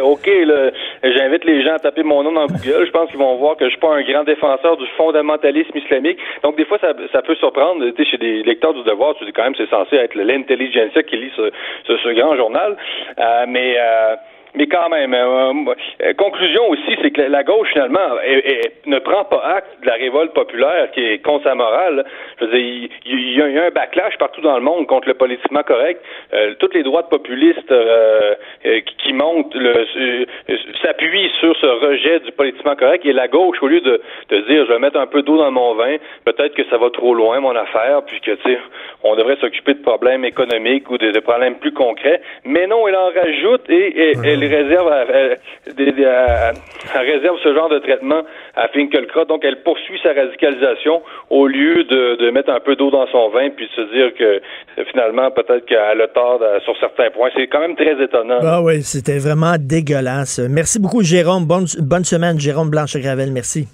OK, là, j'invite les gens à taper mon nom dans Google. Je pense qu'ils vont voir que je suis pas un grand défenseur du fondamentalisme islamique. Donc, des fois, ça, ça peut surprendre. Tu sais, chez des lecteurs du devoir, tu dis quand même c'est censé être l'intelligentsia qui lit ce, ce, ce grand journal. Euh, mais... Mais quand même, euh, euh, conclusion aussi, c'est que la, gauche, finalement, est- est- ne prend pas acte de la révolte populaire qui est contre sa morale. Je veux dire, il, y a, il y a un backlash partout dans le monde contre le politiquement correct. Euh, toutes les droites populistes euh, euh, qui, montent euh, s'appuient sur ce rejet du politiquement correct. Et la gauche, au lieu de, de dire, je vais mettre un peu d'eau dans mon vin, peut-être que ça va trop loin, mon affaire, puis que, tu sais, on devrait s'occuper de problèmes économiques ou de, de problèmes plus concrets. Mais non, elle en rajoute et, et elle réserve, à- à- des- des- à- elle réserve ce genre de traitement à Finkelkraut. Donc, elle poursuit sa radicalisation au lieu de, de mettre un peu d'eau dans son vin puis de se dire que euh, finalement, peut-être qu'elle a tort euh, sur certains points. C'est quand même très étonnant. Ah oui, c'était vraiment dégueulasse. Merci beaucoup, Jérôme. Bonne, bonne semaine, Jérôme Blanche-Gravel. Merci.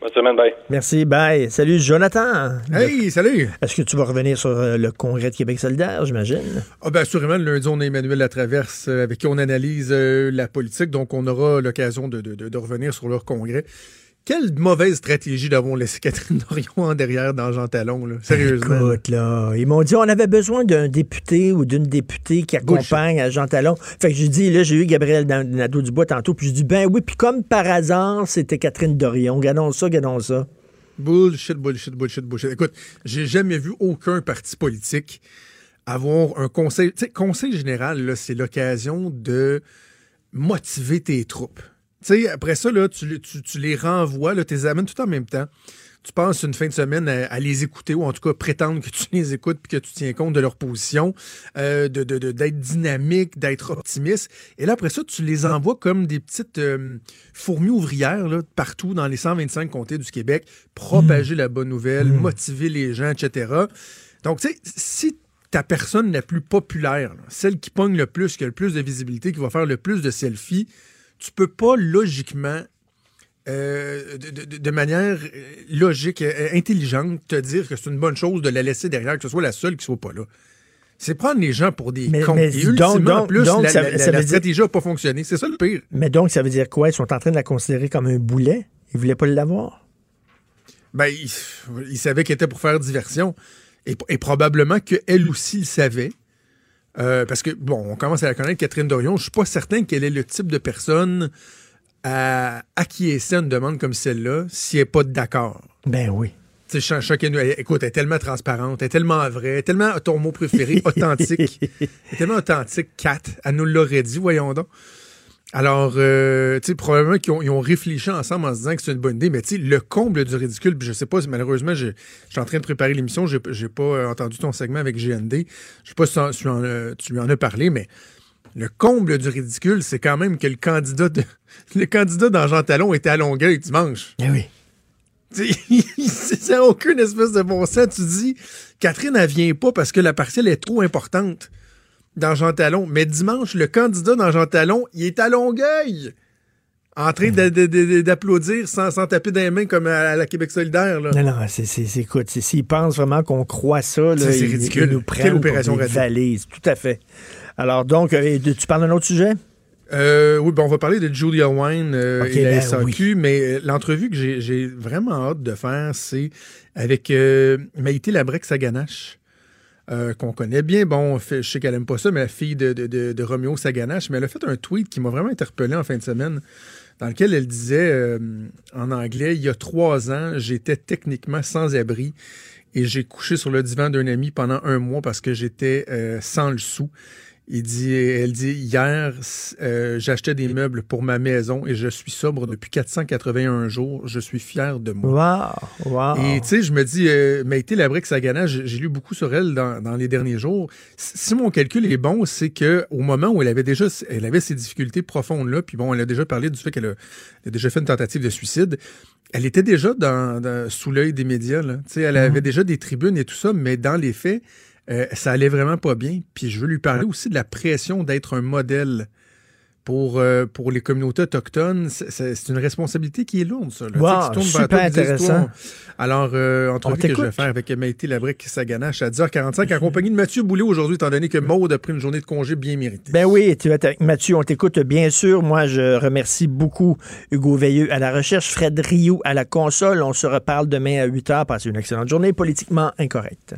Bonne semaine, bye. Merci, bye. Salut, Jonathan. Hey, salut. Est-ce que tu vas revenir sur euh, le congrès de Québec solidaire, j'imagine? Ah ben assurément, le lundi, on a Emmanuel Latraverse euh, avec qui on analyse euh, la politique, donc on aura l'occasion de, de- de- de revenir sur leur congrès. Quelle mauvaise stratégie d'avoir laissé Catherine Dorion en derrière dans Jean Talon, là. Sérieusement. Écoute, là, ils m'ont dit on avait besoin d'un député ou d'une députée qui accompagne à Jean Talon. Fait que j'ai dit, là, j'ai eu Gabriel Nadeau-Dubois tantôt, puis j'ai dit, ben oui, puis comme par hasard, c'était Catherine Dorion. Gardons ça, gardons ça. Bullshit, bullshit, bullshit, bullshit. Écoute, j'ai jamais vu aucun parti politique avoir un conseil. Tu sais, conseil général, là, c'est l'occasion de motiver tes troupes. Tu sais, après ça, là, tu, les- tu, tu les renvoies, là, tu les amènes tout en même temps. tu passes une fin de semaine à, les écouter ou en tout cas prétendre que tu les écoutes puis que tu tiens compte de leur position, euh, de, de, d'être dynamique, d'être optimiste. Et là, après ça, tu les envoies comme des petites euh, fourmis ouvrières là, partout dans les 125 comtés du Québec, propager la bonne nouvelle, Mm. motiver les gens, etc. Donc, tu sais, si ta personne la plus populaire, là, celle qui pogne le plus, qui a le plus de visibilité, qui va faire le plus de selfies, tu peux pas logiquement euh, de, de- de manière logique, euh, intelligente, te dire que c'est une bonne chose de la laisser derrière, que ce soit la seule qui soit pas là. C'est prendre les gens pour des Mais- cons. mais Et donc- en plus, donc, la, ça- la- ça la veut dire- stratégie n'a pas fonctionné. C'est ça le pire. Mais donc, ça veut dire quoi? Ils sont en train de la considérer comme un boulet? Ils voulaient pas l'avoir? Ben, il, il savait qu'elle était pour faire diversion. Et, et probablement qu'elle aussi le savait. Euh, parce que, bon, on commence à la connaître, Catherine Dorion. Je suis pas certain qu'elle est le type de personne à acquiescer à une demande comme celle-là si elle n'est pas d'accord. Ben oui. Tu sais, cha- chacun, elle- écoute, elle est tellement transparente, elle est tellement vraie, elle est tellement ton mot préféré, authentique. Elle est tellement authentique, Kat. Elle nous l'aurait dit, voyons donc. Alors, euh, tu sais, probablement qu'ils ont, ils ont réfléchi ensemble en se disant que c'est une bonne idée, mais tu sais, le comble du ridicule, puis je sais pas, malheureusement, je, je suis en train de préparer l'émission, j'ai j'ai pas euh, entendu ton segment avec GND, je sais pas si tu en- tu en as- tu lui en as parlé, mais le comble du ridicule, c'est quand même que le candidat de, le candidat dans Jean Talon était à Longueuil dimanche. Eh oui. N'a aucune espèce de bon sens. Tu dis, Catherine, elle vient pas parce que la partielle est trop importante dans Jean Talon. Mais dimanche, le candidat dans Jean Talon, il est à Longueuil. En train d'applaudir sans, sans taper dans les mains comme à la Québec solidaire. Là. Non, non, c'est, écoute, s'ils pensent vraiment qu'on croit ça, là, C'est- ridicule. ils nous prennent opération pour des valises. Tout à fait. Alors, donc, euh, tu parles d'un autre sujet? Euh, oui, bon, on va parler de Julia Wine euh, Ok, et la ben SAQ, mais euh, l'entrevue que j'ai- j'ai vraiment hâte de faire, c'est avec euh, Maïté Labrec-Saganache, euh, qu'on connaît bien. Bon, je sais qu'elle aime pas ça, mais la fille de, de, de, Roméo Saganache, mais elle a fait un tweet qui m'a vraiment interpellé en fin de semaine, dans lequel elle disait euh, en anglais, il y a trois ans, j'étais techniquement sans abri et j'ai couché sur le divan d'un ami pendant un mois parce que j'étais euh, sans le sou. Il dit, elle dit, hier, euh, j'achetais des meubles pour ma maison et je suis sobre depuis 481 jours. Je suis fier de moi. Wow! wow. Et tu sais, je me dis, euh, Maïté Labrique Sagana, j'ai lu beaucoup sur elle dans, dans les derniers jours. Si mon calcul est bon, c'est que au moment où elle avait déjà, elle avait ces difficultés profondes là, puis bon, elle a déjà parlé du fait qu'elle a, déjà fait une tentative de suicide. Elle était déjà dans, dans- sous l'œil des médias. Là. Tu sais, Elle avait déjà des tribunes et tout ça, mais dans les faits, euh, ça allait vraiment pas bien. Puis je veux lui parler aussi de la pression d'être un modèle pour, euh, pour les communautés autochtones. C'est- une responsabilité qui est lourde, ça. là. Wow, tu super toi intéressant. toi, Alors, euh, entrevue que je vais faire avec Maïté Labrique Saganache à 10h45 en compagnie de Mathieu Boulay aujourd'hui, étant donné que Maude a pris une journée de congé bien méritée. Ben oui, tu vas être avec Mathieu, on t'écoute bien sûr. Moi, je remercie beaucoup Hugo Veilleux à la recherche, Fred Rioux à la console. On se reparle demain à 8 h. Passez une excellente journée politiquement incorrecte.